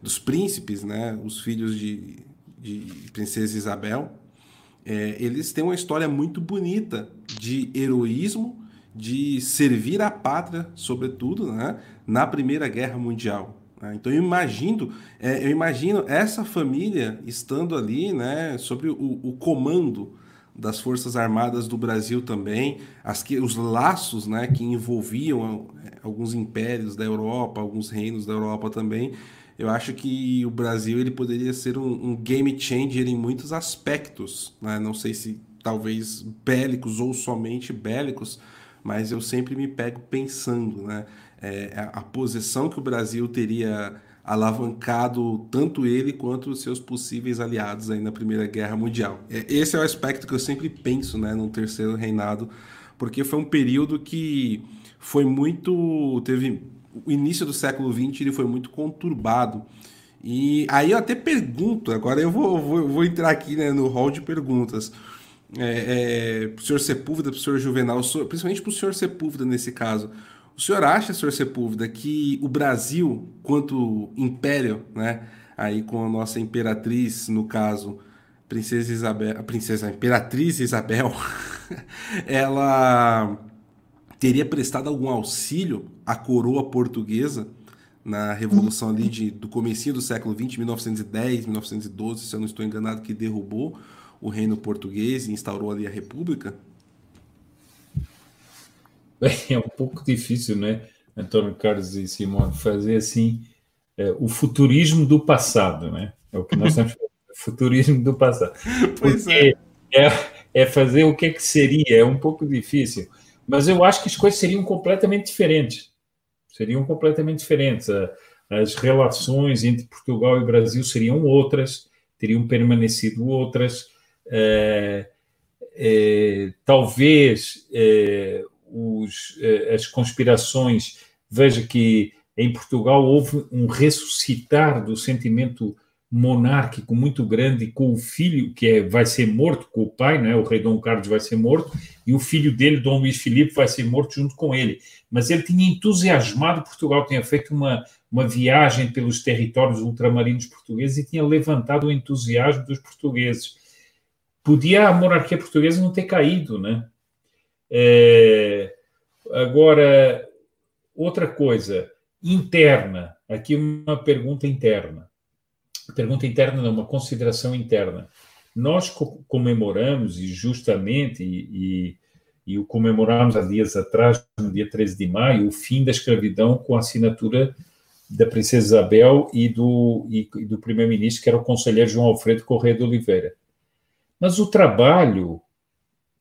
dos príncipes, né, os filhos de, de princesa Isabel, é, eles têm uma história muito bonita de heroísmo, de servir a pátria, sobretudo, né, na Primeira Guerra Mundial. Né? Então eu imagino, é, eu imagino essa família estando ali, né, sobre o, o comando das Forças Armadas do Brasil também, as que, os laços né, que envolviam é, alguns impérios da Europa, alguns reinos da Europa também. Eu acho que o Brasil ele poderia ser um, um game changer em muitos aspectos. Né? Não sei se talvez bélicos ou somente bélicos, mas eu sempre me pego pensando né? É, a posição que o Brasil teria alavancado tanto ele quanto os seus possíveis aliados aí na Primeira Guerra Mundial. É, esse é o aspecto que eu sempre penso, né, no terceiro reinado, porque foi um período que foi muito teve o início do século XX ele foi muito conturbado. E aí eu até pergunto, agora eu vou, vou, vou entrar aqui né, no hall de perguntas. É, é, senhor Sepúlveda, para o senhor Juvenal, principalmente para o senhor Sepúlveda nesse caso. O senhor acha, senhor Sepúlveda, que o Brasil, quanto império, né, aí com a nossa imperatriz, no caso, princesa Isabel, a princesa a imperatriz Isabel, ela teria prestado algum auxílio à coroa portuguesa na revolução ali de, do comecinho do século XX, 1910, 1912, se eu não estou enganado, que derrubou o reino português e instaurou ali a república? é um pouco difícil, né, António Carlos e Simone, fazer assim é, o futurismo do passado, né? É o que nós estamos fazendo, futurismo do passado. Pois é. é. É fazer o que, é que seria, é um pouco difícil. Mas eu acho que as coisas seriam completamente diferentes. Seriam completamente diferentes. As relações entre Portugal e Brasil seriam outras, teriam permanecido outras. É, é, talvez é, os, eh, as conspirações, veja que em Portugal houve um ressuscitar do sentimento monárquico muito grande com o filho que é, vai ser morto, com o pai, né? o rei Dom Carlos vai ser morto, e o filho dele, Dom Luiz Filipe, vai ser morto junto com ele. Mas ele tinha entusiasmado Portugal, tinha feito uma, uma viagem pelos territórios ultramarinos portugueses e tinha levantado o entusiasmo dos portugueses. Podia a monarquia portuguesa não ter caído, né? É, agora, outra coisa, interna, aqui uma pergunta interna. Pergunta interna, não, uma consideração interna. Nós comemoramos, e justamente, e, e, e o comemoramos há dias atrás, no dia 13 de maio, o fim da escravidão com a assinatura da princesa Isabel e do, e do primeiro-ministro, que era o conselheiro João Alfredo Correia de Oliveira. Mas o trabalho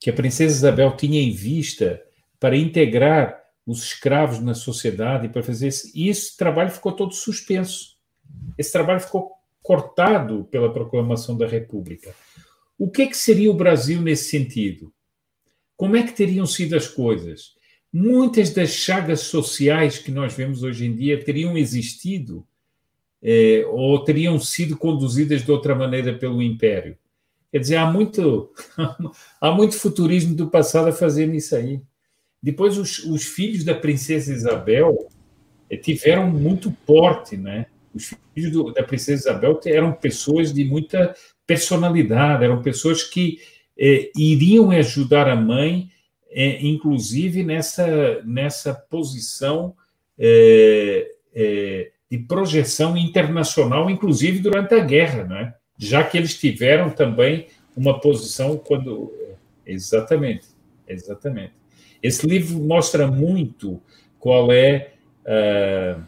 que a princesa Isabel tinha em vista para integrar os escravos na sociedade, para fazer isso, e esse trabalho ficou todo suspenso. Esse trabalho ficou cortado pela proclamação da República. O que, é que seria o Brasil nesse sentido? Como é que teriam sido as coisas? Muitas das chagas sociais que nós vemos hoje em dia teriam existido é, ou teriam sido conduzidas de outra maneira pelo Império. Quer dizer, há muito, há muito futurismo do passado a fazer nisso aí. Depois, os, os filhos da princesa Isabel é, tiveram muito porte, né? Os filhos do, da princesa Isabel eram pessoas de muita personalidade, eram pessoas que é, iriam ajudar a mãe, é, inclusive nessa, nessa posição é, é de projeção internacional, inclusive durante a guerra, né? Já que eles tiveram também uma posição quando. Exatamente, exatamente. Esse livro mostra muito qual é. Uh,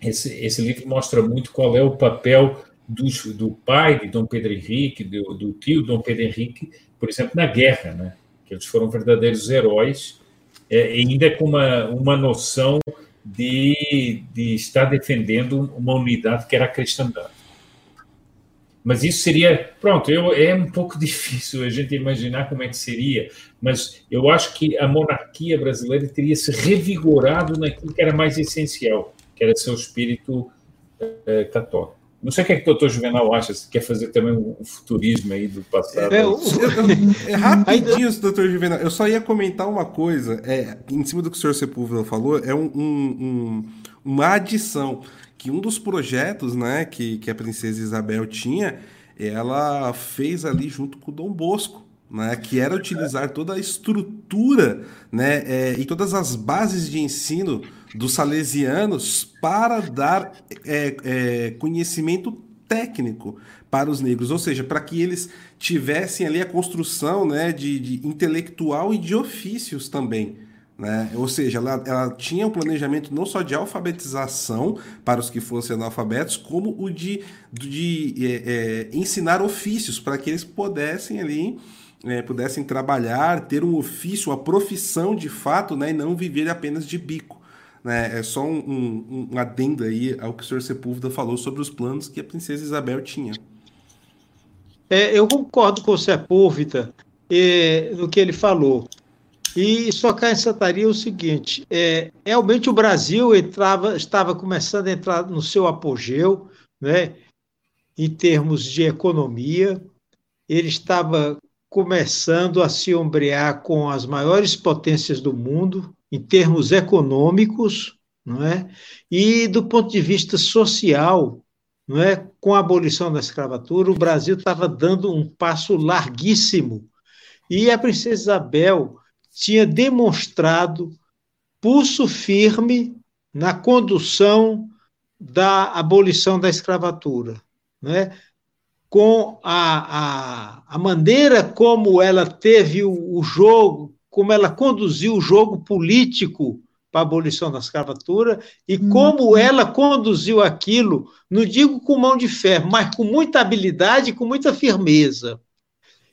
esse, esse livro mostra muito qual é o papel do, do pai de Dom Pedro Henrique, do, do tio Dom Pedro Henrique, por exemplo, na guerra, né? que eles foram verdadeiros heróis, é, ainda com uma, uma noção de, de estar defendendo uma unidade que era a cristandade. Mas isso seria, pronto, eu, é um pouco difícil a gente imaginar como é que seria, mas eu acho que a monarquia brasileira teria se revigorado naquilo que era mais essencial, que era seu espírito é, católico. Não sei o que, é que o doutor Juvenal acha, se quer fazer também um futurismo aí do passado. É, é rapidinho, doutor Juvenal. Eu só ia comentar uma coisa, é, em cima do que o senhor Sepúlveda falou, é um, um, uma adição, que um dos projetos né, que, que a princesa Isabel tinha, ela fez ali junto com o Dom Bosco né, que era utilizar toda a estrutura né, é, e todas as bases de ensino dos salesianos para dar é, é, conhecimento técnico para os negros, ou seja, para que eles tivessem ali a construção né, de, de intelectual e de ofícios também. Né? Ou seja, ela, ela, tinha um planejamento não só de alfabetização para os que fossem analfabetos, como o de, de é, é, ensinar ofícios para que eles pudessem ali é, pudessem trabalhar, ter um ofício, uma profissão de fato, né, e não viver apenas de bico. Né? É só um, um, um adendo aí ao que o senhor Sepúlveda falou sobre os planos que a princesa Isabel tinha. É, eu concordo com o Sepúlveda é, no que ele falou. E só acrescentaria o seguinte: é, realmente o Brasil entrava, estava começando a entrar no seu apogeu, né, em termos de economia, ele estava começando a se ombrear com as maiores potências do mundo em termos econômicos, não é? E do ponto de vista social, não é? Com a abolição da escravatura, o Brasil estava dando um passo larguíssimo. E a princesa Isabel tinha demonstrado pulso firme na condução da abolição da escravatura, é? com a, a, a maneira como ela teve o, o jogo, como ela conduziu o jogo político para a abolição da escravatura e hum. como ela conduziu aquilo, não digo com mão de ferro, mas com muita habilidade e com muita firmeza.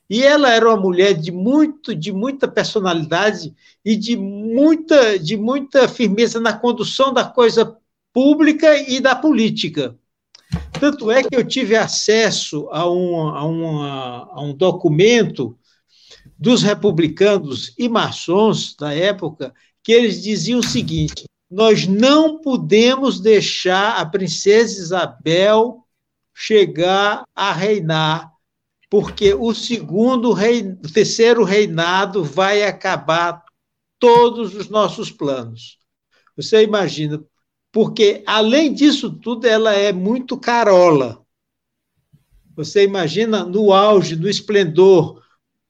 E ela era uma mulher de muito, de muita personalidade e de muita, de muita firmeza na condução da coisa pública e da política. Tanto é que eu tive acesso a um, a uma, a um documento dos republicanos e maçons da época, que eles diziam o seguinte: nós não podemos deixar a princesa Isabel chegar a reinar, porque o segundo o terceiro reinado vai acabar todos os nossos planos. Você imagina, porque além disso tudo ela é muito carola. Você imagina no auge, no esplendor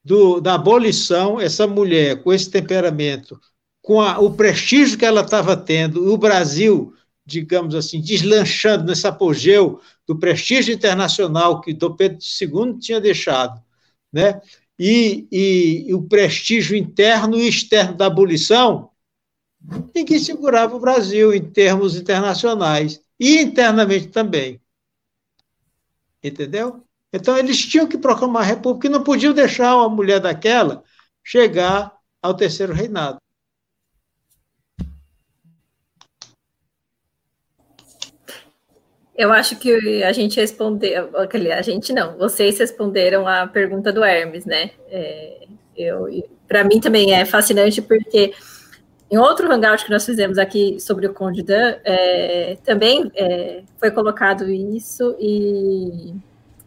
do, da abolição, essa mulher com esse temperamento, com a, o prestígio que ela estava tendo, o Brasil, digamos assim, deslanchando nesse apogeu do prestígio internacional que Dom Pedro II tinha deixado, né? E, e, e, o prestígio interno e externo da abolição, ninguém segurava o Brasil em termos internacionais e internamente também. Entendeu? Então, eles tinham que proclamar a república e não podiam deixar uma mulher daquela chegar ao terceiro reinado. Eu acho que a gente respondeu, a gente não, vocês responderam a pergunta do Hermes, né? É, Para mim também é fascinante, porque em outro hangout que nós fizemos aqui sobre o Conde Dan, é, também é, foi colocado isso, e,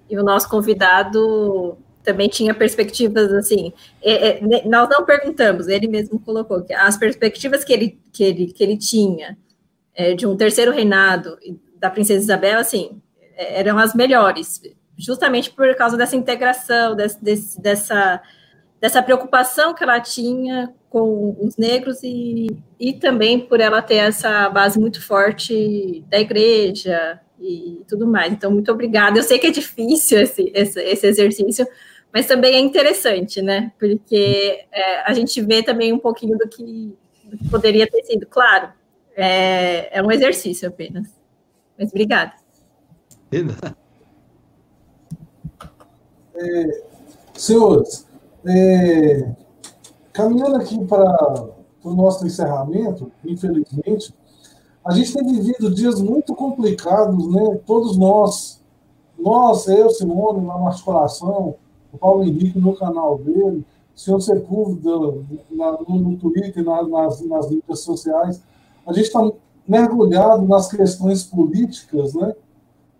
e, o nosso convidado também tinha perspectivas assim. É, é nós não perguntamos, ele mesmo colocou que as perspectivas que ele, que ele, que ele tinha é, de um terceiro reinado da Princesa Isabel, assim, eram as melhores, justamente por causa dessa integração, desse, desse, dessa, dessa preocupação que ela tinha com os negros e, e também por ela ter essa base muito forte da igreja e tudo mais. Então, muito obrigada. Eu sei que é difícil esse, esse, esse exercício, mas também é interessante, né? Porque é, a gente vê também um pouquinho do que, do que poderia ter sido. Claro, é, é um exercício apenas. Mas obrigada. É, senhores, é, caminhando aqui para o nosso encerramento, infelizmente, a gente tem vivido dias muito complicados, né? Todos nós, nós, eu, Simone, na coração, o Paulo Henrique no canal dele, o senhor Sepúlveda no, no Twitter, na, nas, nas mídias sociais, a gente está mergulhado nas questões políticas, né?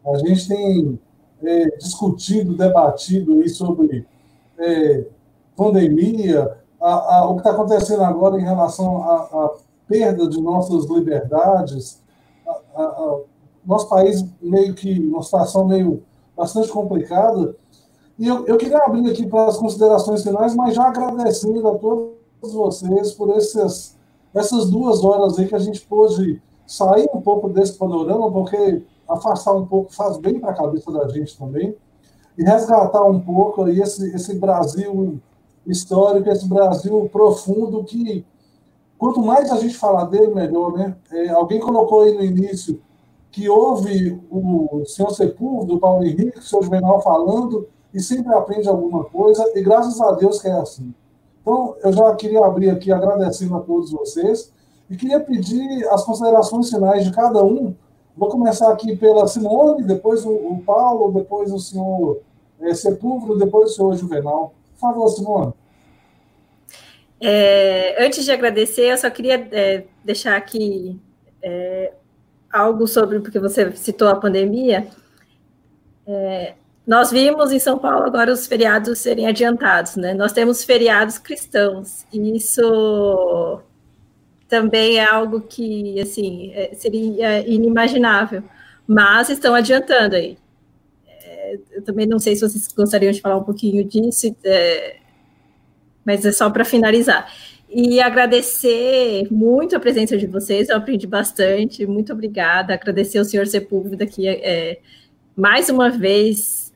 A gente tem é, discutido, debatido aí sobre é, pandemia, a, a, o que está acontecendo agora em relação à perda de nossas liberdades. A, nosso país meio que uma situação meio bastante complicada. E eu, eu queria abrir aqui para as considerações finais, mas já agradecendo a todos vocês por essas, essas duas horas aí que a gente pôde sair um pouco desse panorama, porque afastar um pouco faz bem para a cabeça da gente também, e resgatar um pouco aí esse, esse Brasil histórico, esse Brasil profundo que, quanto mais a gente falar dele, melhor, né? É, alguém colocou aí no início que houve o senhor Sepúlveda, o Paulo Henrique, o senhor Juvenal falando, e sempre aprende alguma coisa, e graças a Deus que é assim. Então, eu já queria abrir aqui agradecendo a todos vocês, e queria pedir as considerações finais de cada um. Vou começar aqui pela Simone, depois o, o Paulo, depois o senhor é, Sepúlveda, depois o senhor Juvenal. Por favor, Simone. É, antes de agradecer, eu só queria é, deixar aqui é, algo sobre, porque você citou a pandemia. É, nós vimos em São Paulo agora os feriados serem adiantados, né? Nós temos feriados cristãos, e isso também é algo que, assim, é, seria inimaginável, mas estão adiantando aí. É, eu também não sei se vocês gostariam de falar um pouquinho disso, é, mas é só para finalizar. E agradecer muito a presença de vocês, eu aprendi bastante, muito obrigada. Agradecer ao senhor Sepúlveda, que é, mais uma vez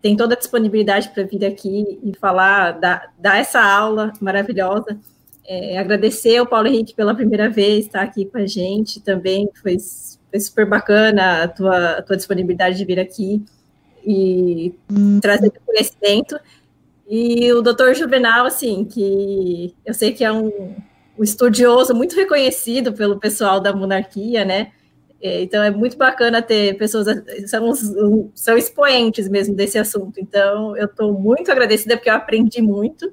tem toda a disponibilidade para vir aqui e falar, dar, dar essa aula maravilhosa. É, agradecer ao Paulo Henrique pela primeira vez estar aqui com a gente também, foi, foi super bacana a tua, a tua disponibilidade de vir aqui e trazer conhecimento. E o doutor Juvenal, assim, que eu sei que é um, um estudioso muito reconhecido pelo pessoal da monarquia, né? É, então é muito bacana ter pessoas, são, são expoentes mesmo desse assunto. Então eu estou muito agradecida porque eu aprendi muito.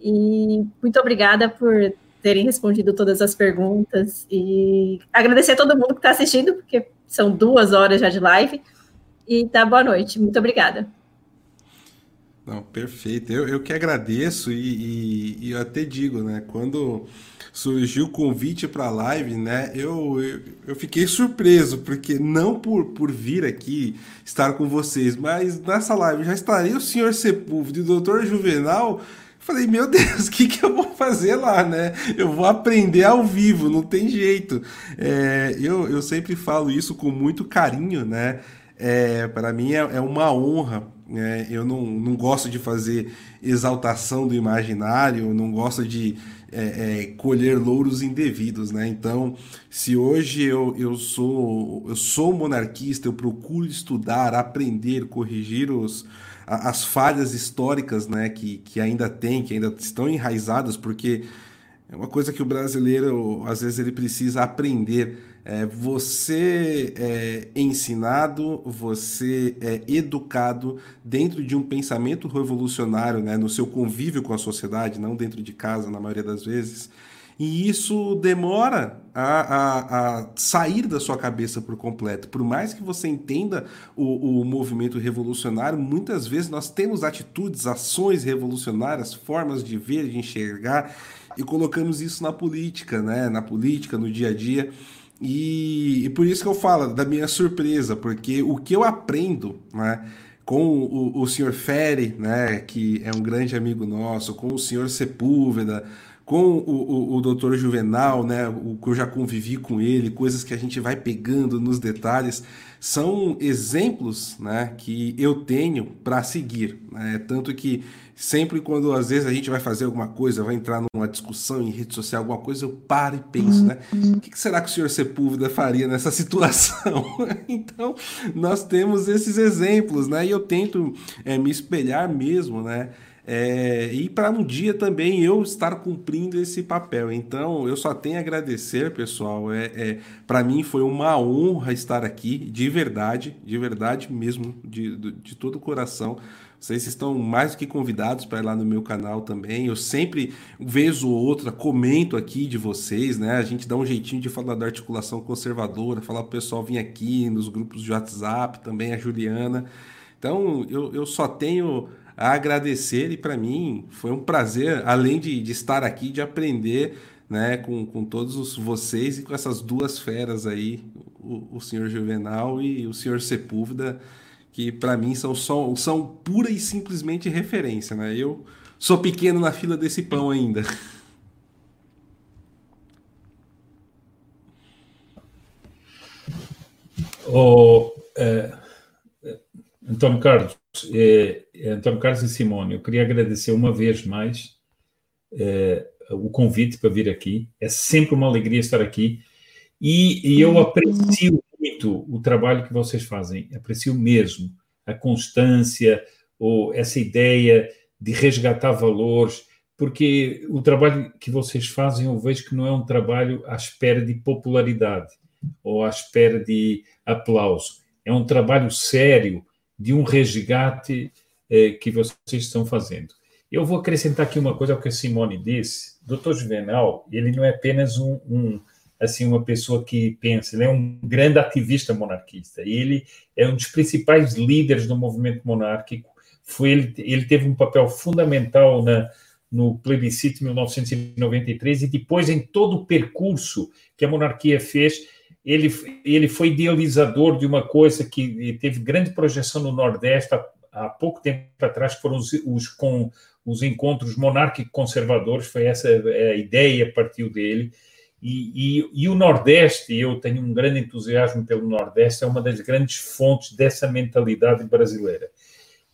E muito obrigada por terem respondido todas as perguntas. E agradecer a todo mundo que está assistindo, porque são duas horas já de live. E tá boa noite. Muito obrigada. Não, perfeito. Eu, eu que agradeço e, e, e eu até digo, né? Quando surgiu o convite para a live, né? Eu, eu, eu, fiquei surpreso, porque não por, por vir aqui estar com vocês, mas nessa live já estaria o senhor Sepúlveda e o doutor Juvenal. Falei, meu Deus, o que, que eu vou fazer lá, né? Eu vou aprender ao vivo, não tem jeito. É, eu, eu sempre falo isso com muito carinho, né? É, para mim é, é uma honra é, eu não, não gosto de fazer exaltação do imaginário, não gosto de é, é, colher louros indevidos, né? Então, se hoje eu, eu sou eu sou monarquista, eu procuro estudar, aprender, corrigir os, as falhas históricas, né? Que, que ainda tem, que ainda estão enraizadas, porque é uma coisa que o brasileiro às vezes ele precisa aprender é, você é ensinado, você é educado dentro de um pensamento revolucionário, né, no seu convívio com a sociedade, não dentro de casa, na maioria das vezes. E isso demora a, a, a, sair da sua cabeça por completo. Por mais que você entenda o, o, movimento revolucionário, muitas vezes nós temos atitudes, ações revolucionárias, formas de ver, de enxergar, e colocamos isso na política, né? na política, no dia a dia. E, e, por isso que eu falo da minha surpresa, porque o que eu aprendo, né, com o, o senhor Ferri, né, que é um grande amigo nosso, com o senhor Sepúlveda, com o, o, o doutor Juvenal, né, o que eu já convivi com ele, coisas que a gente vai pegando nos detalhes, são exemplos né, que eu tenho para seguir. Né? Tanto que sempre quando às vezes a gente vai fazer alguma coisa, vai entrar numa discussão em rede social, alguma coisa, eu paro e penso, né? O que será que o senhor Sepúlveda faria nessa situação? então, nós temos esses exemplos, né? E eu tento é, me espelhar mesmo, né? É, e para um dia também eu estar cumprindo esse papel. Então, eu só tenho a agradecer, pessoal. É, é para mim foi uma honra estar aqui, de verdade, de verdade mesmo, de, de, todo o coração. Vocês estão mais do que convidados para ir lá no meu canal também. Eu sempre, vez ou outra, comento aqui de vocês, né? A gente dá um jeitinho de falar da articulação conservadora, falar para o pessoal vir aqui nos grupos de WhatsApp, também a Juliana. Então, eu, eu só tenho a agradecer e para mim foi um prazer, além de, de estar aqui, de aprender né, com, com todos vocês e com essas duas feras aí, o, o senhor Juvenal e o senhor Sepúlveda que para mim são, só, são pura e simplesmente referência, né? Eu sou pequeno na fila desse pão ainda. O, é, Antônio Carlos, é, Antônio Carlos e Simone, eu queria agradecer uma vez mais é, o convite para vir aqui. É sempre uma alegria estar aqui e, e eu aprecio muito o trabalho que vocês fazem, aprecio mesmo a constância ou essa ideia de resgatar valores, porque o trabalho que vocês fazem eu vejo que não é um trabalho à espera de popularidade ou à espera de aplauso. É um trabalho sério de um resgate eh, que vocês estão fazendo. Eu vou acrescentar aqui uma coisa ao que a Simone disse. Doutor Juvenal, ele não é apenas um, um assim uma pessoa que pensa, ele é um grande ativista monarquista, ele é um dos principais líderes do movimento monárquico, foi ele, ele teve um papel fundamental na, no plebiscito de 1993 e depois em todo o percurso que a monarquia fez, ele, ele foi idealizador de uma coisa que teve grande projeção no Nordeste há, há pouco tempo atrás, foram os, os, com os encontros monárquico-conservadores, foi essa a ideia, partiu dele, e, e, e, o Nordeste, eu tenho um grande entusiasmo pelo Nordeste, é uma das grandes fontes dessa mentalidade brasileira.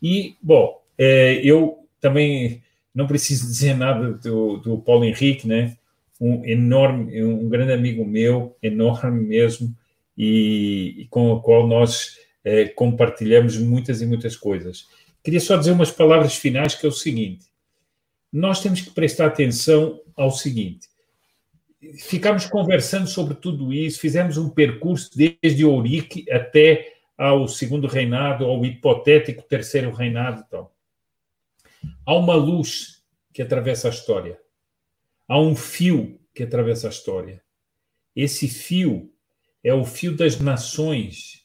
E, bom, é, eu também não preciso dizer nada do, do Paulo Henrique, né? Um enorme, um grande amigo meu, enorme mesmo, e, e com o qual nós é, compartilhamos muitas e muitas coisas. Queria só dizer umas palavras finais, que é o seguinte: nós temos que prestar atenção ao seguinte ficamos conversando sobre tudo isso, fizemos um percurso desde Ourique até ao segundo reinado, ao hipotético terceiro reinado. Então. Há uma luz que atravessa a história. Há um fio que atravessa a história. Esse fio é o fio das nações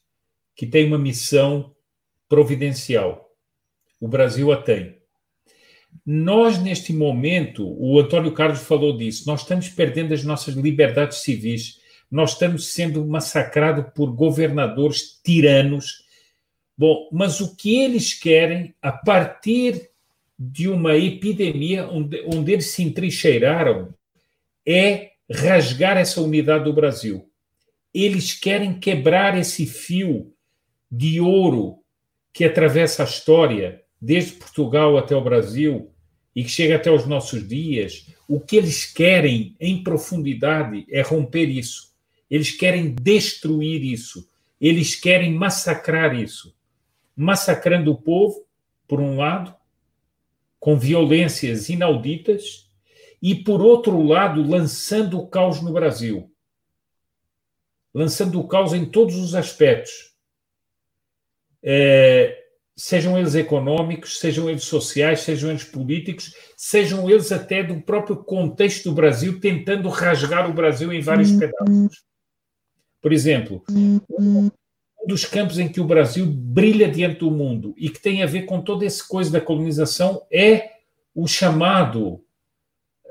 que tem uma missão providencial. O Brasil a tem. Nós, neste momento, o Antônio Carlos falou disso, nós estamos perdendo as nossas liberdades civis, nós estamos sendo massacrados por governadores tiranos. Bom, mas o que eles querem, a partir de uma epidemia onde, onde eles se entrincheiraram, é rasgar essa unidade do Brasil. Eles querem quebrar esse fio de ouro que atravessa a história, desde Portugal até o Brasil, e que chega até os nossos dias, o que eles querem em profundidade é romper isso. Eles querem destruir isso. Eles querem massacrar isso. Massacrando o povo, por um lado, com violências inauditas, e, por outro lado, lançando o caos no Brasil. Lançando o caos em todos os aspectos. É, sejam eles econômicos, sejam eles sociais, sejam eles políticos, sejam eles até do próprio contexto do Brasil, tentando rasgar o Brasil em vários uhum. pedaços. Por exemplo, um dos campos em que o Brasil brilha diante do mundo e que tem a ver com toda essa coisa da colonização é o chamado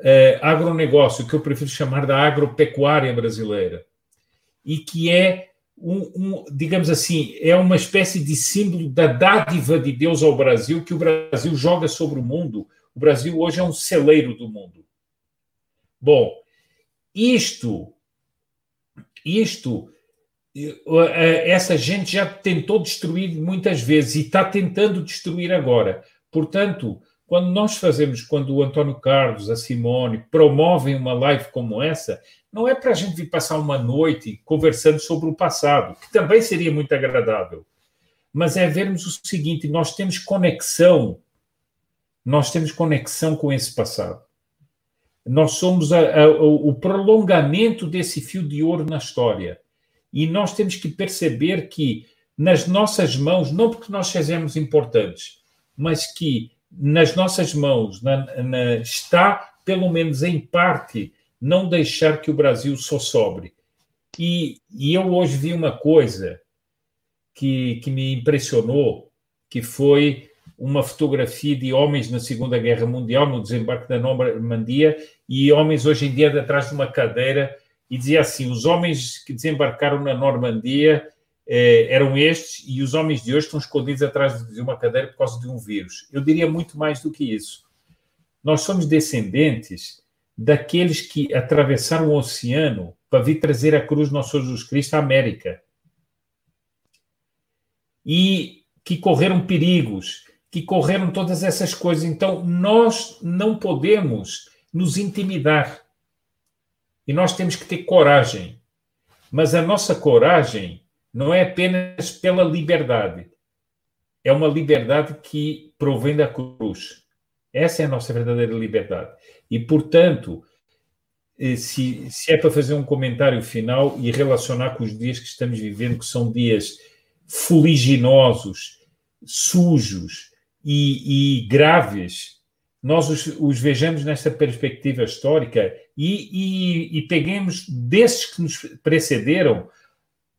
é, agronegócio, que eu prefiro chamar da agropecuária brasileira, e que é um, um, digamos assim, é uma espécie de símbolo da dádiva de Deus ao Brasil que o Brasil joga sobre o mundo. O Brasil hoje é um celeiro do mundo. Bom, isto, isto, essa gente já tentou destruir muitas vezes e está tentando destruir agora. Portanto, quando nós fazemos, quando o Antônio Carlos, a Simone promovem uma live como essa, não é para a gente vir passar uma noite conversando sobre o passado, que também seria muito agradável, mas é vermos o seguinte: nós temos conexão, nós temos conexão com esse passado. Nós somos a, a, o prolongamento desse fio de ouro na história. E nós temos que perceber que nas nossas mãos, não porque nós sejamos importantes, mas que nas nossas mãos na, na, está, pelo menos em parte, não deixar que o Brasil só sobre. E, e eu hoje vi uma coisa que, que me impressionou, que foi uma fotografia de homens na Segunda Guerra Mundial, no desembarque da Normandia, e homens hoje em dia atrás de uma cadeira, e dizia assim: os homens que desembarcaram na Normandia eh, eram estes, e os homens de hoje estão escondidos atrás de uma cadeira por causa de um vírus. Eu diria muito mais do que isso. Nós somos descendentes daqueles que atravessaram o oceano para vir trazer a cruz do nosso Jesus Cristo à América. E que correram perigos, que correram todas essas coisas. Então, nós não podemos nos intimidar. E nós temos que ter coragem. Mas a nossa coragem não é apenas pela liberdade. É uma liberdade que provém da cruz. Essa é a nossa verdadeira liberdade. E, portanto, eh, se, se é para fazer um comentário final e relacionar com os dias que estamos vivendo, que são dias fuliginosos, sujos e, e graves, nós os, os, vejamos nessa perspectiva histórica e, e, e peguemos desses que nos precederam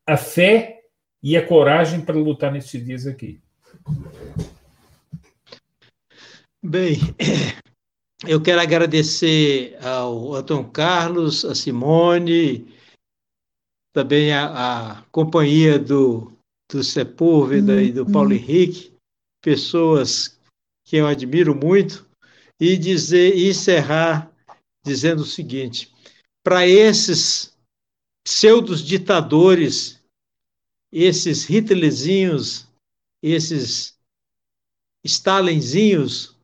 a fé e a coragem para lutar nesses dias aqui. Bem, eu quero agradecer ao Antônio Carlos, a Simone, também a, a companhia do, do Sepúlveda uhum. e do Paulo Henrique, pessoas que eu admiro muito, e dizer e encerrar dizendo o seguinte: para esses pseudos ditadores, esses Hitlerzinhos, esses Stalinzinhos,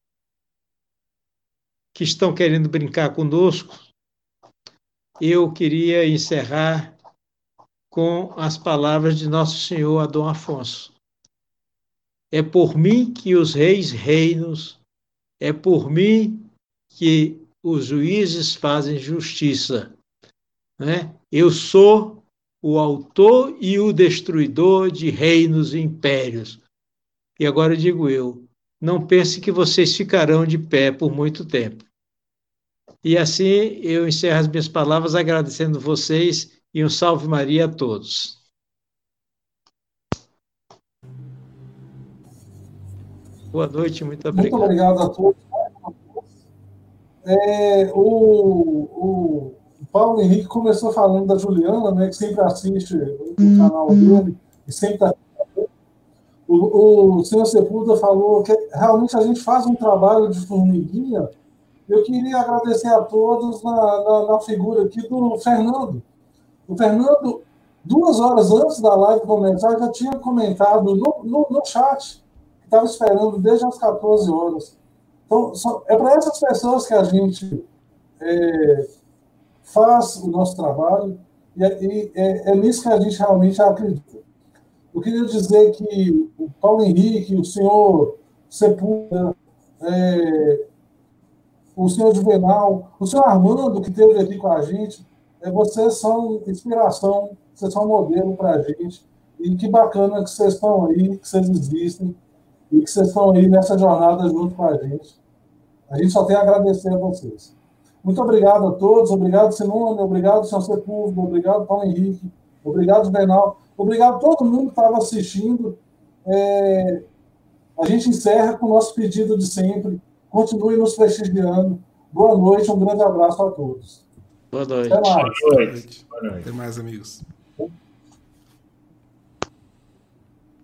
que estão querendo brincar conosco, eu queria encerrar com as palavras de Nosso Senhor Adão Afonso. É por mim que os reis reinos, é por mim que os juízes fazem justiça. Né? Eu sou o autor e o destruidor de reinos e impérios. E agora digo eu, não pense que vocês ficarão de pé por muito tempo. E assim eu encerro as minhas palavras agradecendo vocês e um salve Maria a todos. Boa noite, muito obrigado. Muito obrigado a todos. É, o, o, Paulo Henrique começou falando da Juliana, né, que sempre assiste o uhum. canal dele e sempre está o, o senhor Sepulveda falou que realmente a gente faz um trabalho de formiguinha. Eu queria agradecer a todos na, na, na figura aqui do Fernando. O Fernando, duas horas antes da live começar, já tinha comentado no, no, no chat estava esperando desde as 14 horas. Então, é para essas pessoas que a gente é, faz o nosso trabalho e, é, e é, é nisso que a gente realmente acredita. Eu queria dizer que o Paulo Henrique, o senhor Sepulveda, é, o senhor Juvenal, o senhor Armando, que esteve aqui com a gente, é, vocês são inspiração, vocês são modelo para a gente. E que bacana que vocês estão aí, que vocês existem e que vocês estão aí nessa jornada junto com a gente. A gente só tem a agradecer a vocês. Muito obrigado a todos, obrigado Simone, obrigado senhor Sepúlveda, obrigado Paulo Henrique, obrigado Bernal. Obrigado a todo mundo que estava assistindo. É, a gente encerra com o nosso pedido de sempre. Continue nos prestigiando. Boa noite, um grande abraço a todos. Boa noite. Até mais. Boa noite. Boa noite. Até mais, amigos.